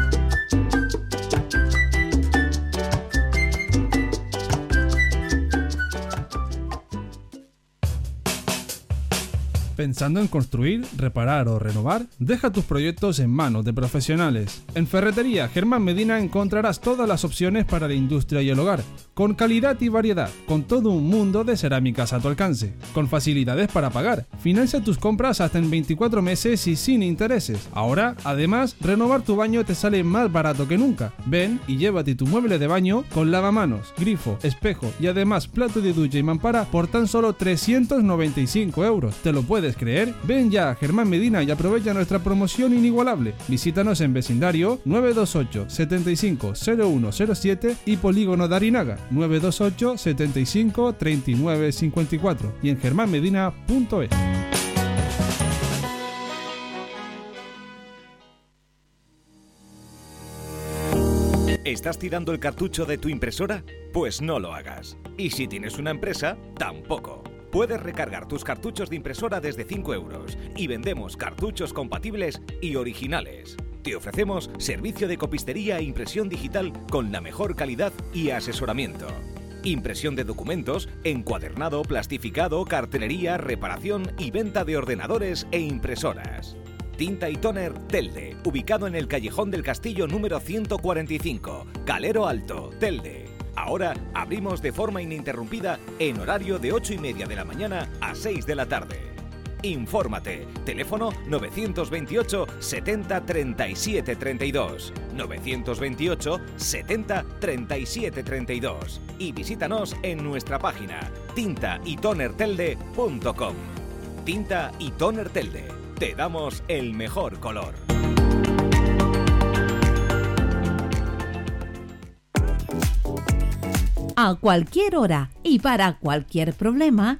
¿Pensando en construir, reparar o renovar? Deja tus proyectos en manos de profesionales. En Ferretería Germán Medina encontrarás todas las opciones para la industria y el hogar, con calidad y variedad, con todo un mundo de cerámicas a tu alcance, con facilidades para pagar. Financia tus compras hasta en 24 meses y sin intereses. Ahora, además, renovar tu baño te sale más barato que nunca. Ven y llévate tu mueble de baño con lavamanos, grifo, espejo y además plato de ducha y mampara por tan solo 395 euros. ¿Te lo puedes creer? Ven ya a Germán Medina y aprovecha nuestra promoción inigualable. Visítanos en vecindario 928 75 0107 y Polígono Darinaga 928 75 39 54 y en germánmedina.es. ¿Estás tirando el cartucho de tu impresora? Pues no lo hagas. Y si tienes una empresa, tampoco. Puedes recargar tus cartuchos de impresora desde 5 euros y vendemos cartuchos compatibles y originales. Te ofrecemos servicio de copistería e impresión digital con la mejor calidad y asesoramiento. Impresión de documentos, encuadernado, plastificado, cartelería, reparación y venta de ordenadores e impresoras. Tinta y Toner Telde, ubicado en el Callejón del Castillo número 145, Calero Alto, Telde. Ahora abrimos de forma ininterrumpida en horario de 8 y media de la mañana a 6 de la tarde. Infórmate. Teléfono 928 70 37 32. 928 70 37 32. Y visítanos en nuestra página tintaytonertelde.com. Tinta y Toner Telde. Te damos el mejor color. A cualquier hora y para cualquier problema,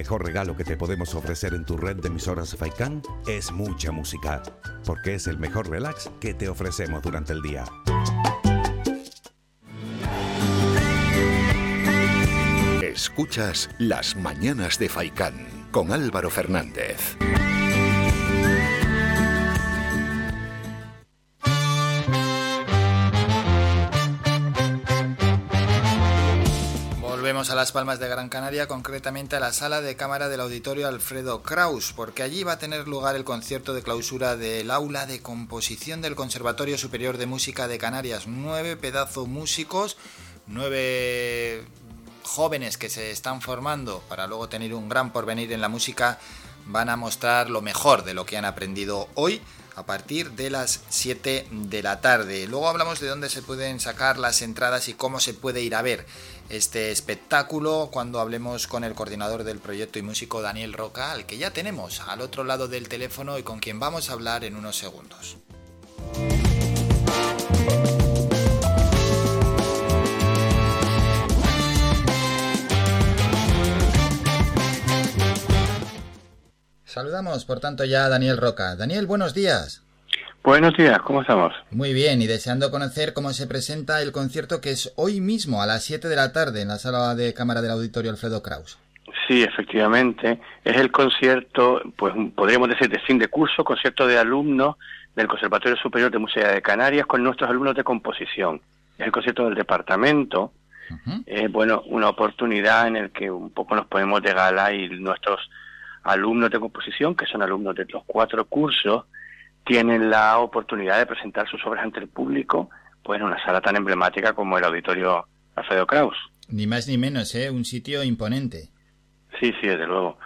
Mejor regalo que te podemos ofrecer en tu red de emisoras Faikan es mucha música, porque es el mejor relax que te ofrecemos durante el día. Escuchas Las Mañanas de Faicán con Álvaro Fernández. Volvemos a Las Palmas de Gran Canaria, concretamente a la sala de cámara del auditorio Alfredo Kraus, porque allí va a tener lugar el concierto de clausura del aula de composición del Conservatorio Superior de Música de Canarias. Nueve pedazos músicos, nueve jóvenes que se están formando para luego tener un gran porvenir en la música van a mostrar lo mejor de lo que han aprendido hoy a partir de las 7 de la tarde. Luego hablamos de dónde se pueden sacar las entradas y cómo se puede ir a ver este espectáculo cuando hablemos con el coordinador del proyecto y músico Daniel Roca, al que ya tenemos al otro lado del teléfono y con quien vamos a hablar en unos segundos. Saludamos, por tanto, ya a Daniel Roca. Daniel, buenos días. Buenos días, ¿cómo estamos? Muy bien, y deseando conocer cómo se presenta el concierto que es hoy mismo a las 7 de la tarde en la sala de cámara del auditorio Alfredo Kraus. Sí, efectivamente, es el concierto, pues podríamos decir de fin de curso, concierto de alumnos del Conservatorio Superior de Música de Canarias con nuestros alumnos de composición. Es el concierto del departamento, es bueno, una oportunidad en el que un poco nos podemos de gala y nuestros alumnos de composición, que son alumnos de los cuatro cursos, tienen la oportunidad de presentar sus obras ante el público pues en una sala tan emblemática como el Auditorio Alfredo Kraus. Ni más ni menos, ¿eh? Un sitio imponente. Sí, sí, desde luego.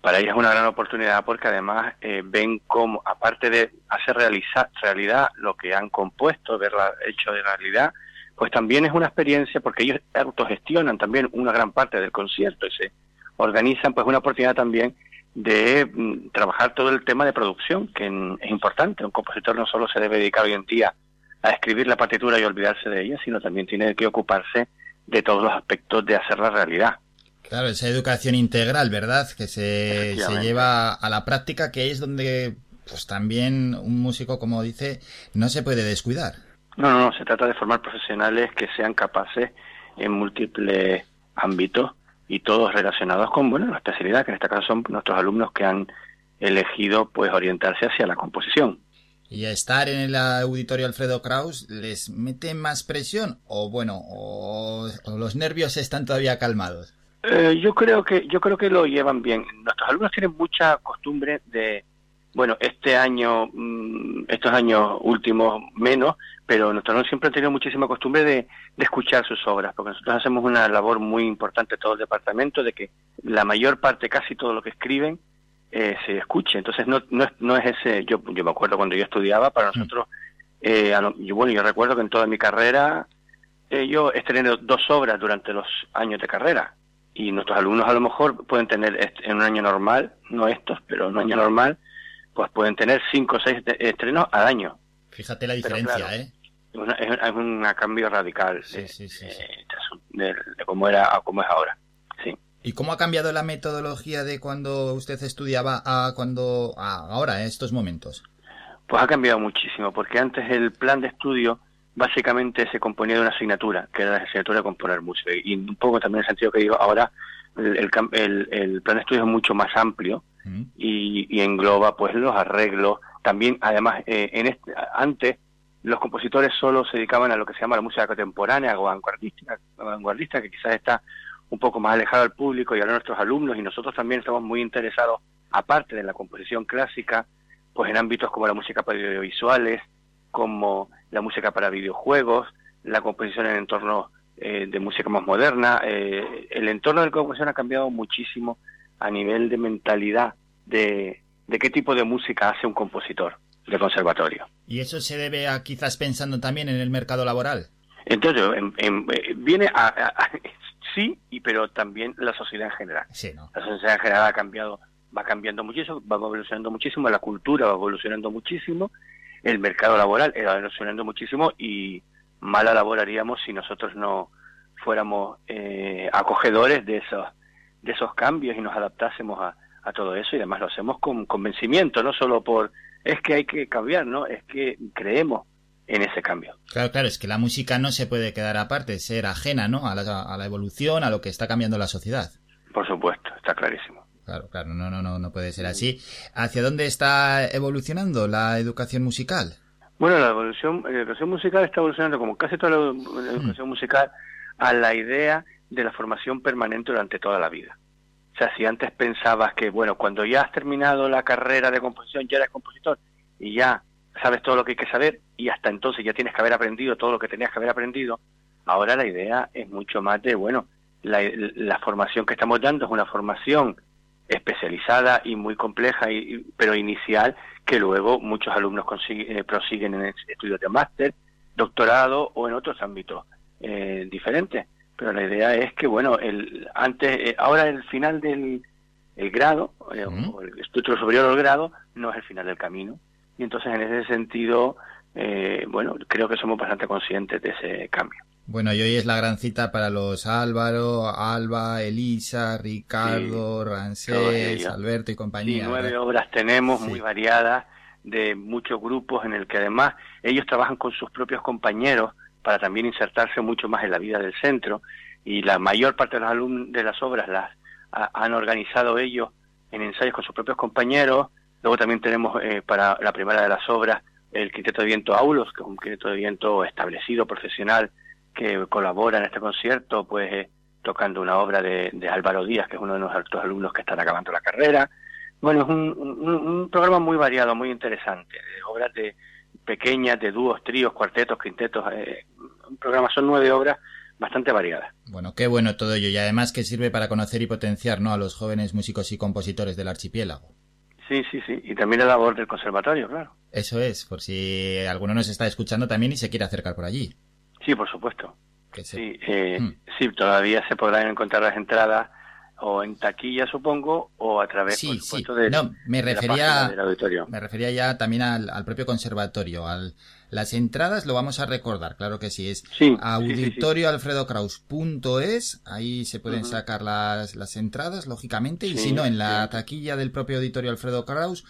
Para ellos es una gran oportunidad porque además eh, ven cómo, aparte de hacer realidad lo que han compuesto, verla hecho de realidad, pues también es una experiencia porque ellos autogestionan también una gran parte del concierto y se organizan pues una oportunidad también de mm, trabajar todo el tema de producción, que es importante. Un compositor no solo se debe dedicar hoy en día a escribir la partitura y olvidarse de ella, sino también tiene que ocuparse de todos los aspectos de hacer la realidad. Claro, esa educación integral, ¿verdad? Que se, se lleva a la práctica, que es donde pues también un músico, como dice, no se puede descuidar. No, no, no, se trata de formar profesionales que sean capaces en múltiples ámbitos y todos relacionados con bueno la especialidad que en este caso son nuestros alumnos que han elegido pues orientarse hacia la composición. Y estar en el auditorio Alfredo Kraus les mete más presión o bueno o, los nervios están todavía calmados. Eh, yo creo que yo creo que lo llevan bien. Nuestros alumnos tienen mucha costumbre de bueno, este año, mm, estos años últimos menos, pero nosotros siempre han tenido muchísima costumbre de, escuchar sus obras, porque nosotros hacemos una labor muy importante todo el departamento de que la mayor parte, casi todo lo que escriben, eh, se escuche. Entonces no, no, es, no es ese, yo, yo me acuerdo cuando yo estudiaba, para mm. nosotros, eh, yo, bueno, yo recuerdo que en toda mi carrera eh, yo estrené dos obras durante los años de carrera y nuestros alumnos a lo mejor pueden tener en un año normal, no estos, pero en un año normal, pues pueden tener cinco o seis estrenos al año. Fíjate la diferencia, ¿eh? Es, un cambio radical de, de, cómo era a cómo es ahora. Sí. ¿Y cómo ha cambiado la metodología de cuando usted estudiaba a cuando a ahora, en estos momentos? Pues ha cambiado muchísimo, porque antes el plan de estudio básicamente se componía de una asignatura, que era la asignatura de componer música. Y un poco también en el sentido que digo, ahora el, el, el plan de estudio es mucho más amplio y, engloba pues los arreglos. También, además, eh, en este, antes los compositores solo se dedicaban a lo que se llama la música contemporánea o vanguardista, vanguardista que quizás está un poco más alejado del público y ahora nuestros alumnos y nosotros también estamos muy interesados, aparte de la composición clásica, pues en ámbitos como la música para audiovisuales, como la música para videojuegos, la composición en entornos eh, de música más moderna. Eh, el entorno de la composición ha cambiado muchísimo a nivel de mentalidad de, de qué tipo de música hace un compositor de conservatorio. ¿Y eso se debe a quizás pensando también en el mercado laboral? Entonces, eh, viene a, sí, y pero también la sociedad en general. Sí, ¿no? La sociedad en general ha cambiado va cambiando muchísimo, va evolucionando muchísimo, la cultura va evolucionando muchísimo, el mercado laboral va evolucionando muchísimo y mala labor haríamos si nosotros no fuéramos eh, acogedores de esos, de esos cambios y nos adaptásemos a, a todo eso y además lo hacemos con convencimiento, no solo por es que hay que cambiar, ¿no? Es que creemos en ese cambio. Claro, claro, es que la música no se puede quedar aparte, ser ajena, ¿no? A la, a la evolución, a lo que está cambiando la sociedad. Por supuesto, está clarísimo. Claro, claro, no, no, no, no puede ser así. ¿Hacia dónde está evolucionando la educación musical? Bueno, la evolución, la educación musical está evolucionando, como casi toda la, la educación musical, a la idea de la formación permanente durante toda la vida. Sea, si antes pensabas que, bueno, cuando ya has terminado la carrera de composición, ya eres compositor y ya sabes todo lo que hay que saber y hasta entonces ya tienes que haber aprendido todo lo que tenías que haber aprendido, ahora la idea es mucho más de, bueno, la, formación que estamos dando es una formación especializada y muy compleja, y, pero inicial, que luego muchos alumnos eh, prosiguen en estudios de máster, doctorado o en otros ámbitos eh, diferentes. Pero la idea es que, bueno, el antes eh, ahora el final del el grado, eh, o el estudio superior del grado, no es el final del camino. Y entonces, en ese sentido, eh, bueno, creo que somos bastante conscientes de ese cambio. Bueno, y hoy es la gran cita para los Álvaro, Alba, Elisa, Ricardo, Sí, Rancés, Alberto y compañía. Nueve ¿verdad? obras tenemos Sí. muy variadas de muchos grupos en el que además ellos trabajan con sus propios compañeros para también insertarse mucho más en la vida del centro y la mayor parte de los alumnos de las obras las ha- han organizado ellos en ensayos con sus propios compañeros. Luego también tenemos eh, para la primera de las obras el Quinteto de Viento Aulos, que es un quinteto de viento establecido, profesional, que colabora en este concierto, pues eh, tocando una obra de, de Álvaro Díaz, que es uno de nuestros alumnos que están acabando la carrera. Bueno, es un, un- un programa muy variado, muy interesante, de obras de pequeñas, de dúos, tríos, cuartetos, quintetos. eh, un programa, son nueve obras bastante variadas. Bueno, qué bueno todo ello y además que sirve para conocer y potenciar ¿no? a los jóvenes músicos y compositores del archipiélago. Sí, sí, sí. Y también la labor del conservatorio, claro. Eso es, por si alguno nos está escuchando también y se quiere acercar por allí. Sí, por supuesto. Que se- Sí, eh, Mm. sí, todavía se podrán encontrar las entradas o en taquilla, supongo, o a través, Sí, por sí. supuesto, de, No, me de la refería, página del auditorio. me refería ya también al, al propio conservatorio. Al, las entradas lo vamos a recordar, claro que sí. Es sí, auditorioalfredokraus.es. Ahí se pueden sacar las, las entradas, lógicamente. Y Sí, si no, en la sí. taquilla del propio auditorio Alfredo Kraus.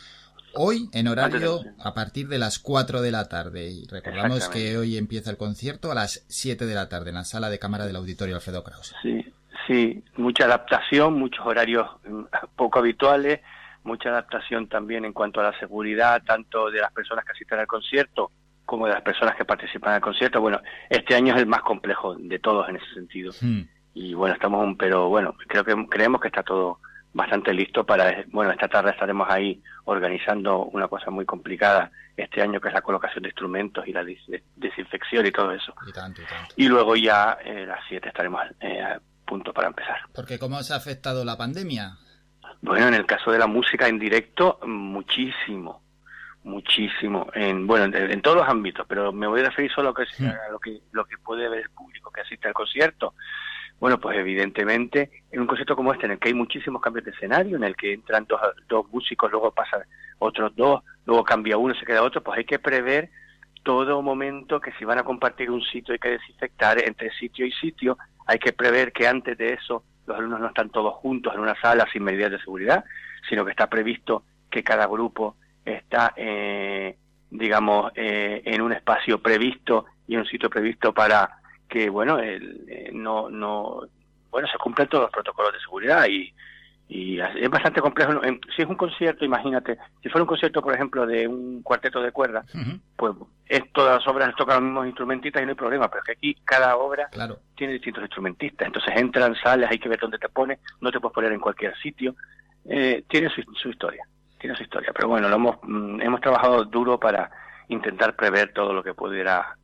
Hoy en horario a partir de las 4 de la tarde. Y recordamos que hoy empieza el concierto a las 7 de la tarde en la sala de cámara del auditorio Alfredo Kraus. Sí, sí, mucha adaptación, muchos horarios mm, poco habituales, mucha adaptación también en cuanto a la seguridad, tanto de las personas que asisten al concierto como de las personas que participan al concierto. Bueno, este año es el más complejo de todos en ese sentido. Hmm. Y bueno, estamos un, pero bueno, creo que creemos que está todo bastante listo para, bueno, esta tarde estaremos ahí organizando una cosa muy complicada este año que es la colocación de instrumentos y la dis- desinfección y todo eso. Y tanto, y tanto. Y luego ya eh, a las 7 estaremos eh, punto para empezar. Porque ¿cómo os ha afectado la pandemia? Bueno, en el caso de la música en directo, muchísimo, muchísimo. En, bueno, en, en todos los ámbitos, pero me voy a referir solo a, que, a lo que lo que puede ver el público que asiste al concierto. Bueno, pues evidentemente en un concierto como este, en el que hay muchísimos cambios de escenario, en el que entran dos, dos músicos, luego pasan otros dos, luego cambia uno, se queda otro, pues hay que prever todo momento que si van a compartir un sitio hay que desinfectar entre sitio y sitio, hay que prever que antes de eso los alumnos no están todos juntos en una sala sin medidas de seguridad, sino que está previsto que cada grupo está, eh, digamos, eh, en un espacio previsto y en un sitio previsto para que, bueno, el, eh, no, no, bueno, se cumplan todos los protocolos de seguridad y, y es bastante complejo. Si es un concierto, imagínate, si fuera un concierto, por ejemplo, de un cuarteto de cuerda, pues es, todas las obras tocan los mismos instrumentistas y no hay problema, pero es que aquí cada obra Claro. tiene distintos instrumentistas, entonces entran, sales, hay que ver dónde te pones, no te puedes poner en cualquier sitio, eh, tiene su, su historia, tiene su historia, pero bueno, lo hemos, mm, hemos trabajado duro para intentar prever todo lo que pudiera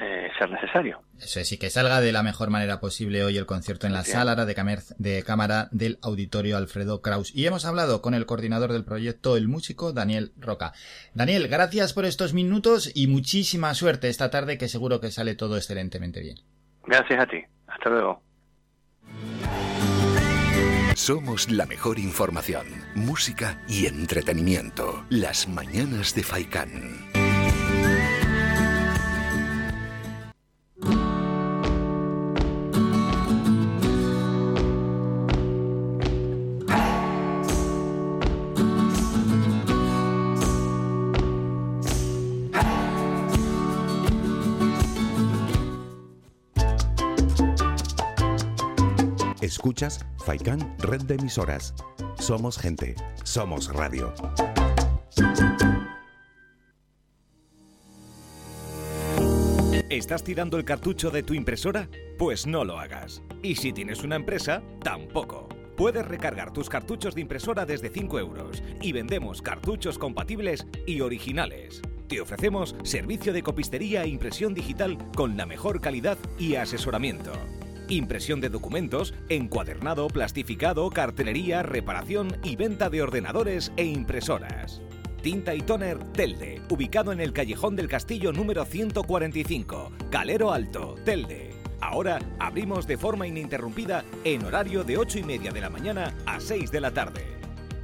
eh, ser necesario. Eso es, y que salga de la mejor manera posible hoy el concierto en la sala de, camer- de cámara del auditorio Alfredo Kraus. Y hemos hablado con el coordinador del proyecto, el músico Daniel Roca. Daniel, gracias por estos minutos y muchísima suerte esta tarde que seguro que sale todo excelentemente bien. Gracias a ti, hasta luego. Somos la mejor información, música y entretenimiento. Las mañanas de Faikán. Escuchas Faikan Red de Emisoras. Somos gente, somos radio. ¿Estás tirando el cartucho de tu impresora? Pues no lo hagas. Y si tienes una empresa, tampoco. Puedes recargar tus cartuchos de impresora desde 5 euros y vendemos cartuchos compatibles y originales. Te ofrecemos servicio de copistería e impresión digital con la mejor calidad y asesoramiento. Impresión de documentos, encuadernado, plastificado, cartelería, reparación y venta de ordenadores e impresoras. Tinta y Toner Telde, ubicado en el Callejón del Castillo número 145, Calero Alto, Telde. Ahora abrimos de forma ininterrumpida en horario de 8 y media de la mañana a 6 de la tarde.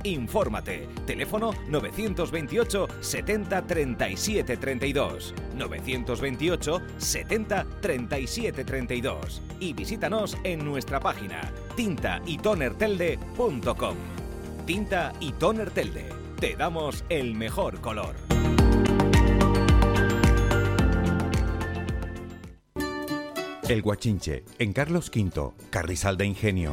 Infórmate. Teléfono 928 70 37 32. 928 70 37 32. Y visítanos en nuestra página tintaytonertelde.com. Tinta y Toner Telde. Te damos el mejor color. El Guachinche, en Carlos V, Carrizal de Ingenio.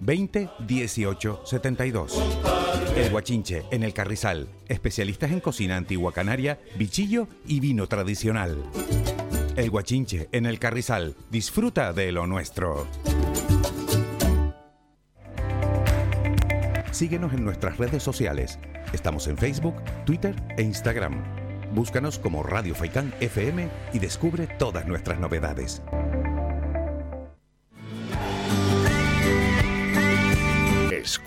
20 18 72. El Guachinche, en el Carrizal. Especialistas en cocina antigua canaria, bichillo y vino tradicional. El Guachinche, en el Carrizal. Disfruta de lo nuestro. Síguenos en nuestras redes sociales. Estamos en Facebook, Twitter e Instagram. Búscanos como Radio Faikán FM y descubre todas nuestras novedades.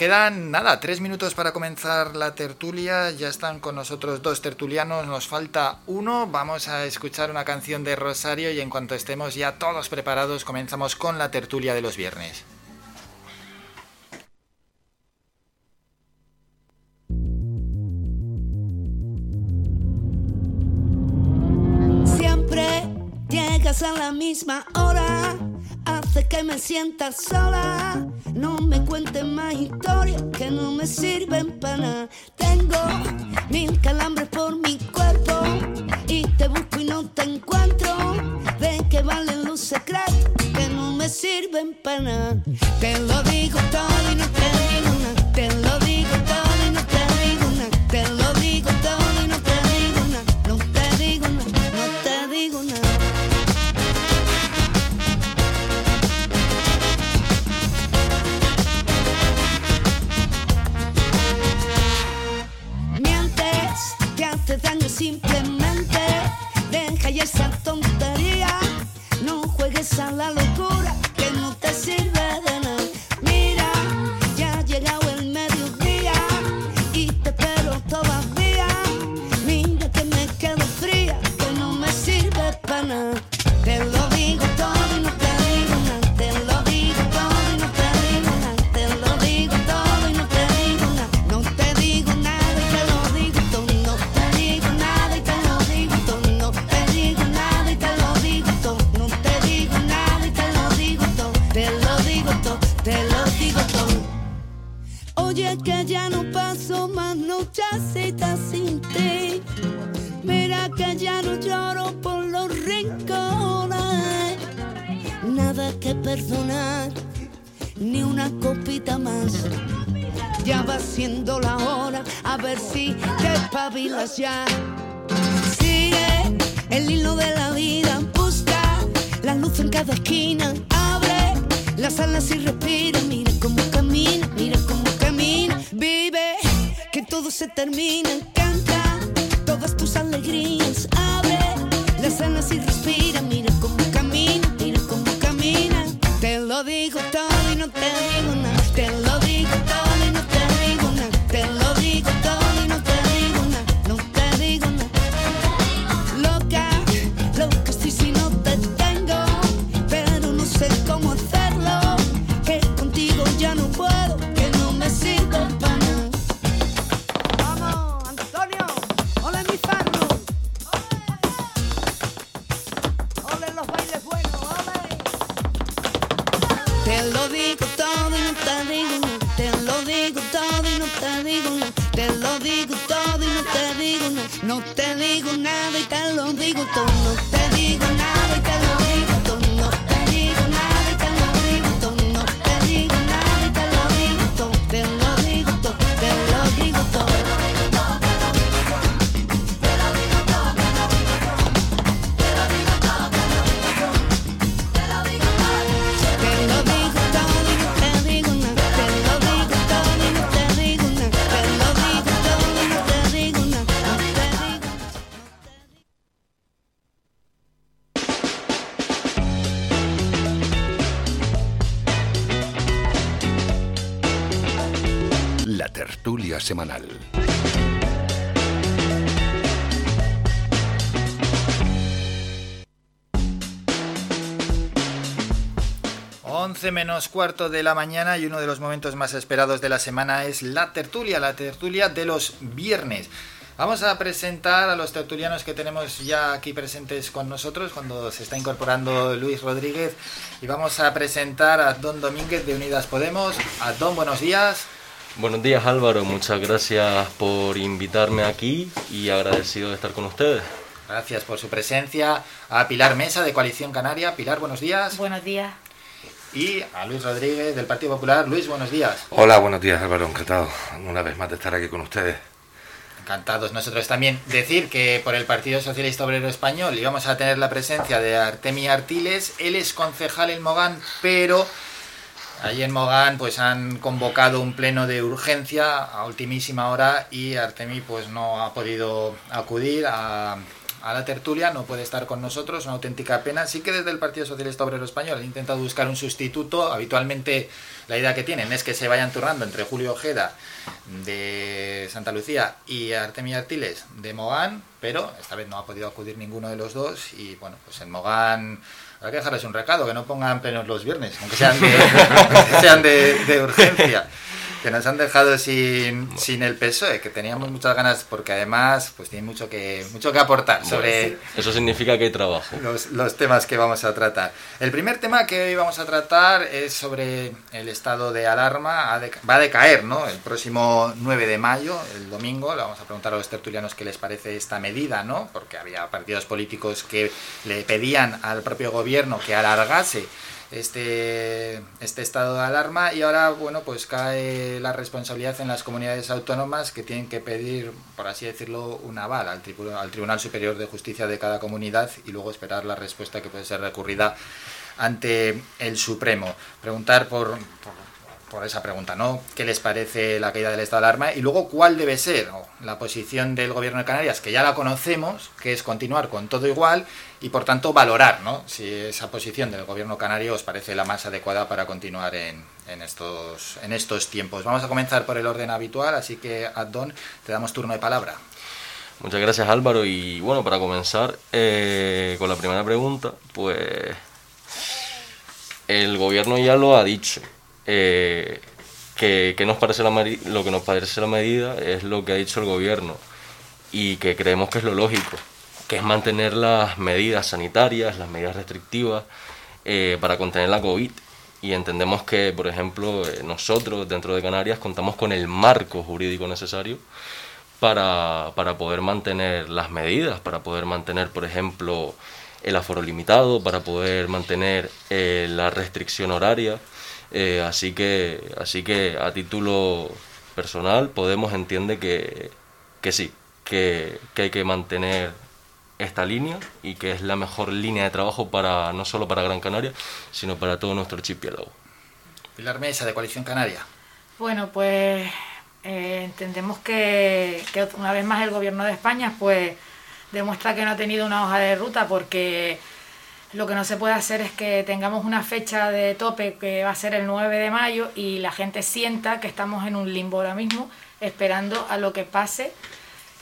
Quedan nada, tres minutos para comenzar la tertulia. Ya están con nosotros dos tertulianos, nos falta uno. Vamos a escuchar una canción de Rosario y en cuanto estemos ya todos preparados, comenzamos con la tertulia de los viernes. Siempre llegas a la misma hora hace que me sienta sola. No me cuentes más historias que no me sirven para nada. Tengo mil calambres por mi cuerpo y te busco y no te encuentro. ¿De qué valen los secretos que no me sirven para nada? Te lo digo todo y no te digo simplemente. Deja ya esa tontería. No juegues a la locura que ya no lloro por los rincones. que perdonar, ni una copita más. Ya va siendo la hora, a ver si te espabilas ya. Sigue el hilo de la vida, busca la luz en cada esquina, abre las alas y respira, mira cómo camina, mira cómo camina, vive, que todo se termina, canta todas tus alegrías, abre las alas y respira, mira cómo camina, mira cómo camina, te lo digo todo y no te digo te lo semanal. Menos cuarto de la mañana y uno de los momentos más esperados de la semana es la tertulia, la tertulia de los viernes. Vamos a presentar a los tertulianos que tenemos ya aquí presentes con nosotros cuando se está incorporando Luis Rodríguez y vamos a presentar a Don Domínguez de Unidas Podemos. A Don, buenos días. Buenos días Álvaro, muchas gracias por invitarme aquí y agradecido de estar con ustedes. Gracias por su presencia. A Pilar Mesa de Coalición Canaria. Pilar, buenos días. Buenos días. Y a Luis Rodríguez del Partido Popular. Luis, buenos días. Hola, buenos días Álvaro, encantado una vez más de estar aquí con ustedes. Encantados nosotros también. Decir que por el Partido Socialista Obrero Español íbamos a tener la presencia de Artemi Artiles. Él es concejal en Mogán, pero allí en Mogán pues han convocado un pleno de urgencia a ultimísima hora y Artemi pues no ha podido acudir a, la tertulia, no puede estar con nosotros, una auténtica pena. Sí que desde el Partido Socialista Obrero Español han intentado buscar un sustituto. Habitualmente la idea que tienen es que se vayan turnando entre Julio Ojeda de Santa Lucía y Artemio Artiles de Mogán, pero esta vez no ha podido acudir ninguno de los dos y bueno, pues en Mogán habrá que dejarles un recado, que no pongan plenos los viernes, aunque sean de urgencia. Que nos han dejado sin, sin el PSOE, que teníamos muchas ganas, porque además pues tiene mucho que, mucho que aportar sobre Eso significa que hay trabajo. los, los temas que vamos a tratar. El primer tema que hoy vamos a tratar es sobre el estado de alarma. Va a decaer, ¿no? El próximo 9 de mayo, el domingo, le vamos a preguntar a los tertulianos qué les parece esta medida, ¿no? Porque había partidos políticos que le pedían al propio gobierno que alargase este, este estado de alarma y ahora, bueno, pues cae la responsabilidad en las comunidades autónomas que tienen que pedir, por así decirlo, un aval al, tribu- al Tribunal Superior de Justicia de cada comunidad y luego esperar la respuesta que puede ser recurrida ante el Supremo. Preguntar por, por, por esa pregunta, ¿no? ¿Qué les parece la caída del estado de alarma? Y luego, ¿cuál debe ser la posición del Gobierno de Canarias, que ya la conocemos, que es continuar con todo igual y, por tanto, valorar, ¿no? Si esa posición del Gobierno canario os parece la más adecuada para continuar en, en estos, en estos tiempos. Vamos a comenzar por el orden habitual, así que, Adon, te damos turno de palabra. Muchas gracias Álvaro y bueno, para comenzar eh, con la primera pregunta, pues el gobierno ya lo ha dicho. Eh, que, nos parece la lo que nos parece la medida es lo que ha dicho el gobierno y que creemos que es lo lógico, que es mantener las medidas sanitarias, las medidas restrictivas eh, para contener la COVID. Y entendemos que, por ejemplo, eh, nosotros dentro de Canarias contamos con el marco jurídico necesario para, para poder mantener las medidas, para poder mantener, por ejemplo, el aforo limitado, para poder mantener eh, la restricción horaria. Eh, así, que, así que a título personal Podemos entiende que, que sí, que, que hay que mantener esta línea y que es la mejor línea de trabajo para no solo para Gran Canaria, sino para todo nuestro archipiélago. Pilar Mesa, de Coalición Canaria. Bueno, pues eh, entendemos que, que, una vez más el gobierno de España pues demuestra que no ha tenido una hoja de ruta porque lo que no se puede hacer es que tengamos una fecha de tope que va a ser el 9 de mayo y la gente sienta que estamos en un limbo ahora mismo esperando a lo que pase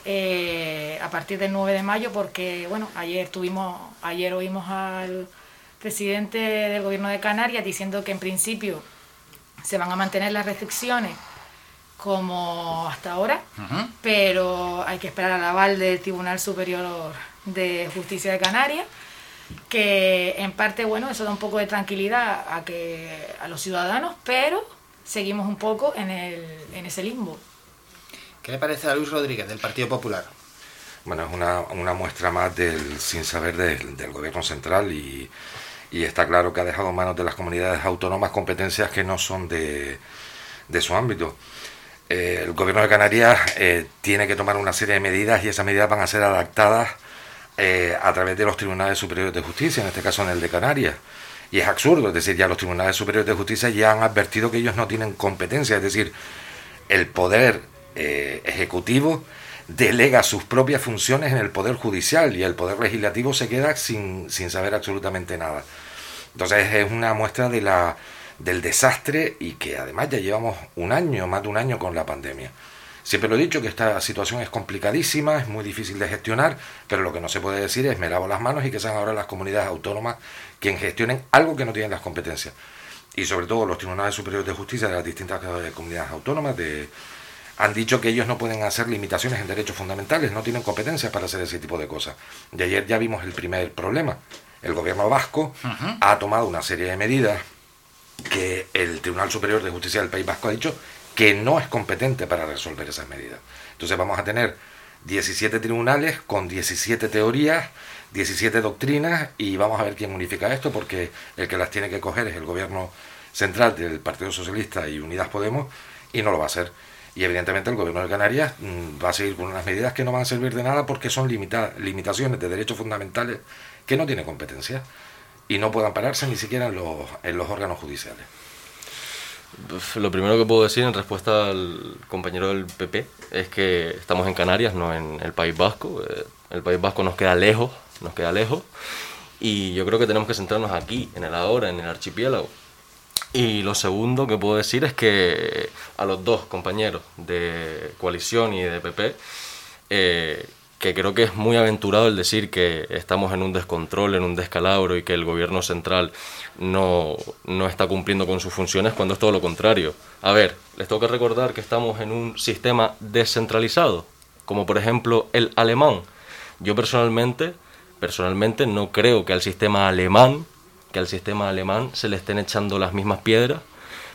eh, a partir del 9 de mayo porque bueno ayer tuvimos ayer oímos al presidente del gobierno de Canarias diciendo que en principio se van a mantener las restricciones como hasta ahora, pero hay que esperar al aval del Tribunal Superior de Justicia de Canarias, que en parte, bueno, eso da un poco de tranquilidad a, que, a los ciudadanos, pero seguimos un poco en, el, en ese limbo. ¿Qué le parece a Luis Rodríguez del Partido Popular? Bueno, es una, una muestra más del sin saber del, del gobierno central y, y, está claro que ha dejado en manos de las comunidades autónomas competencias que no son de, de su ámbito. Eh, el gobierno de Canarias eh, tiene que tomar una serie de medidas y esas medidas van a ser adaptadas eh, a través de los tribunales superiores de justicia, en este caso en el de Canarias. Y es absurdo, es decir, ya los tribunales superiores de justicia ya han advertido que ellos no tienen competencia, es decir, el poder ejecutivo delega sus propias funciones en el poder judicial y el poder legislativo se queda sin, sin saber absolutamente nada. Entonces es una muestra del desastre y que además ya llevamos un año, más de un año con la pandemia. Siempre lo he dicho que esta situación es complicadísima, es muy difícil de gestionar, pero lo que no se puede decir es me lavo las manos y que sean ahora las comunidades autónomas quien gestionen algo que no tienen las competencias. Y sobre todo los tribunales superiores de justicia de las distintas eh, comunidades autónomas de, han dicho que ellos no pueden hacer limitaciones en derechos fundamentales, no tienen competencias para hacer ese tipo de cosas. De ayer ya vimos el primer problema. El gobierno vasco ha tomado una serie de medidas que el Tribunal Superior de Justicia del País Vasco ha dicho que no es competente para resolver esas medidas. Entonces vamos a tener 17 tribunales con 17 teorías, 17 doctrinas y vamos a ver quién unifica esto porque el que las tiene que coger es el gobierno central del Partido Socialista y Unidas Podemos y no lo va a hacer. Y evidentemente el gobierno de Canarias mm, va a seguir con unas medidas que no van a servir de nada porque son limitaciones de derechos fundamentales que no tiene competencia y no puedan pararse ni siquiera en los, en los órganos judiciales. Lo primero que puedo decir en respuesta al compañero del PP es que estamos en Canarias, no en el País Vasco. Eh, el País Vasco nos queda lejos, nos queda lejos. Y yo creo que tenemos que centrarnos aquí, en el ahora, en el archipiélago. Y lo segundo que puedo decir es que a los dos compañeros de coalición y de PP eh, que creo que es muy aventurado el decir que estamos en un descontrol, en un descalabro y que el gobierno central no, no, está cumpliendo con sus funciones cuando es todo lo contrario. A ver, les tengo que recordar que estamos en un sistema descentralizado, como por ejemplo el alemán. Yo personalmente, personalmente no creo que al sistema alemán, que al sistema alemán se le estén echando las mismas piedras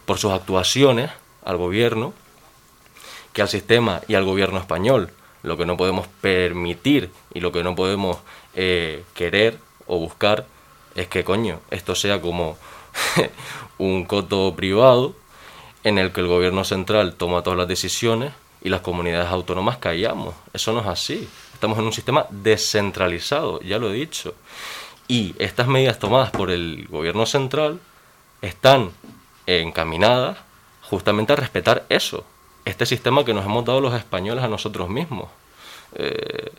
por sus actuaciones al gobierno que al sistema y al gobierno español lo que no podemos permitir y lo que no podemos eh, querer o buscar es que, coño, esto sea como un coto privado en el que el gobierno central toma todas las decisiones y las comunidades autónomas callamos. Eso no es así. Estamos en un sistema descentralizado, ya lo he dicho. Y estas medidas tomadas por el gobierno central están encaminadas justamente a respetar eso, este sistema que nos hemos dado los españoles a nosotros mismos. Eh,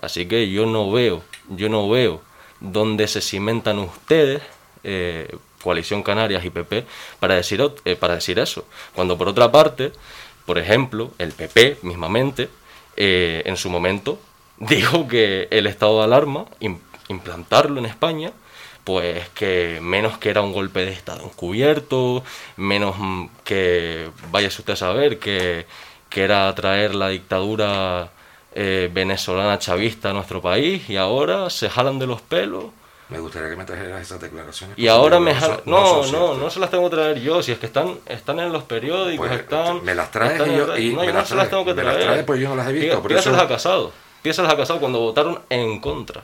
así que yo no veo, yo no veo dónde se cimentan ustedes, eh, Coalición Canarias y PP, para decir, eh, para decir eso. Cuando por otra parte, por ejemplo, el PP mismamente, en su momento, dijo que el estado de alarma, implantarlo en España, pues que menos que era un golpe de Estado encubierto, menos que, vaya usted a saber, que, que era traer la dictadura eh, venezolana chavista a nuestro país y ahora se jalan de los pelos. Me gustaría que me trajeras esas declaraciones. Y ahora me jalan... No, no, no, se las tengo que traer yo, si es que están, están en los periódicos, pues, están... Me las traes y, yo, y no, me, las se las tengo que traer. Me las pues yo no las he visto. Pídaselas a Casado, pídaselas a Casado cuando votaron en contra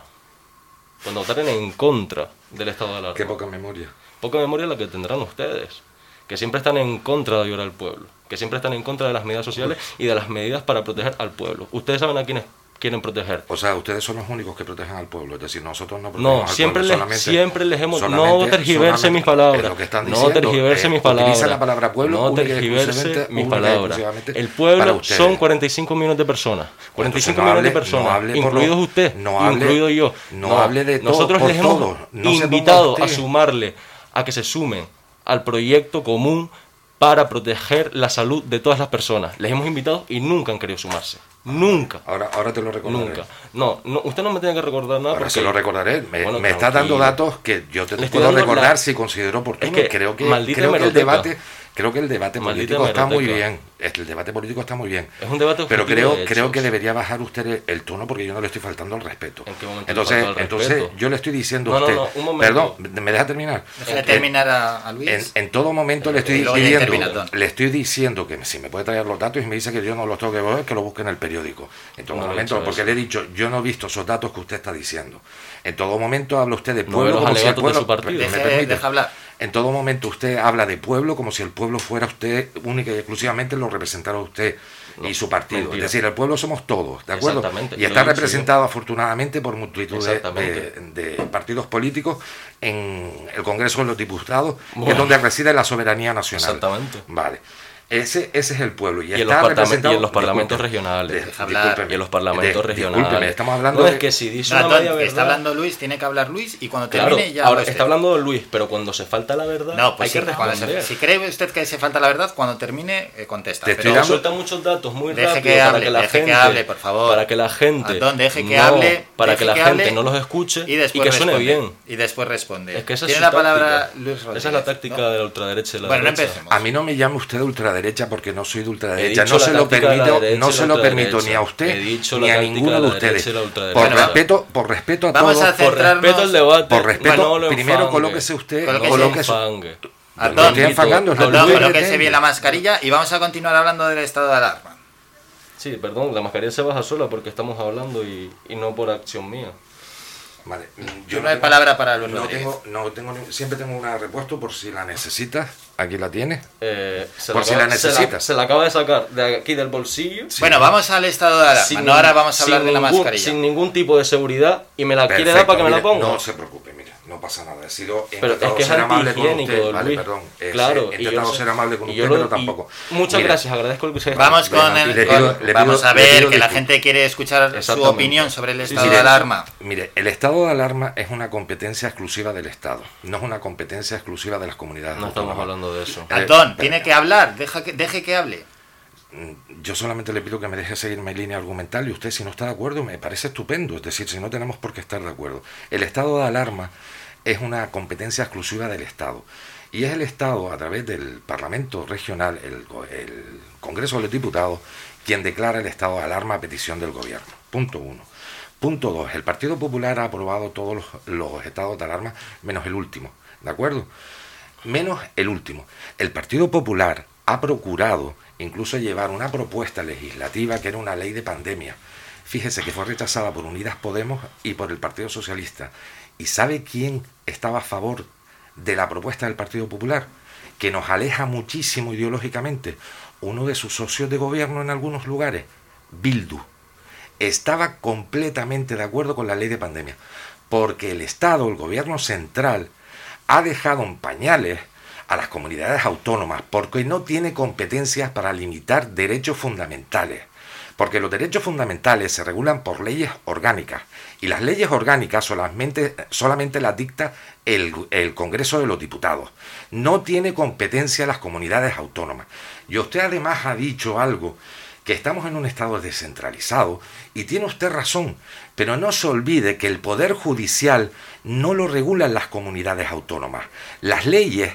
cuando votaron en contra del estado de alarma. Qué poca memoria. Poca memoria la que tendrán ustedes, que siempre están en contra de ayudar al pueblo, que siempre están en contra de las medidas sociales y de las medidas para proteger al pueblo. Ustedes saben a quiénes quieren proteger. O sea, ustedes son los únicos que protegen al pueblo, es decir, nosotros no protegemos No, al siempre pueblo, les, siempre les hemos... No tergiverse mis palabras. es lo que están no tergiverse eh, mis utiliza palabras. la palabra pueblo no tergiverse mis palabras. El pueblo son 45 millones de personas. 45 no millones de personas, incluidos usted, no hable- incluido yo. no hable de todo, Nosotros les hemos invitado a sumarle, a que se sumen al proyecto común para proteger la salud de todas las personas. Les hemos invitado y nunca han querido sumarse. Nunca. Ahora, ahora te lo recordaré. Nunca. No, no, usted no me tiene que recordar nada Ahora porque... se lo recordaré. Me, Bueno, me está dando datos que yo te puedo recordar la- si considero oportuno. Es que, creo que, creo que el debate, creo que el debate Maldita político está muy bien. El debate político está muy bien. Es un debate Pero creo, de creo que debería bajar usted el, el tono porque yo no le estoy faltando al respeto. ¿En qué momento le Entonces, entonces respeto? yo le estoy diciendo No, a no, usted. no, un momento. Perdón, ¿me deja terminar? En- terminar a, a Luis. En, en todo momento le estoy Don. le estoy diciendo que si me puede traer los datos y me dice que yo no los tengo que ver, que lo busque en el periódico. En todo No momento, porque eso. le he dicho, yo no he visto esos datos que usted está diciendo. En todo momento habla usted de No pueblo como si el alegatos de pueblo su partido. ¿me Deje- permite? deja hablar. En todo momento usted habla de pueblo como si el pueblo fuera usted única y exclusivamente lo representara usted y su partido. mentira. Es decir, el pueblo somos todos, ¿de acuerdo? Exactamente, Y está representado afortunadamente por multitud de, Exactamente. de- de partidos políticos en el Congreso de los Diputados, que es donde reside la soberanía nacional. Exactamente. Vale. Ese, ese es el pueblo. Y, Y en, los representado. y en los parlamentos regionales. de- y en los parlamentos De- regionales. estamos hablando No, de- es que si dice No, una media que verdad... está hablando Luis, tiene que hablar Luis y cuando Claro, termine ya ahora está hablando Luis, pero cuando se falta la verdad, No, pues hay sí, que cuando se- responder. si cree usted que se falta la verdad, cuando termine, eh, contesta. Te Pero- suelta muchos datos muy Deje rápido que para hable, que la deje gente que hable, por favor. para que la gente Antón, deje que no, hable, para que la gente no los escuche y después que suene responde. bien. Y después responde. Es que esa es la palabra táctica. Luis Rodríguez. Esa es la táctica de la ultraderecha Bueno, no empecemos. A mí no me llame usted de ultraderecha porque no soy de ultraderecha. No se lo permito, derecha no se lo permito ni a usted ni a ninguno de ustedes. Por Bueno, respeto, por respeto a Vamos todos. a Por respeto al debate. Por respeto, primero enfangue. colóquese usted, Colóquese. colóquese. Estoy enfangando, es lo colóquese bien la mascarilla y vamos a continuar hablando del estado de alarma. Sí, perdón, la mascarilla se baja sola porque estamos hablando y, y no por acción mía. Vale, Yo no hay palabra para Luis no Rodríguez. tengo, no tengo, siempre tengo una repuesto por si la necesitas. Aquí la tienes. Eh, se Por la si acaba- la se necesitas. Se la acaba de sacar de aquí del bolsillo. Bueno, vamos al estado de alarma. Ahora vamos a hablar sin de la ningún- mascarilla. Sin ningún tipo de seguridad y me la quiere dar para que me la ponga. No se preocupe, mire, no pasa nada. He sido Pero es intentado que es ser amable con usted. don Vale, Luis. perdón. eh, Claro, he intentado sé- ser amable con y usted, yo lo- pero y tampoco. Muchas gracias, agradezco el que se Vamos con le el. pido- con- le vamos a le ver pido que la gente quiere escuchar su opinión sobre el estado sí, de alarma. Mire, el estado de alarma es una competencia exclusiva del Estado, no es una competencia exclusiva de las comunidades No estamos hablando de eso. Eh, Antón, eh, tiene que hablar. Deja que, deje que hable. Mm, Yo solamente le pido que me deje seguir mi línea argumental y usted si no está de acuerdo me parece estupendo, es decir, si no tenemos por qué estar de acuerdo. El estado de alarma es una competencia exclusiva del Estado y es el Estado a través del Parlamento regional, el, Congreso de los Diputados, quien declara el estado de alarma a petición del gobierno. Punto uno. Punto dos. El Partido Popular ha aprobado todos los, los estados de alarma menos el último, ¿de acuerdo? menos el último. El Partido Popular ha procurado incluso llevar una propuesta legislativa que era una ley de pandemia. Fíjese que fue rechazada por Unidas Podemos y por el Partido Socialista. ¿Y sabe quién estaba a favor de la propuesta del Partido Popular? Que nos aleja muchísimo ideológicamente. Uno de sus socios de gobierno en algunos lugares, Bildu estaba completamente de acuerdo con la ley de pandemia, porque el Estado, el gobierno central, ha dejado en pañales a las comunidades autónomas, porque no tiene competencias para limitar derechos fundamentales, porque los derechos fundamentales se regulan por leyes orgánicas, y las leyes orgánicas solamente, solamente las dicta el, el Congreso de los Diputados. No tiene competencia las comunidades autónomas. Y usted además ha dicho algo que estamos en un estado descentralizado y tiene usted razón, pero no se olvide que el poder judicial no lo regulan las comunidades autónomas. Las leyes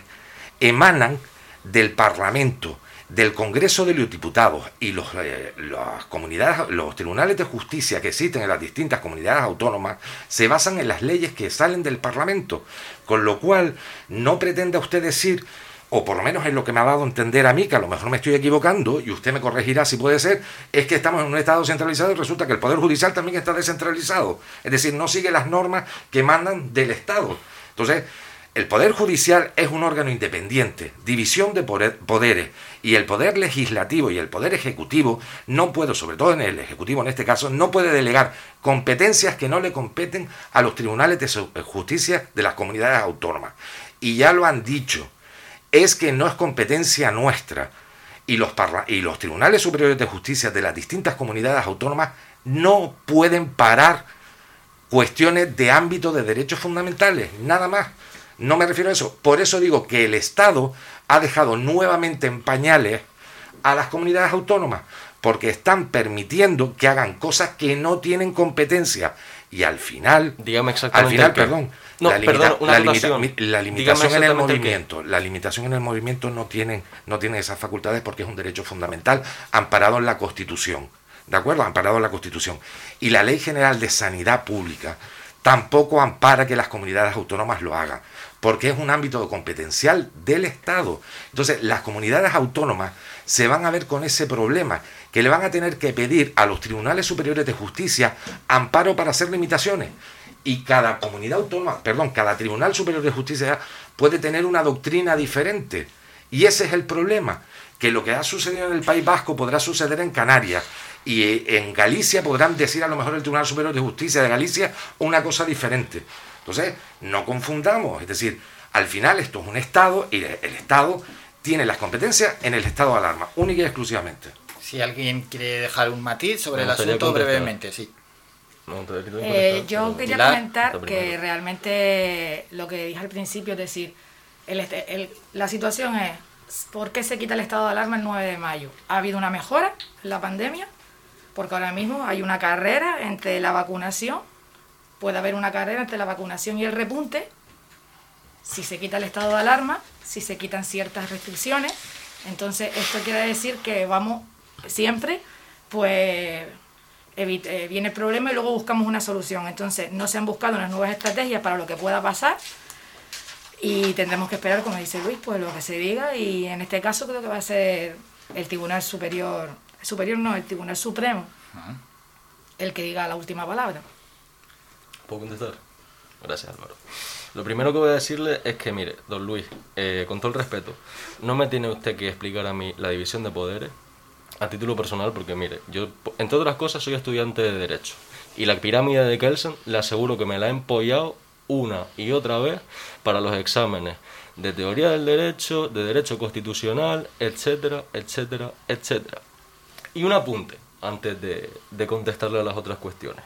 emanan del Parlamento, del Congreso de los Diputados y los, eh, las comunidades, los tribunales de justicia que existen en las distintas comunidades autónomas se basan en las leyes que salen del Parlamento, con lo cual no pretenda usted decir o por lo menos es lo que me ha dado a entender a mí, que a lo mejor me estoy equivocando, y usted me corregirá si puede ser, es que estamos en un Estado centralizado y resulta que el Poder Judicial también está descentralizado. Es decir, no sigue las normas que mandan del Estado. Entonces, el Poder Judicial es un órgano independiente, división de poderes, y el Poder Legislativo y el Poder Ejecutivo no puede, sobre todo en el Ejecutivo en este caso, no puede delegar competencias que no le competen a los tribunales de justicia de las comunidades autónomas. Y ya lo han dicho, es que no es competencia nuestra. Y los, y los tribunales superiores de justicia de las distintas comunidades autónomas no pueden parar cuestiones de ámbito de derechos fundamentales, nada más. No me refiero a eso. Por eso digo que el Estado ha dejado nuevamente en pañales a las comunidades autónomas, porque están permitiendo que hagan cosas que no tienen competencia. Y al final, Dígame exactamente al final, perdón, no, la, perdón, una la, limitación en el movimiento, la limitación en el movimiento no tienen, no tienen esas facultades porque es un derecho fundamental amparado en la Constitución. ¿De acuerdo? Amparado en la Constitución. Y la Ley General de Sanidad Pública tampoco ampara que las comunidades autónomas lo hagan, porque es un ámbito competencial del Estado. Entonces, las comunidades autónomas se van a ver con ese problema, que le van a tener que pedir a los tribunales superiores de justicia amparo para hacer limitaciones y cada comunidad autónoma, perdón, cada Tribunal Superior de Justicia puede tener una doctrina diferente. Y ese es el problema, que lo que ha sucedido en el País Vasco podrá suceder en Canarias y eh, en Galicia podrán decir a lo mejor el Tribunal Superior de Justicia de Galicia una cosa diferente. Entonces, no confundamos, es decir, al final esto es un Estado y el Estado tiene las competencias en el estado de alarma, única y exclusivamente. Si alguien quiere dejar un matiz sobre el asunto brevemente, sí. Eh, yo quería comentar que realmente lo que dije al principio, es decir, el, la situación es, ¿por qué se quita el estado de alarma el 9 de mayo? ¿Ha habido una mejora en la pandemia? Porque ahora mismo hay una carrera entre la vacunación, puede haber una carrera entre la vacunación y el repunte, si se quita el estado de alarma, si se quitan ciertas restricciones. Entonces, esto quiere decir que vamos siempre, pues eh, viene el problema y luego buscamos una solución. Entonces, no se han buscado unas nuevas estrategias para lo que pueda pasar y tendremos que esperar, como dice Luis, pues lo que se diga y en este caso creo que va a ser el Tribunal Superior, superior no, el Tribunal Supremo, el que diga la última palabra. ¿Puedo contestar? Gracias, Álvaro. Lo primero que voy a decirle es que, mire, don Luis, eh, con todo el respeto, no me tiene usted que explicar a mí la división de poderes a título personal, porque mire, yo, entre otras cosas, soy estudiante de Derecho. Y la pirámide de Kelsen, le aseguro que me la he empollado una y otra vez para los exámenes de teoría del derecho, de derecho constitucional, etcétera, etcétera, etcétera. Y un apunte antes de, de contestarle a las otras cuestiones.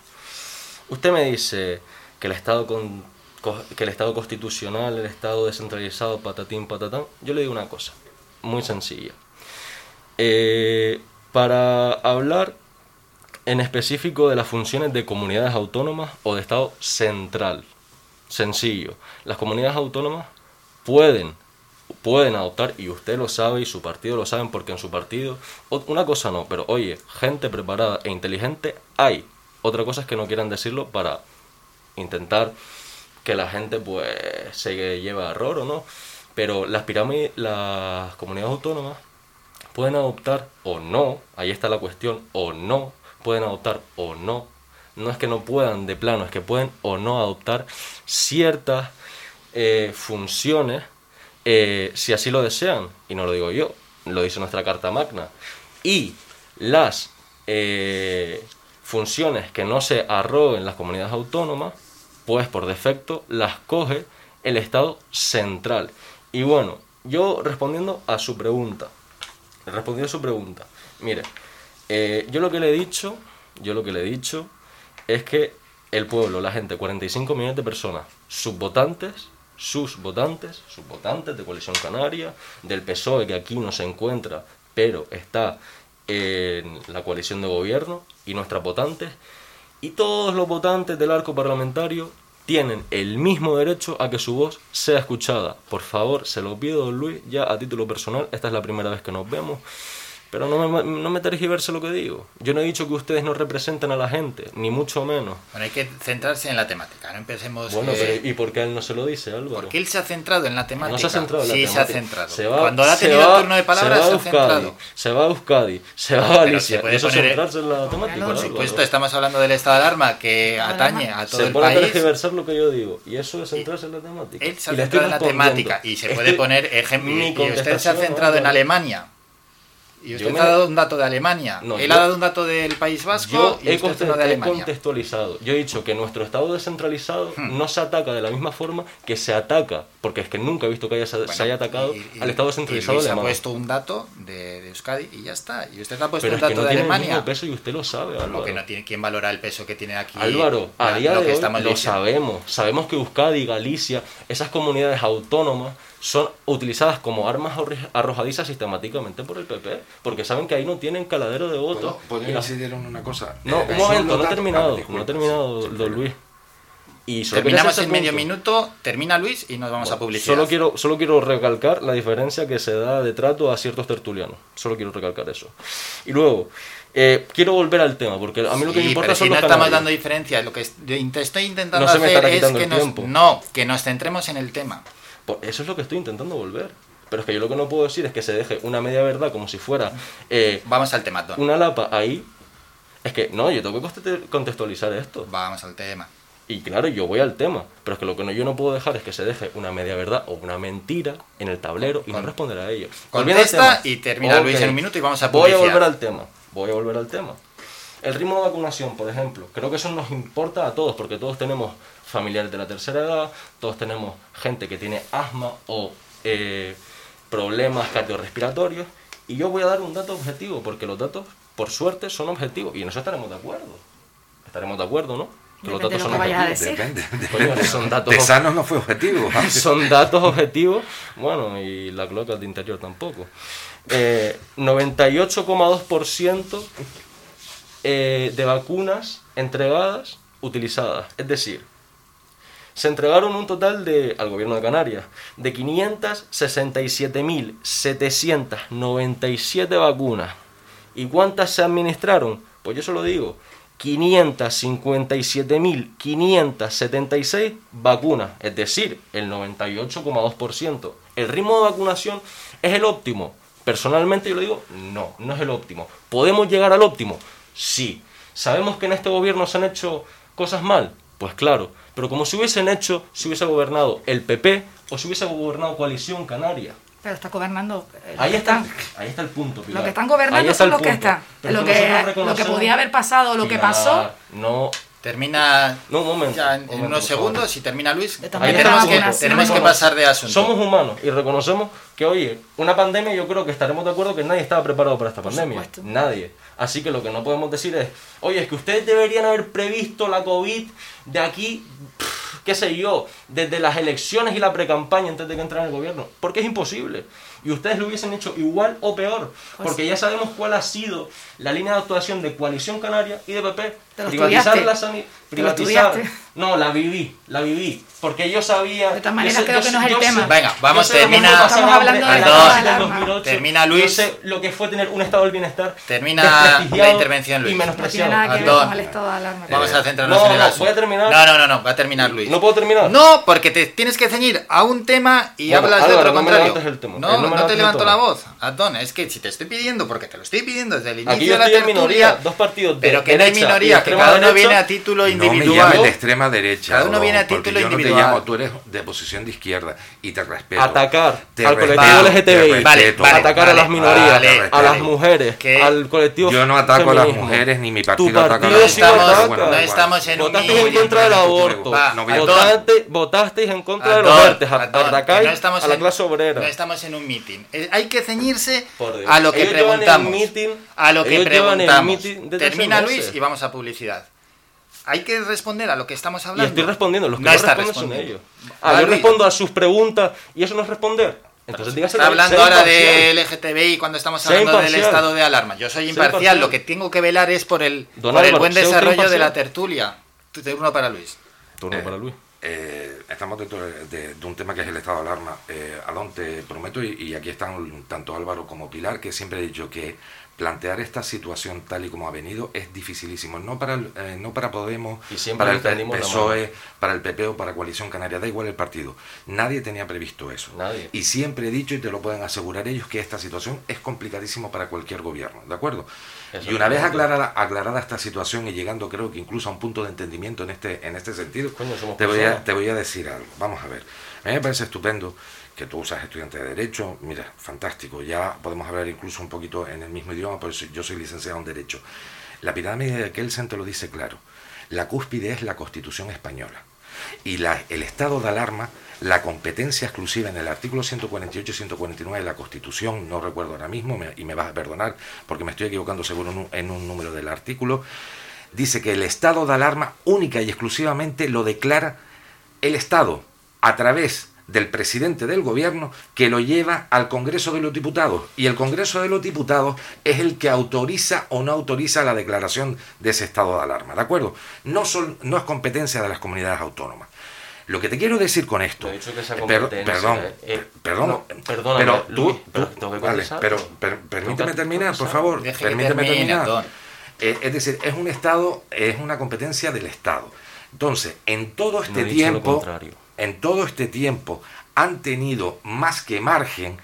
Usted me dice que el Estado con, que el Estado constitucional, el Estado descentralizado, patatín, patatán. Yo le digo una cosa, muy sencilla. Eh, para hablar en específico de las funciones de comunidades autónomas o de Estado central, sencillo, las comunidades autónomas pueden pueden adoptar, y usted lo sabe y su partido lo saben porque en su partido, una cosa no, pero oye, gente preparada e inteligente hay. Otra cosa es que no quieran decirlo para intentar que la gente pues se lleve a error o no. Pero las pirámides, las comunidades autónomas pueden adoptar o no, ahí está la cuestión, o no, pueden adoptar o no. No es que no puedan de plano, es que pueden o no adoptar ciertas eh, funciones eh, si así lo desean. Y no lo digo yo, lo dice nuestra Carta Magna. Y las eh, funciones que no se arroguen las comunidades autónomas, pues por defecto las coge el Estado central. Y bueno, yo respondiendo a su pregunta, respondiendo a su pregunta. Mire, eh, yo lo que le he dicho, yo lo que le he dicho es que el pueblo, la gente, 45 millones de personas, sus votantes, sus votantes, sus votantes de Coalición Canaria, del PSOE que aquí no se encuentra, pero está en la coalición de gobierno, y nuestras votantes, y todos los votantes del arco parlamentario tienen el mismo derecho a que su voz sea escuchada. Por favor, se lo pido, don Luis, ya a título personal, esta es la primera vez que nos vemos. Pero no me, no me tergiverse lo que digo. Yo no he dicho que ustedes no representan a la gente, ni mucho menos. Bueno, hay que centrarse en la temática, no empecemos... Bueno, eh, pero ¿y por qué él no se lo dice, Álvaro? Porque él se ha centrado en la temática. No se ha centrado en la sí, temática. se ha centrado. Se va- Cuando ha se tenido va- el turno de palabras, se se, va a ha centrado. Euskadi, se va a Euskadi, se va a Galicia. se puede eso es poner- centrarse en la temática. Por Álvaro. supuesto, estamos hablando del estado de alarma que atañe a todo se el pone a país. tergiversar lo que yo digo. Y eso es centrarse en la temática. Él se ha centrado en la temática y se puede poner ejemplo. mi Y usted se ha centrado en. Alemania. Y usted Yo me- ha dado un dato de Alemania. No, Él yo- ha dado un dato del País Vasco Yo y he, usted conte- de he Alemania. contextualizado. Yo he dicho que nuestro Estado descentralizado Hmm. no se ataca de la misma forma que se ataca, porque es que nunca he visto que haya, se, se haya atacado Y- al Estado y descentralizado ha alemán. puesto un dato de, de Euskadi y ya está. Y usted ha puesto Pero un es que dato no de tiene el Alemania. mismo peso y usted lo sabe, Álvaro. que no tiene quien valora el peso que tiene aquí. Álvaro, a día lo de hoy lo sabemos. Sabemos que Euskadi, Galicia, esas comunidades autónomas son utilizadas como armas arro- arrojadizas sistemáticamente por el PP, porque saben que ahí no tienen caladero de votos. ¿Puedo Y la- incidir en una cosa? No, Eh, un momento, no he terminado, no he terminado, don Luis. Y solo Terminamos en ese medio minuto, termina Luis y nos vamos a publicidad. Solo quiero, solo quiero recalcar la diferencia que se da de trato a ciertos tertulianos. Solo quiero recalcar eso. Y luego, eh, quiero volver al tema, porque a mí lo que me importa pero son si no estamos dando diferencias, lo que estoy intentando No hacer es que nos, no, que nos centremos en el tema. Pues eso es lo que estoy intentando volver. Pero es que yo lo que no puedo decir es que se deje una media verdad como si fuera... eh, Vamos al tema, Don. Una lapa ahí. Es que, no, yo tengo que conte- contextualizar esto. Vamos al tema. Y claro, yo voy al tema. Pero es que lo que no, yo no puedo dejar es que se deje una media verdad o una mentira en el tablero y no responder a ello. Contesta y termina Luis Ok. en un minuto y vamos a Voy a volver al tema. Voy a volver al tema. El ritmo de vacunación, por ejemplo, creo que eso nos importa a todos, porque todos tenemos familiares de la tercera edad, todos tenemos gente que tiene asma o eh, problemas cardiorrespiratorios, y yo voy a dar un dato objetivo, porque los datos, por suerte, son objetivos, y en eso estaremos de acuerdo. Estaremos de acuerdo, ¿no? Que los Depende datos de lo son objetivos. decir. Depende. Coño, son datos De sanos no fue objetivo. son datos objetivos, bueno, y la cloaca de interior tampoco. Eh, 98,2% eh, de vacunas entregadas, utilizadas. Es decir, se entregaron un total de, al gobierno de Canarias de 567.797 vacunas. ¿Y cuántas se administraron? Pues yo se lo digo, 557.576 vacunas, es decir, el 98,2%. ¿El ritmo de vacunación es el óptimo? Personalmente yo le digo, no, no es el óptimo. ¿Podemos llegar al óptimo? Sí. ¿Sabemos que en este gobierno se han hecho cosas mal? Pues claro, pero como si hubiesen hecho, si hubiese gobernado el PP o si hubiese gobernado Coalición Canaria. Pero está gobernando. eh, Ahí está, están. ahí está el punto, Pilar. Los que están gobernando está son los que están. Lo que, lo que podía haber pasado, lo que pasó. No. Termina No, un momento. ya en, un en momento, unos segundos y termina Luis. Maneras, tenemos que- vacunación- tenemos que pasar de asunto. Somos humanos y reconocemos que, oye, una pandemia yo creo que estaremos de acuerdo que nadie estaba preparado para esta pandemia. supuesto. Nadie. Así que lo que no podemos decir es, oye, es que ustedes deberían haber previsto la COVID de aquí, pff, qué sé yo, desde las elecciones y la precampaña antes de que entrara en el gobierno. Porque es imposible. Y ustedes lo hubiesen hecho igual o peor. Pues Porque ya sabemos cuál ha sido la línea de actuación de Coalición Canaria y de PP. Te lo Privatizar la sanidad. Te lo Privatizar. No, la viví, la viví. Porque yo sabía. De todas yo maneras, sé- creo yo que no es el yo tema. sé- Venga, vamos, yo termina- Estamos hambre hablando de en la la crisis del alarma. 2008. Termina, Yo Luis. sé lo que fue tener un estado del bienestar. Termina la intervención, Luis. Y No tiene menospreciado. nada que ver Antón. con el estado de alarma. Vamos a centrarnos No, en el no, asunto. voy a terminar. No, no, no, no, va a terminar Luis. ¿No puedo terminar? No, porque te tienes que ceñir a un tema y Bueno, hablas de otro no contrario. levantes el tema. No, Eh, no me no, te levanto la voz. Antón, es que si te estoy pidiendo, porque te lo estoy pidiendo desde el inicio Aquí yo de la tertulia, minoría, dos partidos de pero que no hay minoría, que cada uno viene a título No me individual. llames de extrema derecha. Cada uno viene a porque título yo no te individual. llamo, tú eres de posición de izquierda y te respeto. Atacar Te al respeto, colectivo LGTBI, respeto. vale, atacar a vale, las minorías, vale, a las vale. mujeres, Que al colectivo Yo no ataco a las feminismo. mujeres ni mi Tu partido ataca a partido las mujeres. estamos- Bueno, no estamos en un Votasteis en contra del aborto. a- Votaste- Votasteis en contra de los vertes. a- Atacáis que no estamos a la en- clase obrera. No estamos en un meeting. Eh, Hay que ceñirse a lo que preguntamos. a lo que preguntamos. Termina. Luis y vamos a publicidad. Hay que responder a lo que estamos Y hablando. estoy respondiendo, los que no no, responden son ellos. Ah, yo respondo a sus preguntas y eso no es responder. Entonces dígase Está hablando ahora imparcial. de LGTBI cuando estamos hablando del estado de alarma. Yo soy imparcial, imparcial. lo que tengo que velar es por el, Don por el buen desarrollo de la tertulia. Tu turno para Luis. Turno para Luis. eh, estamos dentro de, de, un tema que es el estado de alarma. Eh, Alon, te prometo, y, y, aquí están tanto Álvaro como Pilar, que siempre he dicho que plantear esta situación tal y como ha venido es dificilísimo. No para, el, eh, no para Podemos, para el PSOE, para el PP o para Coalición Canaria, da igual el partido. Nadie tenía previsto eso. Nadie. Y siempre he dicho, y te lo pueden asegurar ellos, que esta situación es complicadísimo para cualquier gobierno. ¿De acuerdo? Eso y una vez aclarada, aclarada esta situación y llegando creo que incluso a un punto de entendimiento en este, en este sentido, Coño, te, voy a, te voy a decir algo. Vamos a ver. A mí me parece estupendo que tú usas estudiante de Derecho, mira, fantástico, ya podemos hablar incluso un poquito en el mismo idioma, por eso yo soy licenciado en Derecho. La pirámide de Kelsen te lo dice claro, la cúspide es la Constitución española y la, el estado de alarma, la competencia exclusiva en el artículo 148 y 149 de la Constitución, no recuerdo ahora mismo, y me vas a perdonar porque me estoy equivocando seguro un, en un número del artículo, dice que el estado de alarma única y exclusivamente lo declara el Estado a través del presidente del gobierno que lo lleva al Congreso de los Diputados. Y el Congreso de los Diputados es el que autoriza o no autoriza la declaración de ese estado de alarma. ¿De acuerdo? No, son, no es competencia de las comunidades autónomas. Lo que te quiero decir con esto, he dicho que esa per, perdón, eh, perdón, no, perdóname, pero tú, Luis, pero, tú, tengo que vale, pero per, permíteme terminar, por favor, Deje que permíteme termine, terminar. Eh, es decir, es un Estado, es una competencia del Estado. Entonces, en todo No este he dicho lo tiempo, contrario. En todo este tiempo, han tenido más que margen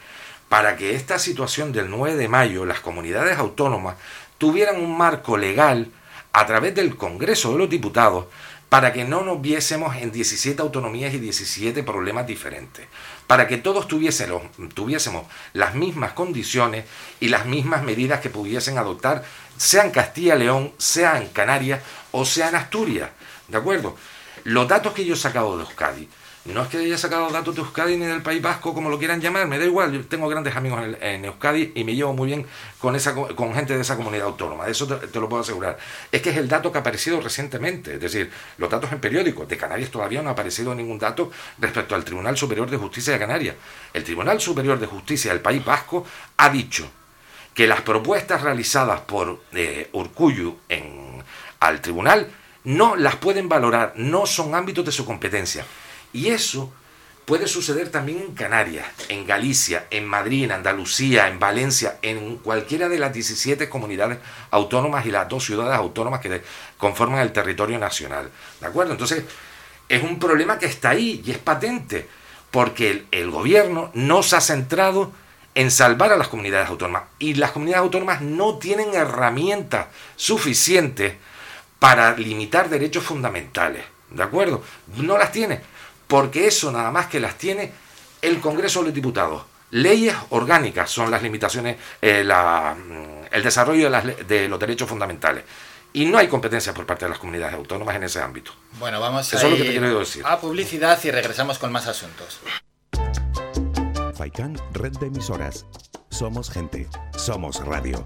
para que esta situación del 9 de mayo, las comunidades autónomas, tuvieran un marco legal a través del Congreso de los Diputados para que no nos viésemos en 17 autonomías y 17 problemas diferentes, para que todos tuviésemos, las mismas condiciones y las mismas medidas que pudiesen adoptar, sea en Castilla y León, sea en Canarias o sea en Asturias. ¿De acuerdo? Los datos que yo he sacado de Euskadi, no es que haya sacado datos de Euskadi ni del País Vasco, como lo quieran llamar, me da igual, yo tengo grandes amigos en, en Euskadi y me llevo muy bien con, esa, co- con gente de esa comunidad autónoma, eso te, te lo puedo asegurar. Es que es el dato que ha aparecido recientemente, es decir, los datos en periódicos, de Canarias todavía no ha aparecido ningún dato respecto al Tribunal Superior de Justicia de Canarias. El Tribunal Superior de Justicia del País Vasco ha dicho que las propuestas realizadas por eh, Urcuyu en, al tribunal no las pueden valorar, no son ámbitos de su competencia. Y eso puede suceder también en Canarias, en Galicia, en Madrid, en Andalucía, en Valencia, en cualquiera de las 17 comunidades autónomas y las dos ciudades autónomas que conforman el territorio nacional. ¿De acuerdo? Entonces, es un problema que está ahí y es patente, porque el, el gobierno no se ha centrado en salvar a las comunidades autónomas y las comunidades autónomas no tienen herramientas suficientes para limitar derechos fundamentales, ¿de acuerdo? No las tiene, porque eso nada más que las tiene el Congreso de los Diputados. Leyes orgánicas son las limitaciones, eh, la, mm, el desarrollo de, las le- de los derechos fundamentales. Y no hay competencia por parte de las comunidades autónomas en ese ámbito. Bueno, vamos Eso a es lo que te quiero decir. a publicidad y regresamos con más asuntos. Faikan, red de emisoras. Somos gente, somos radio.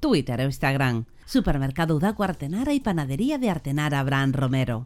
Twitter o Instagram. Supermercado Udaco Artenara y Panadería de Artenara Abraham Romero.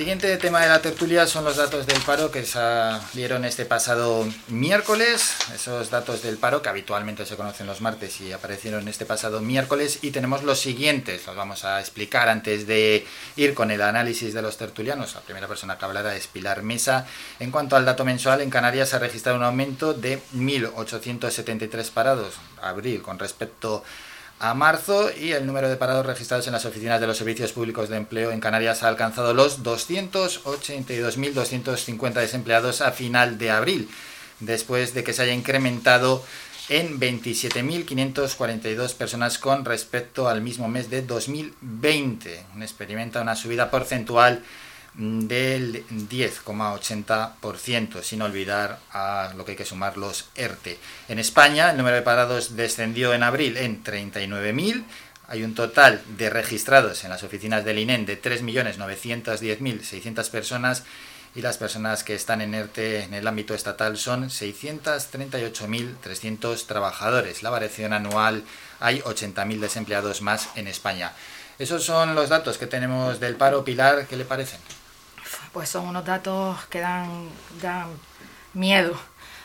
Siguiente tema de la tertulia son los datos del paro que salieron este pasado miércoles. Esos datos del paro que habitualmente se conocen los martes y aparecieron este pasado miércoles. Y tenemos los siguientes, los vamos a explicar antes de ir con el análisis de los tertulianos. La primera persona que hablará es Pilar Mesa. En cuanto al dato mensual, en Canarias se ha registrado un aumento de 1.873 parados, abril, con respecto a marzo y el número de parados registrados en las oficinas de los servicios públicos de empleo en Canarias ha alcanzado los 282.250 desempleados a final de abril, después de que se haya incrementado en 27.542 personas con respecto al mismo mes de 2020. Experimenta una subida porcentual del 10,80%, sin olvidar a lo que hay que sumar los ERTE. En España, el número de parados descendió en abril en 39.000. Hay un total de registrados en las oficinas del INEN de 3.910.600 personas y las personas que están en ERTE en el ámbito estatal son 638.300 trabajadores. La variación anual hay 80.000 desempleados más en España. Esos son los datos que tenemos del paro. Pilar, ¿qué le parecen? Pues son unos datos que dan, dan miedo,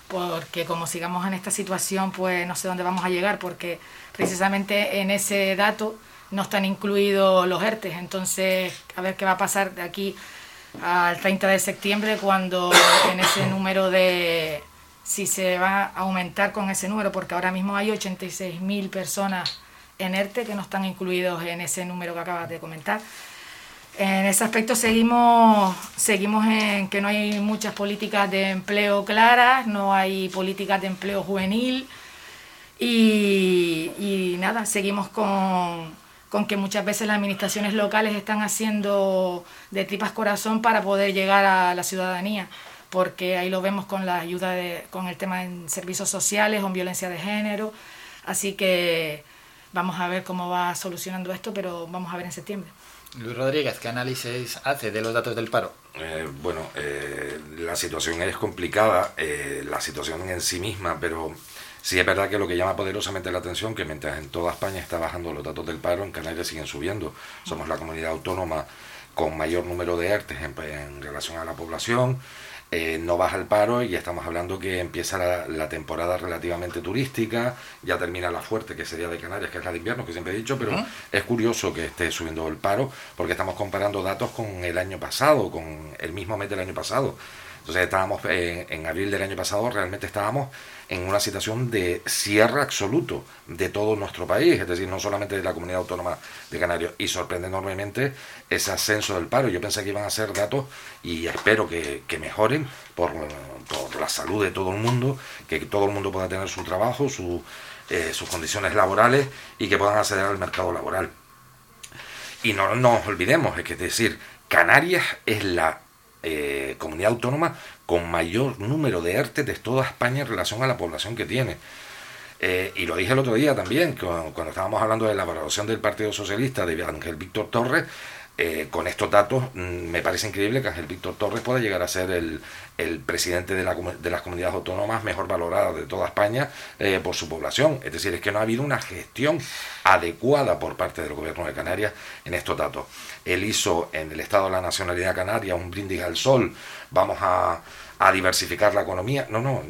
porque como sigamos en esta situación, pues no sé dónde vamos a llegar, porque precisamente en ese dato no están incluidos los ERTES, entonces a ver qué va a pasar de aquí al 30 de septiembre cuando en ese número de si se va a aumentar con ese número, porque ahora mismo hay 86.000 personas en ERTE que no están incluidos en ese número que acabas de comentar. En ese aspecto seguimos, seguimos en que no hay muchas políticas de empleo claras, no hay políticas de empleo juvenil y, nada, seguimos con, con, que muchas veces las administraciones locales están haciendo de tripas corazón para poder llegar a la ciudadanía, porque ahí lo vemos con la ayuda de, con el tema en servicios sociales o en violencia de género, así que vamos a ver cómo va solucionando esto, pero vamos a ver en septiembre. Luis Rodríguez, ¿qué análisis hace de los datos del paro? Eh, bueno, eh, la situación es complicada, eh, la situación en sí misma, pero sí es verdad que lo que llama poderosamente la atención que mientras en toda España está bajando los datos del paro, en Canarias siguen subiendo. Somos la comunidad autónoma con mayor número de ERTES en, en relación a la población. Eh, no baja el paro y estamos hablando que empieza la, temporada relativamente turística, ya termina la fuerte, que sería de Canarias, que es la de invierno, que siempre he dicho, pero es curioso que esté subiendo el paro, porque estamos comparando datos con el año pasado, con el mismo mes del año pasado. Entonces estábamos en abril del año pasado, realmente estábamos en una situación de cierre absoluto de todo nuestro país, es decir, no solamente de la comunidad autónoma de Canarias, y sorprende enormemente ese ascenso del paro. Yo pensé que iban a ser datos y espero que, mejoren por, la salud de todo el mundo, que todo el mundo pueda tener su trabajo, eh, sus condiciones laborales y que puedan acceder al mercado laboral. Y no nos olvidemos, es que es decir, Canarias es la eh, comunidad autónoma con mayor número de ERTE de toda España en relación a la población que tiene. Eh, y lo dije el otro día también, cuando, estábamos hablando de la valoración del Partido Socialista de Ángel Víctor Torres, eh, con estos datos mm, me parece increíble que Ángel Víctor Torres pueda llegar a ser el, presidente de, las comunidades autónomas mejor valoradas de toda España por su población. Es decir, es que no ha habido una gestión adecuada por parte del gobierno de Canarias en estos datos él hizo en el Estado de la Nacionalidad Canaria un brindis al sol, vamos a, diversificar la economía. No, no.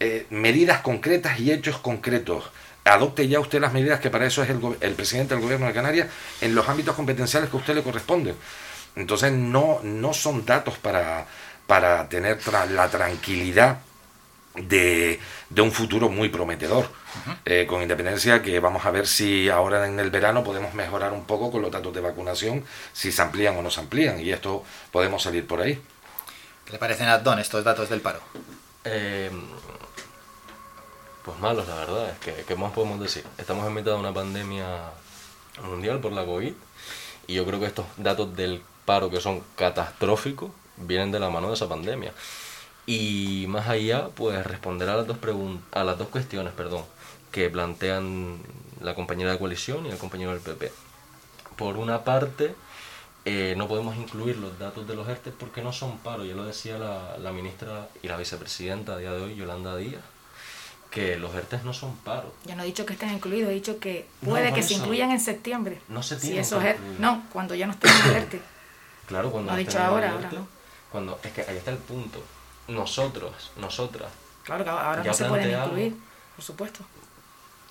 Eh, medidas concretas y hechos concretos. Adopte ya usted las medidas que para eso es el, presidente del gobierno de Canarias en los ámbitos competenciales que a usted le corresponden. Entonces no, no son datos para, para tener la tranquilidad de, de un futuro muy prometedor. Eh, con independencia que vamos a ver si ahora en el verano podemos mejorar un poco con los datos de vacunación, si se amplían o no se amplían, y esto podemos salir por ahí. ¿Qué le parecen a Don estos datos del paro? Eh, pues malos, la verdad. Es ¿qué más podemos decir? Estamos en mitad de una pandemia mundial por la COVID y yo creo que estos datos del paro que son catastróficos vienen de la mano de esa pandemia. Y más allá, pues responder a las dos a las dos cuestiones, perdón, que plantean la compañera de coalición y el compañero del PP. Por una parte, eh, no podemos incluir los datos de los ERTE porque no son paro, ya lo decía la, la ministra y la vicepresidenta a día de hoy, Yolanda Díaz, que los ERTE no son paro. Yo no he dicho que estén incluidos, he dicho que No, puede que se incluyan en septiembre. No se Si tienen esos ERTE-. No, cuando ya no estén en el ERTE. Claro, cuando estén dicho ahora, ERTE, ahora no. Cuando, es que ahí está el punto. Nosotros, nosotras, Claro ahora Ya no se pueden incluir, por supuesto.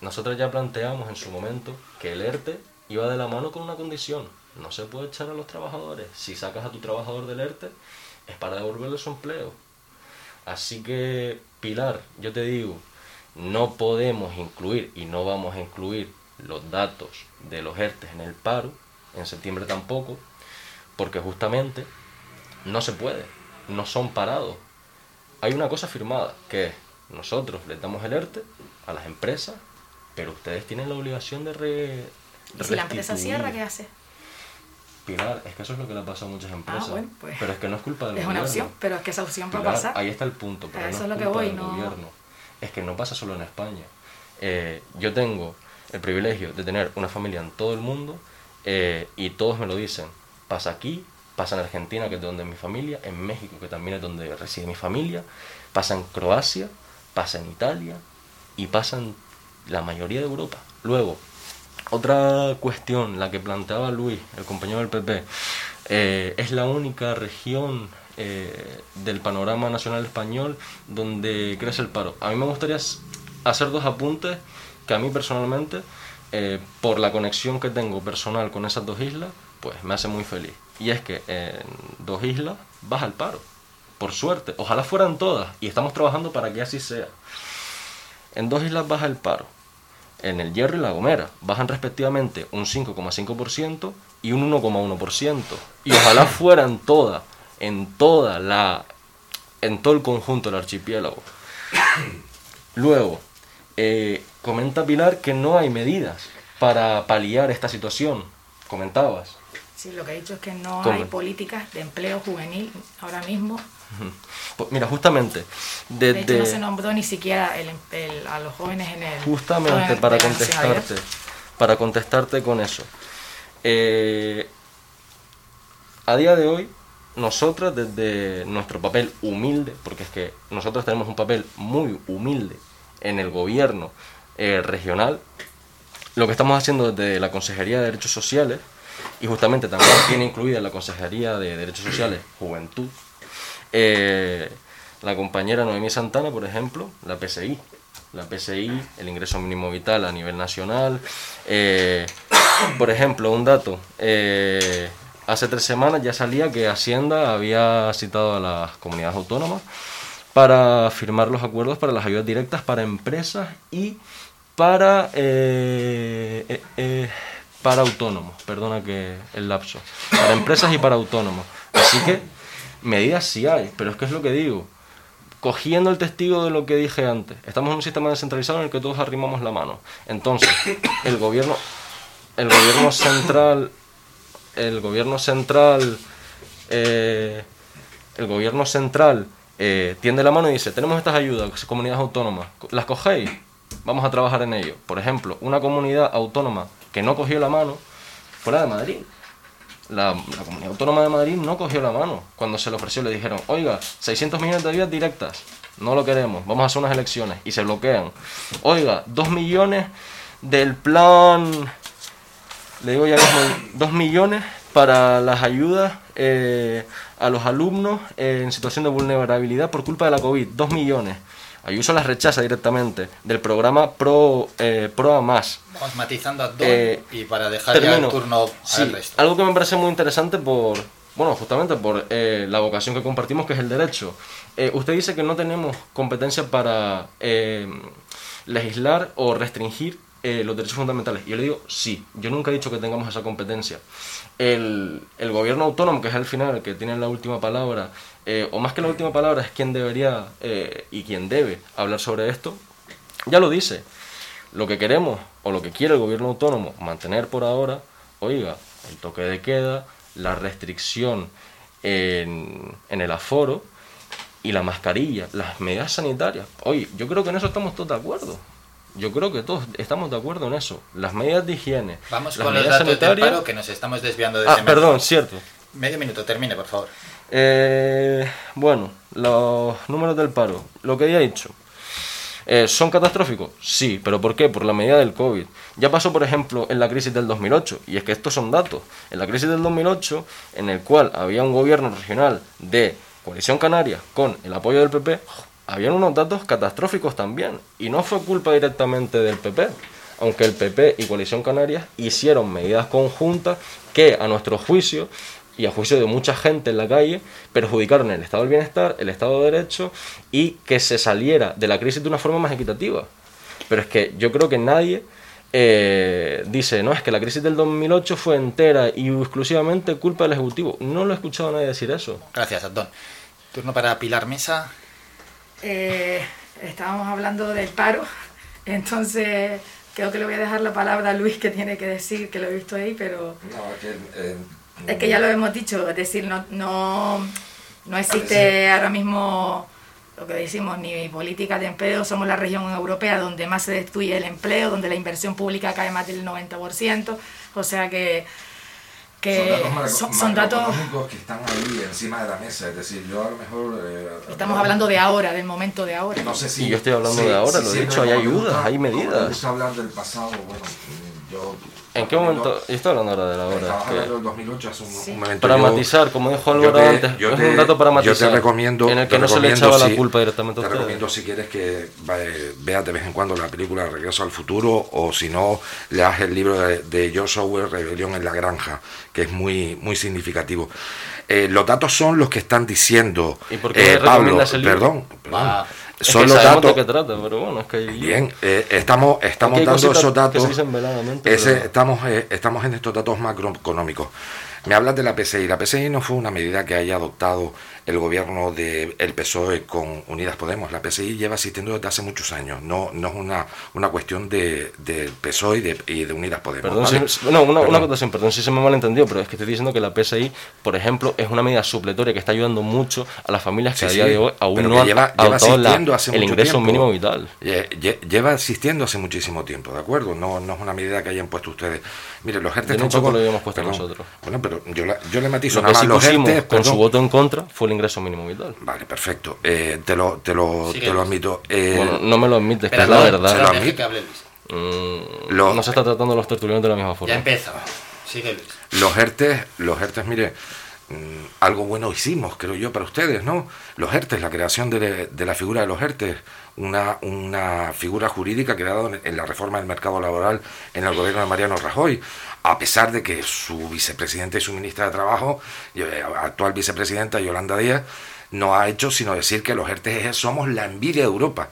nosotros ya planteamos en su momento que el ERTE iba de la mano con una condición. No se puede echar a los trabajadores. Si sacas a tu trabajador del ERTE, es para devolverle su empleo. Así que, Pilar, yo te digo, no podemos incluir y no vamos a incluir los datos de los ERTE en el paro, en septiembre tampoco, porque justamente no se puede, no son parados. Hay una cosa firmada, que es, nosotros les damos el ERTE a las empresas, pero ustedes tienen la obligación de re, Y si la empresa cierra, ¿qué hace? Pilar, es que eso es lo que le ha pasado a muchas empresas. bueno, pues, pero es que no es culpa del Es una gobierno. opción, pero es que esa opción va a Pilar, pasar. Ahí está el punto, pero no eso es es lo que culpa voy, del no- gobierno. Es que no pasa solo en España. Eh, yo tengo el privilegio de tener una familia en todo el mundo eh, y todos me lo dicen. Pasa aquí, pasa en Argentina, que es donde es mi familia, en México, que también es donde reside mi familia, pasa en Croacia, pasa en Italia y pasa en la mayoría de Europa. Luego, otra cuestión, la que planteaba Luis, el compañero del PP, eh, es la única región eh, del panorama nacional español donde crece el paro. A mí me gustaría hacer dos apuntes que a mí personalmente, eh, por la conexión que tengo personal con esas dos islas, pues me hace muy feliz. Y es que en dos islas baja el paro, por suerte. Ojalá fueran todas, y estamos trabajando para que así sea. En dos islas baja el paro. En el Hierro y La Gomera bajan respectivamente un 5,5% y un 1,1%. Y ojalá fueran todas, en toda la en todo el conjunto del archipiélago. Luego, eh, comenta Pilar que no hay medidas para paliar esta situación. Comentabas. Sí, lo que he dicho es que no ¿Cómo? hay políticas de empleo juvenil ahora mismo. Pues mira, justamente, De desde... hecho, no se nombró ni siquiera el- el- a los jóvenes en el... Justamente en para contestarte, para contestarte con eso. Eh, a día de hoy, nosotros desde nuestro papel humilde, porque es que nosotros tenemos un papel muy humilde en el gobierno eh, regional, lo que estamos haciendo desde la Consejería de Derechos Sociales, y justamente también tiene incluida la Consejería de Derechos Sociales Juventud, eh, la compañera Noemí Santana, por ejemplo, la PSI. La PSI, el ingreso mínimo vital a nivel nacional. eh, por ejemplo, un dato. eh, hace tres semanas ya salía que Hacienda había citado a las comunidades autónomas para firmar los acuerdos para las ayudas directas para empresas y para para autónomos, perdona que el lapso, para empresas y para autónomos. Así que medidas sí hay, pero es que es lo que digo. Cogiendo el testigo de lo que dije antes, estamos en un sistema descentralizado en el que todos arrimamos la mano. Entonces, el gobierno, el gobierno central, el gobierno central, eh, el gobierno central eh, tiende la mano y dice, tenemos estas ayudas, comunidades autónomas, ¿las cogéis? Vamos a trabajar en ello. Por ejemplo, una comunidad autónoma que no cogió la mano fue la de Madrid. La, la comunidad autónoma de Madrid no cogió la mano. Cuando se le ofreció le dijeron, oiga, 600 millones de ayudas directas, no lo queremos, vamos a hacer unas elecciones y se bloquean. Oiga, 2 millones del plan, le digo ya mismo, 2 millones para las ayudas eh, a los alumnos en situación de vulnerabilidad por culpa de la COVID, 2 millones. Ayuso las rechaza directamente del programa Pro, eh, Pro a Más. Vamos matizando a Don Eh, y para dejar ya el termino. turno Sí, al resto. Algo que me parece muy interesante por, Bueno, justamente por eh, la vocación que compartimos, que es el derecho. Eh, usted dice que no tenemos competencia para eh, legislar o restringir los derechos fundamentales. Y yo le digo, sí, yo nunca he dicho que tengamos esa competencia. El, el gobierno autónomo, que es al final el que tiene la última palabra, o más que la última palabra, es quien debería y quien debe hablar sobre esto, ya lo dice. Lo que queremos o lo que quiere el gobierno autónomo mantener por ahora, oiga, el toque de queda, la restricción en, el aforo y la mascarilla, las medidas sanitarias. Oye, yo creo que en eso estamos todos de acuerdo. Yo creo que todos estamos de acuerdo en eso. Las medidas de higiene. Vamos las con los medidas del sanitarias- paro que nos estamos desviando de Ah, ese perdón, cierto. Medio minuto, termine, por favor. Eh, bueno, los números del paro, lo que ya he dicho. Eh, ¿Son catastróficos? Sí, pero ¿por qué? Por la medida del COVID. Ya pasó, por ejemplo, en la crisis del 2008, y es que estos son datos. En la crisis del 2008, en el cual había un gobierno regional de Coalición Canaria con el apoyo del PP, habían unos datos catastróficos también. Y no fue culpa directamente del PP, aunque el PP y Coalición Canarias hicieron medidas conjuntas que, a nuestro juicio, y a juicio de mucha gente en la calle, perjudicaron el estado del bienestar, el estado de derecho y que se saliera de la crisis de una forma más equitativa. Pero es que yo creo que nadie eh, dice, no, es que la crisis del 2008 fue entera y exclusivamente culpa del Ejecutivo. No lo he escuchado a nadie decir eso. Gracias, Antón. Turno para Pilar Mesa. Eh, estábamos hablando del paro, entonces creo que le voy a dejar la palabra a Luis que tiene que decir, que lo he visto ahí, pero es que ya lo hemos dicho, es decir, no, no, no existe ahora mismo lo que decimos, ni política de empleo, somos la región europea donde más se destruye el empleo, donde la inversión pública cae más del 90%, o sea que, que son, son datos, que están ahí encima de la mesa. Es decir, yo a lo mejor. eh, estamos hablando de ahora, del momento de ahora. No sé si. Y yo estoy hablando sí, de ahora, sí, lo he dicho, hay ayudas, hay como me medidas. gusta hablar del pasado, bueno, mm, yo. ¿En qué momento? Yo estoy hablando ahora de la hora. Que- hablando del 2008 hace un, Sí. un momento. Para yo- matizar, como dijo yo Álvaro te- antes, yo es te- un dato para Yo matizar, te recomiendo. en el que no se le echaba la sí, culpa directamente a Te ustedes. recomiendo si quieres que veas de vez en cuando la película Regreso al Futuro o si no, leas el libro de, de George Orwell, Rebelión en la Granja, que es muy, muy significativo. Eh, los datos son los que están diciendo. ¿Y por qué eh, Pablo, el libro? perdón, perdón. Ah, es son que los datos. de qué trata, pero bueno, es que hay- Bien, eh, estamos, estamos dando esos que datos. se dicen veladamente, ese- pero- estamos, eh, estamos en estos datos macroeconómicos. Me hablas de la PCI. La PCI no fue una medida que haya adoptado el gobierno del PSOE E con Unidas Podemos. La PCI lleva existiendo desde hace muchos años. No, no es una, una cuestión de, del PSOE y de, y de Unidas Podemos. Perdón, ¿vale? si- no, una, una Perdón. acotación, perdón si se me ha malentendido, pero es que estoy diciendo que la PSI, por ejemplo, es una medida supletoria que está ayudando mucho a las familias que Sí, a día sí, de hoy aún no que han lleva, lleva adoptado la- hace el mucho ingreso tiempo. mínimo vital. Lle- lle- Lleva existiendo hace muchísimo tiempo, ¿de acuerdo? No, no es una medida que hayan puesto ustedes. Mire, los ERTE tampoco- que lo hayamos puesto perdón. nosotros. Bueno, pero yo, la- yo le matizo Lo que nada sí más. Los pusimos ERTE, con su voto en contra fue el ingreso mínimo vital. Vale, perfecto. Eh, te lo, te lo, te lo admito. Eh, Bueno, no me lo admites, que es la no, verdad. se lo admito. Mm, Lo- no se está tratando los tertulianos de la misma forma. Ya empieza. Sigue Luis. Los ERTE, los ERTE, mire, mm, algo bueno hicimos, creo yo, para ustedes, ¿no? Los ERTE, la creación de, de la figura de los ERTE, una, una figura jurídica creada en, en la reforma del mercado laboral en el gobierno de Mariano Rajoy, a pesar de que su vicepresidente y su ministra de Trabajo, eh, actual vicepresidenta Yolanda Díaz, no ha hecho sino decir que los ERTE somos la envidia de Europa,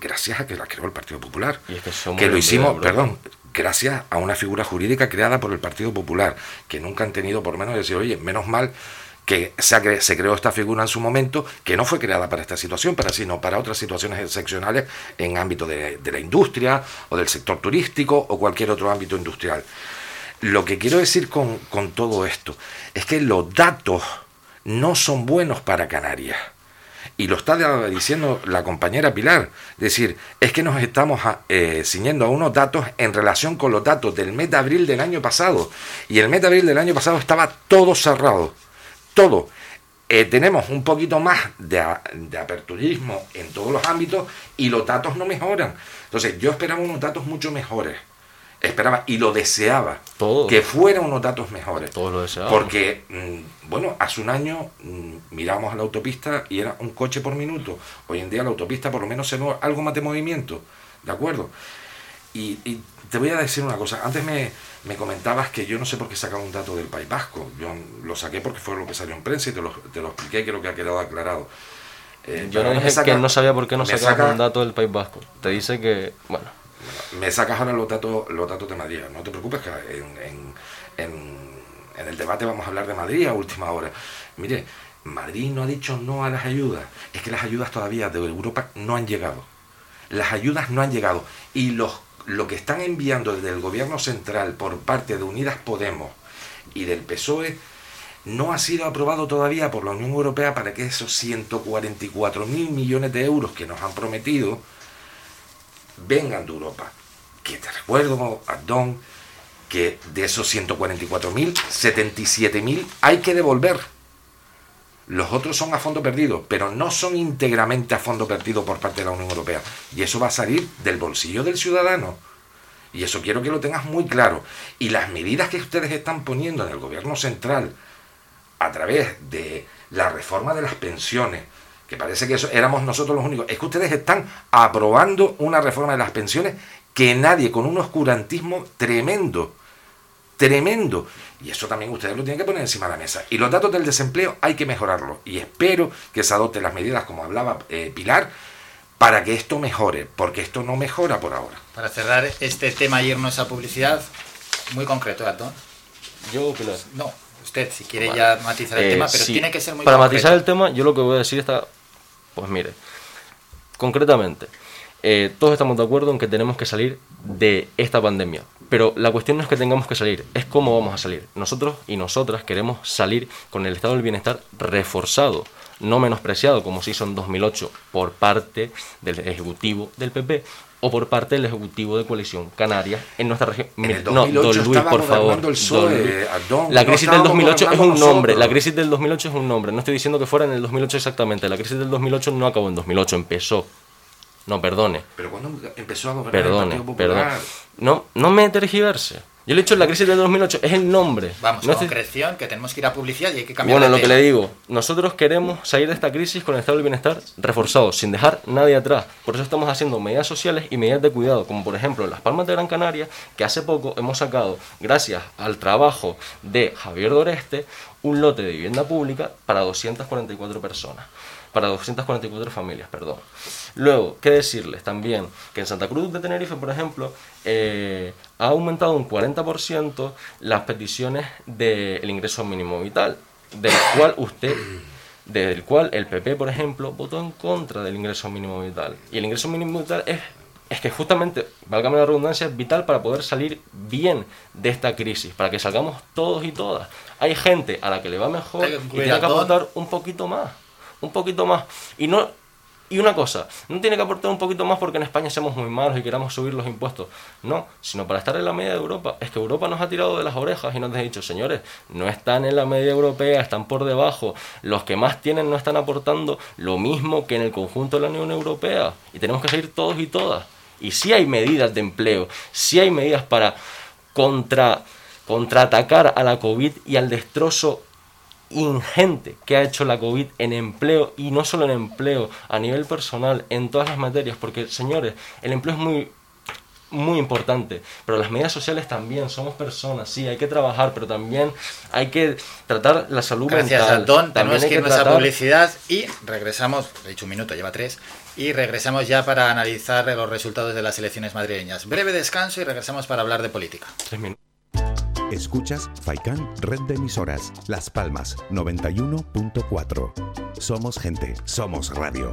gracias a que la creó el Partido Popular. Y es que somos que la lo de hicimos, perdón, gracias a una figura jurídica creada por el Partido Popular, que nunca han tenido por menos decir, oye, menos mal que se, creó esta figura en su momento, que no fue creada para esta situación, para, sino para otras situaciones excepcionales en ámbito de, de la industria o del sector turístico o cualquier otro ámbito industrial. Lo que quiero decir con, con todo esto es que los datos no son buenos para Canarias. Y lo está diciendo la compañera Pilar. Es decir, es que nos estamos a- eh, ciñendo a unos datos en relación con los datos del mes de abril del año pasado. Y el mes de abril del año pasado estaba todo cerrado. Todo. Eh, tenemos un poquito más de, de aperturismo en todos los ámbitos y los datos no mejoran. Entonces, yo esperaba unos datos mucho mejores. Esperaba y lo deseaba. Todo. Que fueran unos datos mejores. Todos lo deseábamos. Porque, mm, bueno, hace un año mm, miramos a la autopista y era un coche por minuto. Hoy en día la autopista por lo menos se ve algo más de movimiento. ¿De acuerdo? Y, y te voy a decir una cosa. Antes me, me comentabas que yo no sé por qué sacaba un dato del País Vasco. Yo lo saqué porque fue lo que salió en prensa y te lo, te lo expliqué y creo que ha quedado aclarado. Eh, Yo no dije saca- que no sabía por qué no me sacabas saca- un dato del País Vasco. Te dice que, bueno, Me sacas ahora los datos, los datos de Madrid. No te preocupes que en, el debate vamos a hablar de Madrid a última hora. Mire, Madrid no ha dicho no a las ayudas. Es que las ayudas todavía de Europa no han llegado. Las ayudas no han llegado. Y los, lo que están enviando desde el gobierno central por parte de Unidas Podemos y del PSOE no ha sido aprobado todavía por la Unión Europea para que esos 144 mil millones de euros que nos han prometido vengan de Europa. Que te recuerdo, Abdón, que de esos 144.000, 77.000 hay que devolver. Los otros son a fondo perdido, pero no son íntegramente a fondo perdido por parte de la Unión Europea. Y eso va a salir del bolsillo del ciudadano. Y eso quiero que lo tengas muy claro. Y las medidas que ustedes están poniendo en el gobierno central a través de la reforma de las pensiones, que parece que eso éramos nosotros los únicos, es que ustedes están aprobando una reforma de las pensiones que nadie, con un oscurantismo tremendo, tremendo. Y eso también ustedes lo tienen que poner encima de la mesa. Y los datos del desempleo hay que mejorarlos. Y espero que se adopten las medidas, como hablaba eh, Pilar, para que esto mejore, porque esto no mejora por ahora. Para cerrar este tema y irnos a publicidad, muy concreto, Altón. Yo, Pilar. No, usted, si quiere Vale. ya matizar el Eh, tema, pero sí. tiene que ser muy Para concreto. matizar el tema, yo lo que voy a decir está, pues mire, concretamente, eh, todos estamos de acuerdo en que tenemos que salir de esta pandemia, pero la cuestión no es que tengamos que salir, es cómo vamos a salir. Nosotros y nosotras queremos salir con el estado del bienestar reforzado, no menospreciado como se hizo en 2008 por parte del Ejecutivo del PP o por parte del Ejecutivo de Coalición Canaria en nuestra región. El no, 2008 don Luis, por favor. el don PSOE, Luis. La no crisis del estábamos 2008 es un nombre, la crisis del 2008 es un nombre, no estoy diciendo que fuera en el 2008 exactamente, la crisis del 2008 no acabó en 2008, empezó. No, perdone. Pero cuando empezó a gobernar el Perdone, Partido Popular, perdone. No, no me tergiverse. Yo le he dicho la crisis del 2008, es el nombre. Vamos, No estoy- concreción, que tenemos que ir a publicidad y hay que cambiar Bueno, lo que le digo, nosotros queremos salir de esta crisis con el estado del bienestar reforzado, sin dejar nadie atrás. Por eso estamos haciendo medidas sociales y medidas de cuidado, como por ejemplo en Las Palmas de Gran Canaria, que hace poco hemos sacado, gracias al trabajo de Javier Doreste, un lote de vivienda pública para 244 personas. Para 244 familias, perdón. Luego, ¿qué decirles también? Que en Santa Cruz de Tenerife, por ejemplo, eh, ha aumentado un 40% las peticiones del ingreso mínimo vital, del cual usted, del cual el PP, por ejemplo, votó en contra del ingreso mínimo vital. Y el ingreso mínimo vital es, es que justamente, válgame la redundancia, es vital para poder salir bien de esta crisis, para que salgamos todos y todas. Hay gente a la que le va mejor y tiene que aportar un poquito más, un poquito más. Y no y una cosa, no tiene que aportar un poquito más porque en España somos muy malos y queramos subir los impuestos. No, sino para estar en la media de Europa. Es que Europa nos ha tirado de las orejas y nos ha dicho, señores, no están en la media europea, están por debajo. Los que más tienen no están aportando lo mismo que en el conjunto de la Unión Europea. Y tenemos que seguir todos y todas. Y sí hay medidas de empleo, sí hay medidas para contra, contraatacar a la COVID y al destrozo ingente que ha hecho la COVID en empleo y no solo en empleo, a nivel personal, en todas las materias, porque señores, el empleo es muy muy importante, pero las medidas sociales también, somos personas, sí, hay que trabajar, pero también hay que tratar la salud Gracias, mental. Antón. También Tenemos hay que irnos a tratar- publicidad y regresamos, he dicho un minuto, lleva tres, y regresamos ya para analizar los resultados de las elecciones madrileñas. Breve descanso y regresamos para hablar de política. Escuchas Faikan Red de Emisoras, Las Palmas 91.4. Somos gente, somos radio.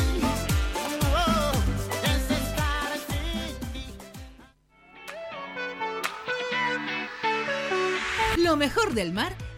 Lo mejor del mar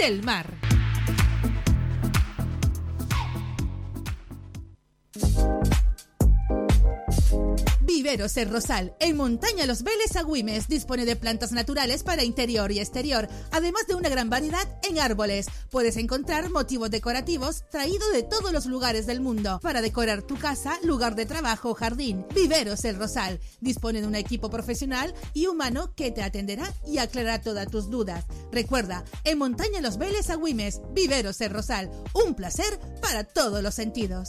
del mar. Viveros El Rosal, en Montaña Los Vélez Agüimes, dispone de plantas naturales para interior y exterior, además de una gran variedad en árboles. Puedes encontrar motivos decorativos traídos de todos los lugares del mundo para decorar tu casa, lugar de trabajo o jardín. Viveros El Rosal dispone de un equipo profesional y humano que te atenderá y aclarará todas tus dudas. Recuerda, en Montaña Los Vélez Agüimes, Viveros El Rosal, un placer para todos los sentidos.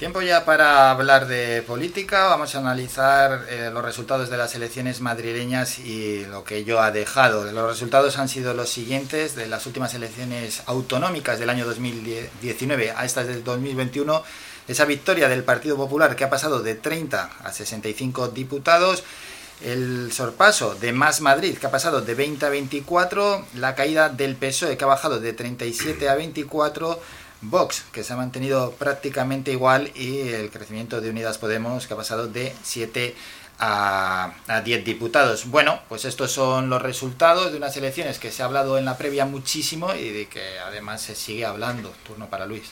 Tiempo ya para hablar de política. Vamos a analizar eh, los resultados de las elecciones madrileñas y lo que ello ha dejado. Los resultados han sido los siguientes de las últimas elecciones autonómicas del año 2019 a estas del 2021. Esa victoria del Partido Popular que ha pasado de 30 a 65 diputados. El sorpaso de Más Madrid, que ha pasado de 20 a 24. La caída del PSOE, que ha bajado de 37 a 24 Vox, que se ha mantenido prácticamente igual, y el crecimiento de Unidas Podemos, que ha pasado de 7 a, 10 diputados. Bueno, pues estos son los resultados de unas elecciones que se ha hablado en la previa muchísimo y de que además se sigue hablando. Turno para Luis.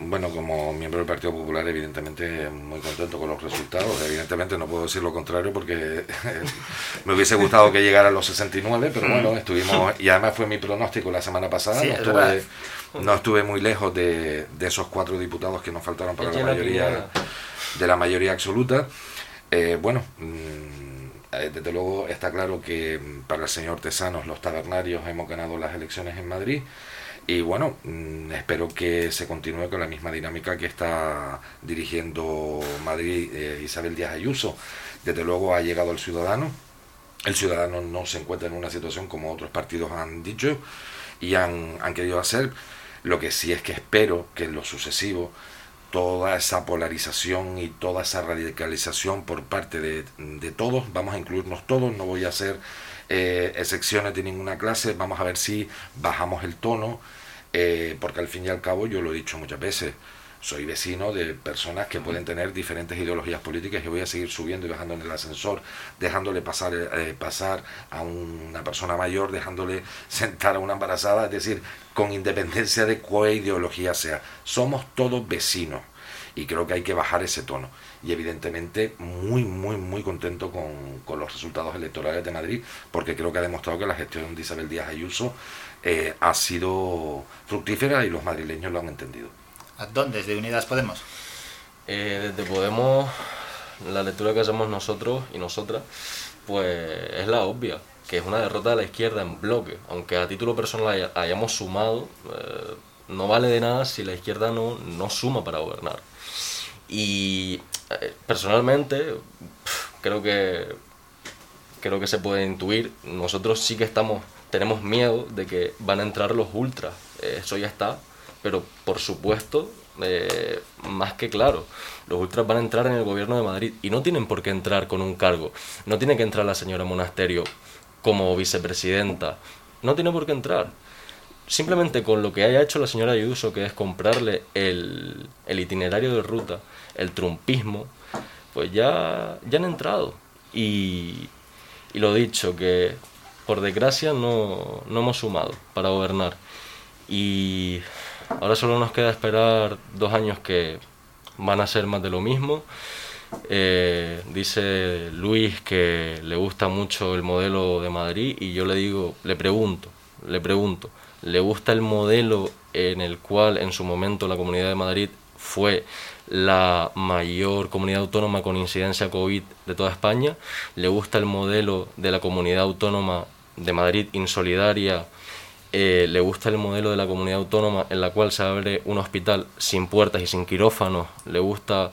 Bueno, como miembro del Partido Popular, evidentemente muy contento con los resultados. Evidentemente no puedo decir lo contrario porque me hubiese gustado que llegara a los 69, pero bueno, estuvimos. Y además fue mi pronóstico la semana pasada. no, estuve, no, estuve, muy lejos de, esos cuatro diputados que nos faltaron para la mayoría, de la mayoría absoluta. Eh, bueno. Mm, eh, desde luego está claro que para el señor Tesanos, los tabernarios, hemos ganado las elecciones en Madrid. Y bueno, mm, espero que se continúe con la misma dinámica que está dirigiendo Madrid eh, Isabel Díaz Ayuso. Desde luego ha llegado el ciudadano. El ciudadano no se encuentra en una situación como otros partidos han dicho y han, han querido hacer. Lo que sí es que espero que en lo sucesivo toda esa polarización y toda esa radicalización por parte de, de todos, vamos a incluirnos todos, no voy a hacer eh, excepciones de ninguna clase, vamos a ver si bajamos el tono, eh, porque al fin y al cabo, yo lo he dicho muchas veces, soy vecino de personas que pueden tener diferentes ideologías políticas y voy a seguir subiendo y bajando en el ascensor, dejándole pasar, eh, pasar a una persona mayor, dejándole sentar a una embarazada, es decir, con independencia de cuál ideología sea. Somos todos vecinos y creo que hay que bajar ese tono. Y evidentemente muy, muy, muy contento con, con los resultados electorales de Madrid, porque creo que ha demostrado que la gestión de Isabel Díaz Ayuso eh, ha sido fructífera y los madrileños lo han entendido. ¿A dónde? ¿Desde Unidas Podemos? Eh, desde Podemos, la lectura que hacemos nosotros y nosotras, pues es la obvia, que es una derrota de la izquierda en bloque. Aunque a título personal hayamos sumado, eh, no vale de nada si la izquierda no, no suma para gobernar. Y personalmente, creo que creo que se puede intuir, nosotros sí que estamos tenemos miedo de que van a entrar los ultras. Eh, eso ya está, pero por supuesto, eh, más que claro, los ultras van a entrar en el gobierno de Madrid y no tienen por qué entrar con un cargo. No tiene que entrar la señora Monasterio como vicepresidenta. No tiene por qué entrar. Simplemente con lo que haya hecho la señora Ayuso, que es comprarle el, el itinerario de ruta, el trumpismo, pues ya, ya han entrado. Y, y lo dicho, que por desgracia no, hemos sumado para gobernar. Y ahora solo nos queda esperar dos años que van a ser más de lo mismo. Eh, dice Luis que le gusta mucho el modelo de Madrid y yo le digo, le pregunto, le pregunto, ¿le gusta el modelo en el cual en su momento la Comunidad de Madrid fue la mayor comunidad autónoma con incidencia COVID de toda España, le gusta el modelo de la comunidad autónoma de Madrid insolidaria, eh, le gusta el modelo de la comunidad autónoma en la cual se abre un hospital sin puertas y sin quirófanos, le gusta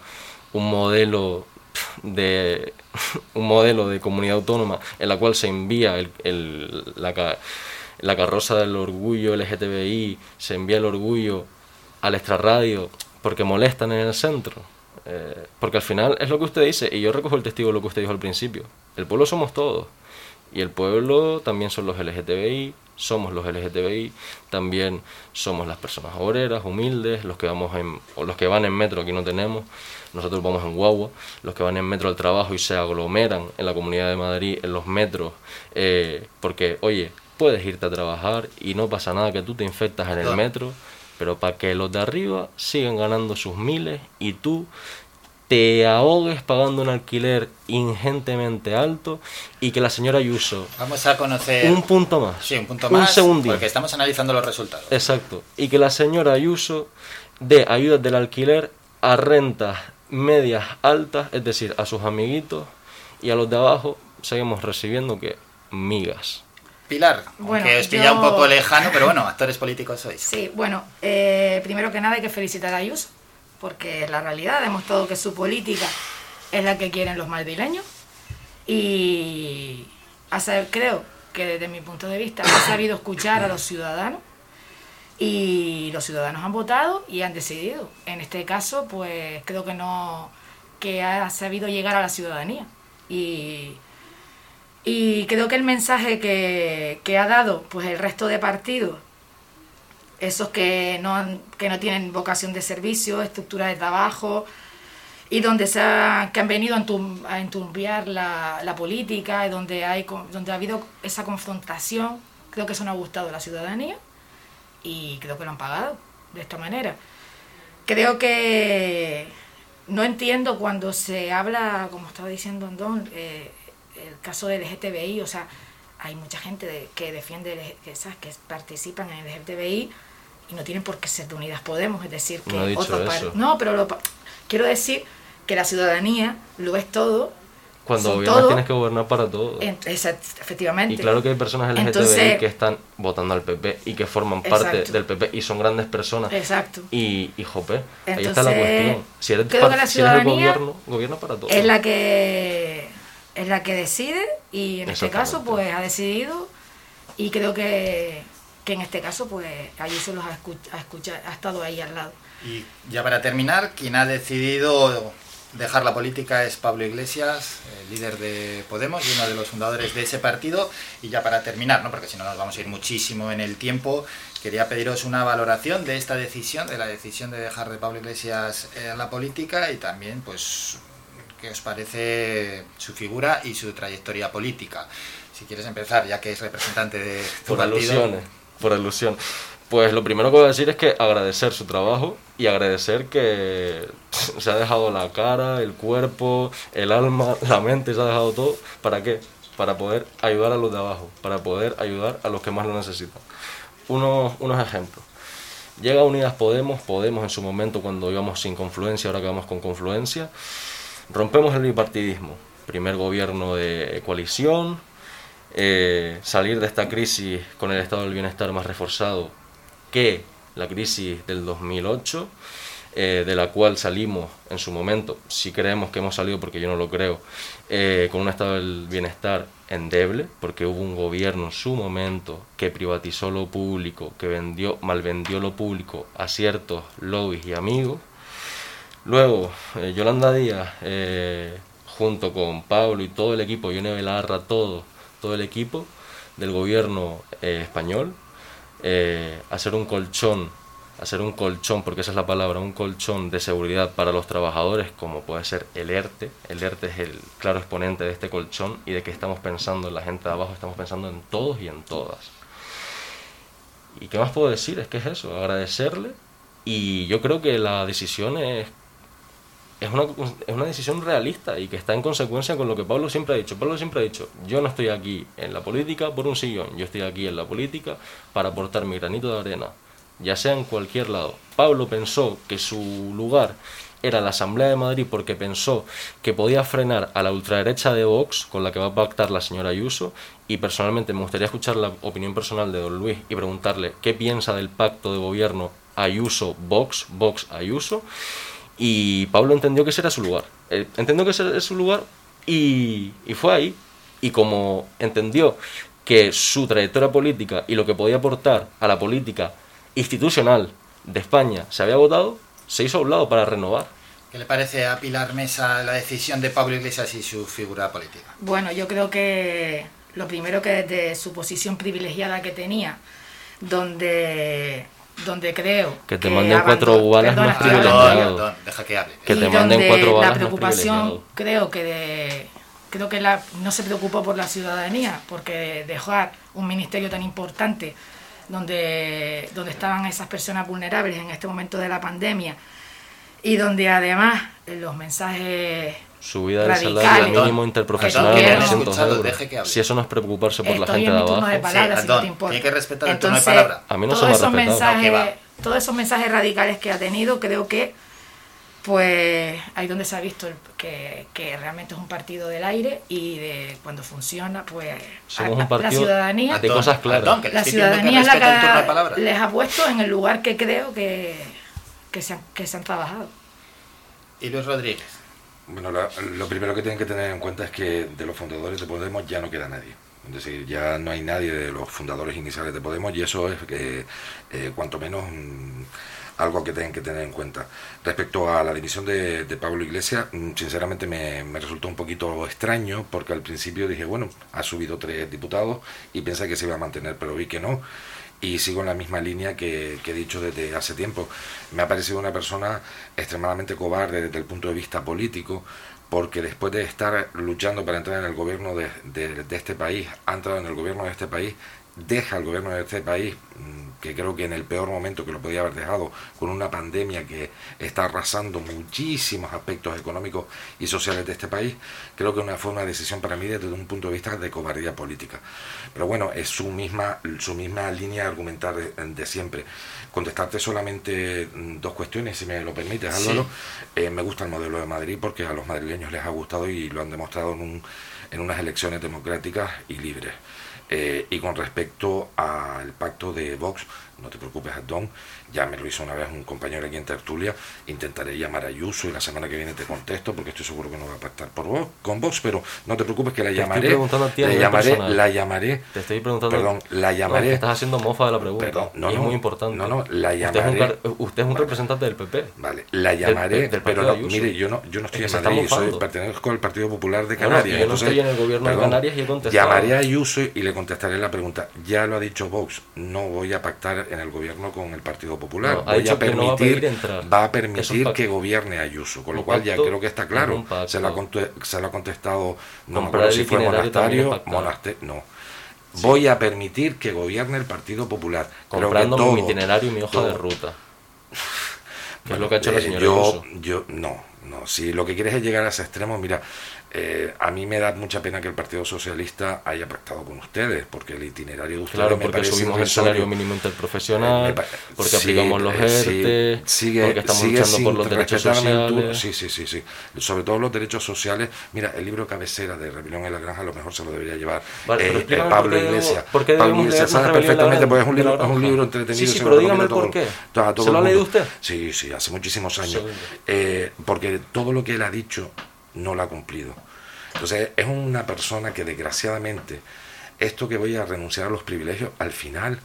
un modelo de un modelo de comunidad autónoma en la cual se envía la carroza del orgullo LGTBI, se envía el orgullo al extrarradio porque molestan en el centro. Eh, porque al final es lo que usted dice, y yo recojo el testigo de lo que usted dijo al principio. El pueblo somos todos. Y el pueblo también son los LGTBI, somos los LGTBI, también somos las personas obreras, humildes, los que vamos en, o los que van en metro, aquí no tenemos, nosotros vamos en guagua, los que van en metro al trabajo y se aglomeran en la Comunidad de Madrid, en los metros, eh, porque, oye, puedes irte a trabajar y no pasa nada que tú te infectas en el metro, pero para que los de arriba sigan ganando sus miles y tú te ahogues pagando un alquiler ingentemente alto y que la señora Ayuso... Vamos a conocer... Un punto más. Sí, un punto más. Un segundito. Porque estamos analizando los resultados. Exacto. Y que la señora Ayuso dé ayudas del alquiler a rentas medias altas, es decir, a sus amiguitos y a los de abajo seguimos recibiendo que migas. Pilar, Bueno, que os pilla yo- un poco lejano, pero bueno, actores políticos sois. Sí, bueno, eh, primero que nada hay que felicitar a Ayuso, porque es la realidad, ha demostrado que su política es la que quieren los madrileños y ha sab- creo que desde mi punto de vista ha sabido escuchar a los ciudadanos. Y los ciudadanos han votado y han decidido. En este caso, pues creo que no que ha sabido llegar a la ciudadanía. Y y creo que el mensaje que, que ha dado pues el resto de partidos, esos que no, que no tienen vocación de servicio, estructura de trabajo, y donde se ha- que han venido a, enturbiar la, la política, donde, hay, donde ha habido esa confrontación, creo que eso no ha gustado a la ciudadanía y creo que lo han pagado de esta manera. Creo que no entiendo cuando se habla, como estaba diciendo Andón, eh, el caso del LGTBI, o sea, hay mucha gente de- que defiende, que, ¿sabes? que participan en el LGTBI y no tienen por qué ser de Unidas Podemos, es decir, que No. No, pero lo quiero decir que la ciudadanía lo es todo. Cuando gobiernas todo, tienes que gobernar para todos. efectivamente. Y claro que hay personas LGTBI Entonces- que están votando al PP y que forman parte del PP y son grandes personas. Exacto. Y, y jope, ahí está la cuestión. Si eres, creo que la si eres el ciudadanía gobierno, gobierna para todos. es la que es la que decide y en este caso pues ha decidido y creo que, que en este caso pues Ayuso los ha, escu- ha, escucha- ha estado ahí al lado. Y ya para terminar, quien ha decidido dejar la política es Pablo Iglesias, el líder de Podemos y uno de los fundadores de ese partido. Y ya para terminar, ¿no? porque si no nos vamos a ir muchísimo en el tiempo, quería pediros una valoración de esta decisión, de la decisión de dejar de Pablo Iglesias eh, la política y también pues qué os parece su figura y su trayectoria política. Si quieres empezar, ya que es representante de tu por partido. alusiones, por alusión. Pues lo primero que voy a decir es que agradecer su trabajo y agradecer que se ha dejado la cara, el cuerpo, el alma, la mente, se ha dejado todo. ¿Para qué? Para poder ayudar a los de abajo, para poder ayudar a los que más lo necesitan. Unos, unos ejemplos. Llega Unidas Podemos, Podemos en su momento cuando íbamos sin confluencia, ahora que vamos con confluencia. Rompemos el bipartidismo. Primer gobierno de coalición, eh, salir de esta crisis con el estado del bienestar más reforzado que la crisis del 2008, eh, de la cual salimos en su momento, si creemos que hemos salido, porque yo no lo creo, eh, con un estado del bienestar endeble, porque hubo un gobierno en su momento que privatizó lo público, que vendió, malvendió lo público a ciertos lobbies y amigos. Luego, eh, Yolanda Díaz, eh, junto con Pablo y todo el equipo, Yone Belarra, todo, todo el equipo del gobierno eh, español, hacer un colchón, hacer un colchón, porque esa es la palabra, un colchón de seguridad para los trabajadores, como puede ser el ERTE. El ERTE es el claro exponente de este colchón y de que estamos pensando en la gente de abajo, estamos pensando en todos y en todas. ¿Y qué más puedo decir? Es que es eso, agradecerle y yo creo que la decisión es es una, es una decisión realista y que está en consecuencia con lo que Pablo siempre ha dicho. Pablo siempre ha dicho, yo no estoy aquí en la política por un sillón, yo estoy aquí en la política para aportar mi granito de arena ya sea en cualquier lado. Pablo pensó que su lugar era la Asamblea de Madrid porque pensó que podía frenar a la ultraderecha de Vox, con la que va a pactar la señora Ayuso, y personalmente me gustaría escuchar la opinión personal de don Luis y preguntarle qué piensa del pacto de gobierno Ayuso-Vox, Vox-Ayuso, y Pablo entendió que ese era su lugar. Eh, entendió que ese era su lugar y, y fue ahí. Y como entendió que su trayectoria política y lo que podía aportar a la política institucional de España se había votado, se hizo a un lado para renovar. ¿Qué le parece a Pilar Mesa la decisión de Pablo Iglesias y su figura política? Bueno, yo creo que lo primero que desde su posición privilegiada que tenía, donde donde creo que te manden cuatro balas más privilegiado. deja que hable. Que te manden cuatro balas La preocupación creo que de creo que la, no se preocupó por la ciudadanía, porque dejar un ministerio tan importante donde, donde estaban esas personas vulnerables en este momento de la pandemia y donde además los mensajes subida del salario mínimo interprofesional de 900 euros. Si eso no es preocuparse por la gente de abajo. De palabras, sí, si no que respetar el tono de palabra. A mí no se me ha respetado. Mensajes, todos esos mensajes radicales que ha tenido, creo que pues ahí donde se ha visto que, que, realmente es un partido del aire y de cuando funciona, pues Somos un partido la ciudadanía de cosas claras. la ciudadanía es la que les ha puesto en el lugar que creo que, que, se, han, que se han trabajado. Y Luis Rodríguez. Bueno, lo primero que tienen que tener en cuenta es que de los fundadores de Podemos ya no queda nadie. Es decir, ya no hay nadie de los fundadores iniciales de Podemos y eso es que, eh, cuanto menos, mm, algo que tienen que tener en cuenta. Respecto a la dimisión de, Pablo Iglesias, mm, sinceramente me, resultó un poquito extraño porque al principio dije, bueno, ha subido tres diputados y pensé que se iba a mantener, pero vi que no y sigo en la misma línea que, he dicho desde hace tiempo. Me ha parecido una persona extremadamente cobarde desde el punto de vista político, porque después de estar luchando para entrar en el gobierno de, de este país, ha entrado en el gobierno de este país deja al gobierno de este país, mm, que creo que en el peor momento que lo podía haber dejado, con una pandemia que está arrasando muchísimos aspectos económicos y sociales de este país, creo que fue una decisión para mí desde un punto de vista de cobardía política. Pero bueno, es su misma, su misma línea de argumentar de, siempre. Contestarte solamente mm, dos cuestiones, si me lo permites, Álvaro. Eh, me gusta el modelo de Madrid porque a los madrileños les ha gustado y lo han demostrado en, en unas elecciones democráticas y libres. Eh, y con respecto al pacto de Vox, no te preocupes, Don, ya me lo hizo una vez un compañero aquí en Tertulia, intentaré llamar a Ayuso y la semana que viene te contesto porque estoy seguro que no va a pactar por vos, con Vox, pero no te preocupes que la llamaré, la llamaré, la llamaré, te estoy preguntando, perdón, la llamaré, estás haciendo mofa de la pregunta, no, es muy importante, no, no, la llamaré, usted es un, representante del PP, vale, la llamaré, pero mire, yo no, yo no estoy en Madrid, soy, pertenezco al Partido Popular de Canarias, yo no estoy en el gobierno de Canarias y he contestado, llamaré a Ayuso y le contestaré la pregunta, ya lo ha dicho Vox, no voy a pactar en el gobierno con el Partido Popular. Voy a permitir, va a, permitir que gobierne Ayuso, con lo cual ya creo que está claro. Se lo, ha, se lo ha contestado, no me acuerdo si fue Monasterio, Monasterio, no. Voy a permitir que gobierne el Partido Popular. Comprando mi itinerario y mi hoja de ruta. es lo que ha hecho la señora yo, yo, no, no. Si lo que quieres es llegar a ese extremo, mira, eh, a mí me da mucha pena que el Partido Socialista haya pactado con ustedes, porque el itinerario de ustedes claro, porque subimos el salario mínimo interprofesional, porque aplicamos los ERTE, eh, sigue, porque estamos luchando por los derechos sociales. sí, sí, sí, sí. Sobre todo los derechos sociales. Mira, el libro cabecera de Rebelión en la Granja a lo mejor se lo debería llevar eh, Pablo Iglesias. ¿Por qué Pablo Iglesias sabe perfectamente, porque es un libro, es un libro entretenido. Sí, sí, pero dígame por qué. ¿Se lo ha leído usted? Sí, sí, hace muchísimos años. porque todo lo que él ha dicho no lo ha cumplido. Entonces es una persona que desgraciadamente esto que voy a renunciar a los privilegios al final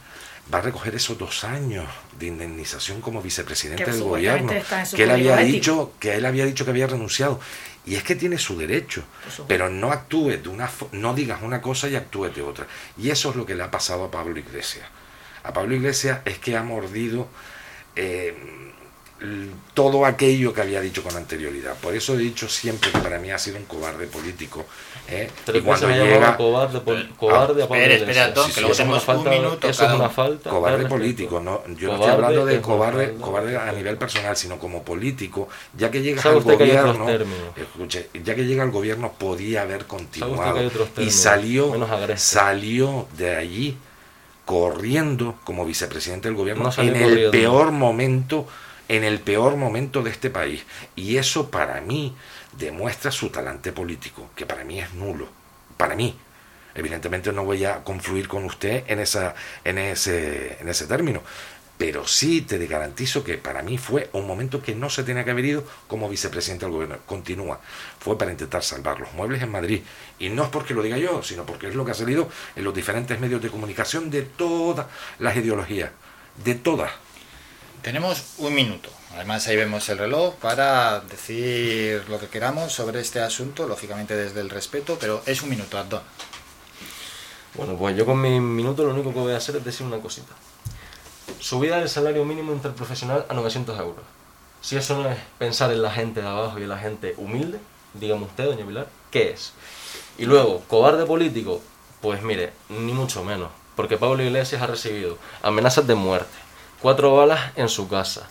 va a recoger esos dos años de indemnización como vicepresidente del gobierno que él había dicho que él había dicho que había renunciado. Y es que tiene su derecho pero no actúe de una no digas una cosa y actúe de otra. Y eso es lo que le ha pasado a Pablo Iglesias. A Pablo Iglesias es que ha mordido eh, todo aquello que había dicho con anterioridad. Por eso he dicho siempre que para mí ha sido un cobarde político. ¿eh? y cuando llega cobarde, cobarde ah, espera, que lo tenemos un minuto. Eso es una falta. Cobarde político, no, yo no estoy hablando de cobarde, cobarde a nivel personal, sino como político, ya que llega al gobierno, escuche, ya que llega al gobierno podía haber continuado y salió, salió de allí corriendo como vicepresidente del gobierno No en el corriendo. peor momento en el peor momento de este país y eso para mí demuestra su talante político que para mí es nulo para mí evidentemente no voy a confluir con usted en esa en ese en ese término pero sí te garantizo que para mí fue un momento que no se tenía que haber ido como vicepresidente del gobierno. Continúa. Fue para intentar salvar los muebles en Madrid. Y no es porque lo diga yo, sino porque es lo que ha salido en los diferentes medios de comunicación de todas las ideologías. De todas. Tenemos un minuto. Además ahí vemos el reloj para decir lo que queramos sobre este asunto, lógicamente desde el respeto, pero es un minuto, Antón. Bueno, pues yo con mi minuto lo único que voy a hacer es decir una cosita. Subida del salario mínimo interprofesional a 900 euros. Si eso no es pensar en la gente de abajo y en la gente humilde, dígame usted, doña Pilar, ¿qué es? Y luego, cobarde político, pues mire, ni mucho menos, porque Pablo Iglesias ha recibido amenazas de muerte, cuatro balas en su casa,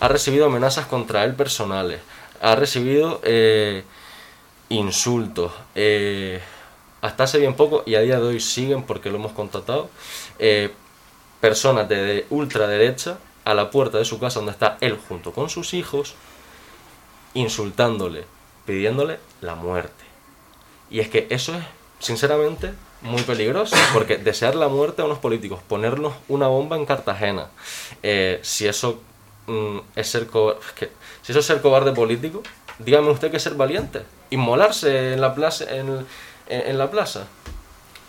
ha recibido amenazas contra él personales, ha recibido eh, insultos, eh, hasta hace bien poco y a día de hoy siguen porque lo hemos contratado, eh, personas de, de ultraderecha a la puerta de su casa donde está él junto con sus hijos, insultándole, pidiéndole la muerte. Y es que eso es, sinceramente, muy peligroso, porque desear la muerte a unos políticos, ponernos una bomba en Cartagena, eh, si eso mm, es ser co- es que, si eso es ser cobarde político, dígame usted que es ser valiente, inmolarse en la plaza, en, en- en la plaza.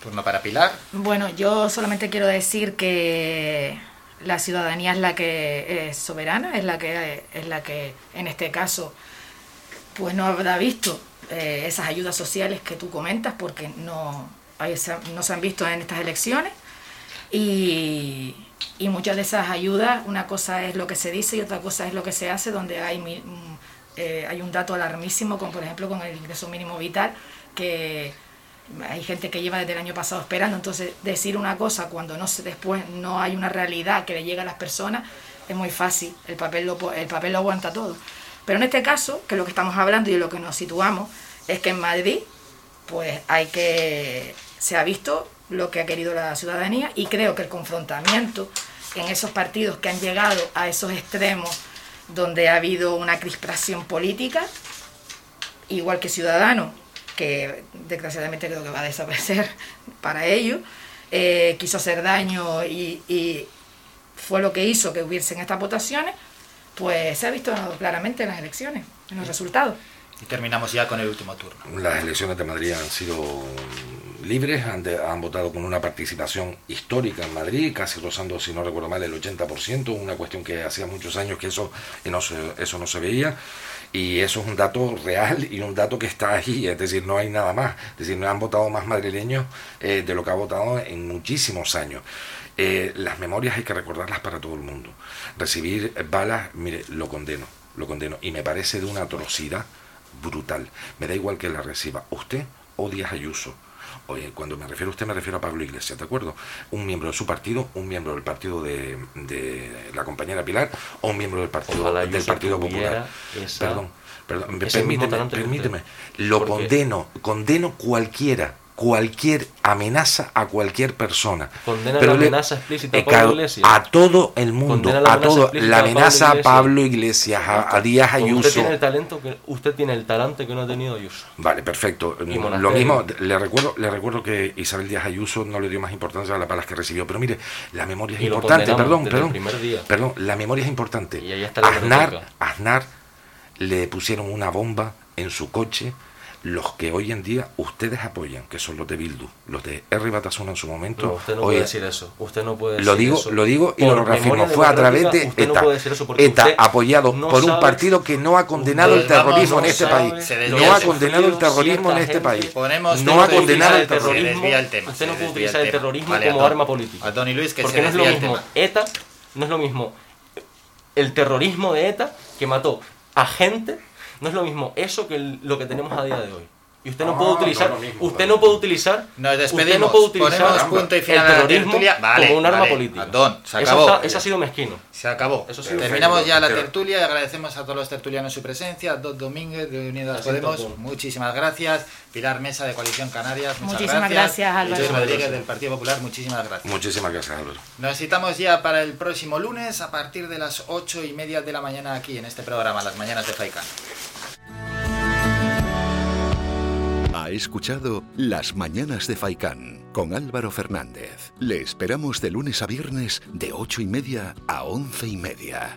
Turno para Pilar. Bueno, yo solamente quiero decir que la ciudadanía es la que es soberana, es la que es la que en este caso pues no habrá visto eh, esas ayudas sociales que tú comentas porque no no se han visto en estas elecciones. Y, muchas de esas ayudas una cosa es lo que se dice y otra cosa es lo que se hace donde mm, eh, hay un dato alarmísimo como por ejemplo con el ingreso mínimo vital que hay gente que lleva desde el año pasado esperando, entonces decir una cosa cuando no se, después no hay una realidad que le llega a las personas es muy fácil, el papel lo, el papel lo aguanta todo. Pero en este caso, que lo que estamos hablando y lo que nos situamos es que en Madrid pues hay que se ha visto lo que ha querido la ciudadanía y creo que el confrontamiento en esos partidos que han llegado a esos extremos donde ha habido una crispación política igual que Ciudadano, que desgraciadamente creo que va a desaparecer para ellos, eh, quiso hacer daño y, y fue lo que hizo que hubiesen estas votaciones, pues se ha visto claramente en las elecciones, en los resultados. Y terminamos ya con el último turno. Las elecciones de Madrid han sido libres, han, votado con una participación histórica en Madrid, casi rozando, si no recuerdo mal, el 80%, una cuestión que hacía muchos años que eso, no se, eso no se veía. Y eso es un dato real y un dato que está ahí, es decir, no hay nada más. Es decir, no han votado más madrileños eh, de lo que ha votado en muchísimos años. Eh, las memorias hay que recordarlas para todo el mundo. Recibir balas, mire, lo condeno, lo condeno. Y me parece de una atrocidad brutal. Me da igual que la reciba usted o Díaz Ayuso. Oye, cuando me refiero a usted me refiero a Pablo Iglesias, ¿de acuerdo? Un miembro de su partido, un miembro del partido de, de la compañera Pilar o un miembro del partido Ojalá del Partido Popular. esa- Perdón, perdón, permíteme, permíteme. Lo condeno, condeno cualquiera, cualquier amenaza a cualquier persona. Condena Pero la le- amenaza explícita a Pablo claro, Iglesias. a todo el mundo, a amenaza todo, la a Pablo amenaza a Iglesias. Pablo Iglesias, a, a Díaz Ayuso. Usted tiene el talento que usted tiene el talante que no ha tenido Ayuso. Vale, perfecto. Y Lo Monasterio. mismo, le recuerdo, le recuerdo que Isabel Díaz Ayuso no le dio más importancia a las balas que recibió. Pero mire, la memoria es Y importante, perdón, perdón. Perdón, la memoria es importante. Y ahí está la Aznar. Aznar le pusieron una bomba en su coche. Los que hoy en día ustedes apoyan, que son los de Bildu, los de R. Batasuna en su momento. No, usted no puede decir eso. Usted no puede lo decir digo, eso. lo digo y Por lo reafirmo. Fue a través de usted no ETA. puede decir eso porque ETA usted apoyado no por un partido que no ha condenado el terrorismo en este sabe, país. No ha tema. condenado el terrorismo en este país. No ha condenado el terrorismo. Usted no puede utilizar el terrorismo como arma política. Luis, que Porque no es lo mismo. ETA, no es lo mismo el terrorismo de ETA que mató a gente, no es lo mismo eso que el- lo que tenemos a día de hoy. Y usted no, No, puede utilizar, mismo, usted no puede utilizar, Nos usted despedimos. no puede utilizar Ponemos punto y final el la terrorismo. Vale, como un arma vale, política. Andón, se Eso acabó. está- eso ha sido mezquino. Se acabó. Eso sí. Terminamos ya la Pero- tertulia y agradecemos a todos los tertulianos su presencia. Dos Domínguez de Unidas Podemos, muchísimas gracias. Pilar Mesa de Coalición Canarias, muchas Muchísimas gracias. gracias, Álvaro. Rodríguez del Partido Popular, muchísimas gracias. Muchísimas gracias, Álvaro. Nos citamos ya para el próximo lunes a partir de las ocho y media de la mañana aquí en este programa, Las Mañanas de Faikan. escuchado Las Mañanas de Faicán con Álvaro Fernández. Le esperamos de lunes a viernes de 8 y media a 11 y media.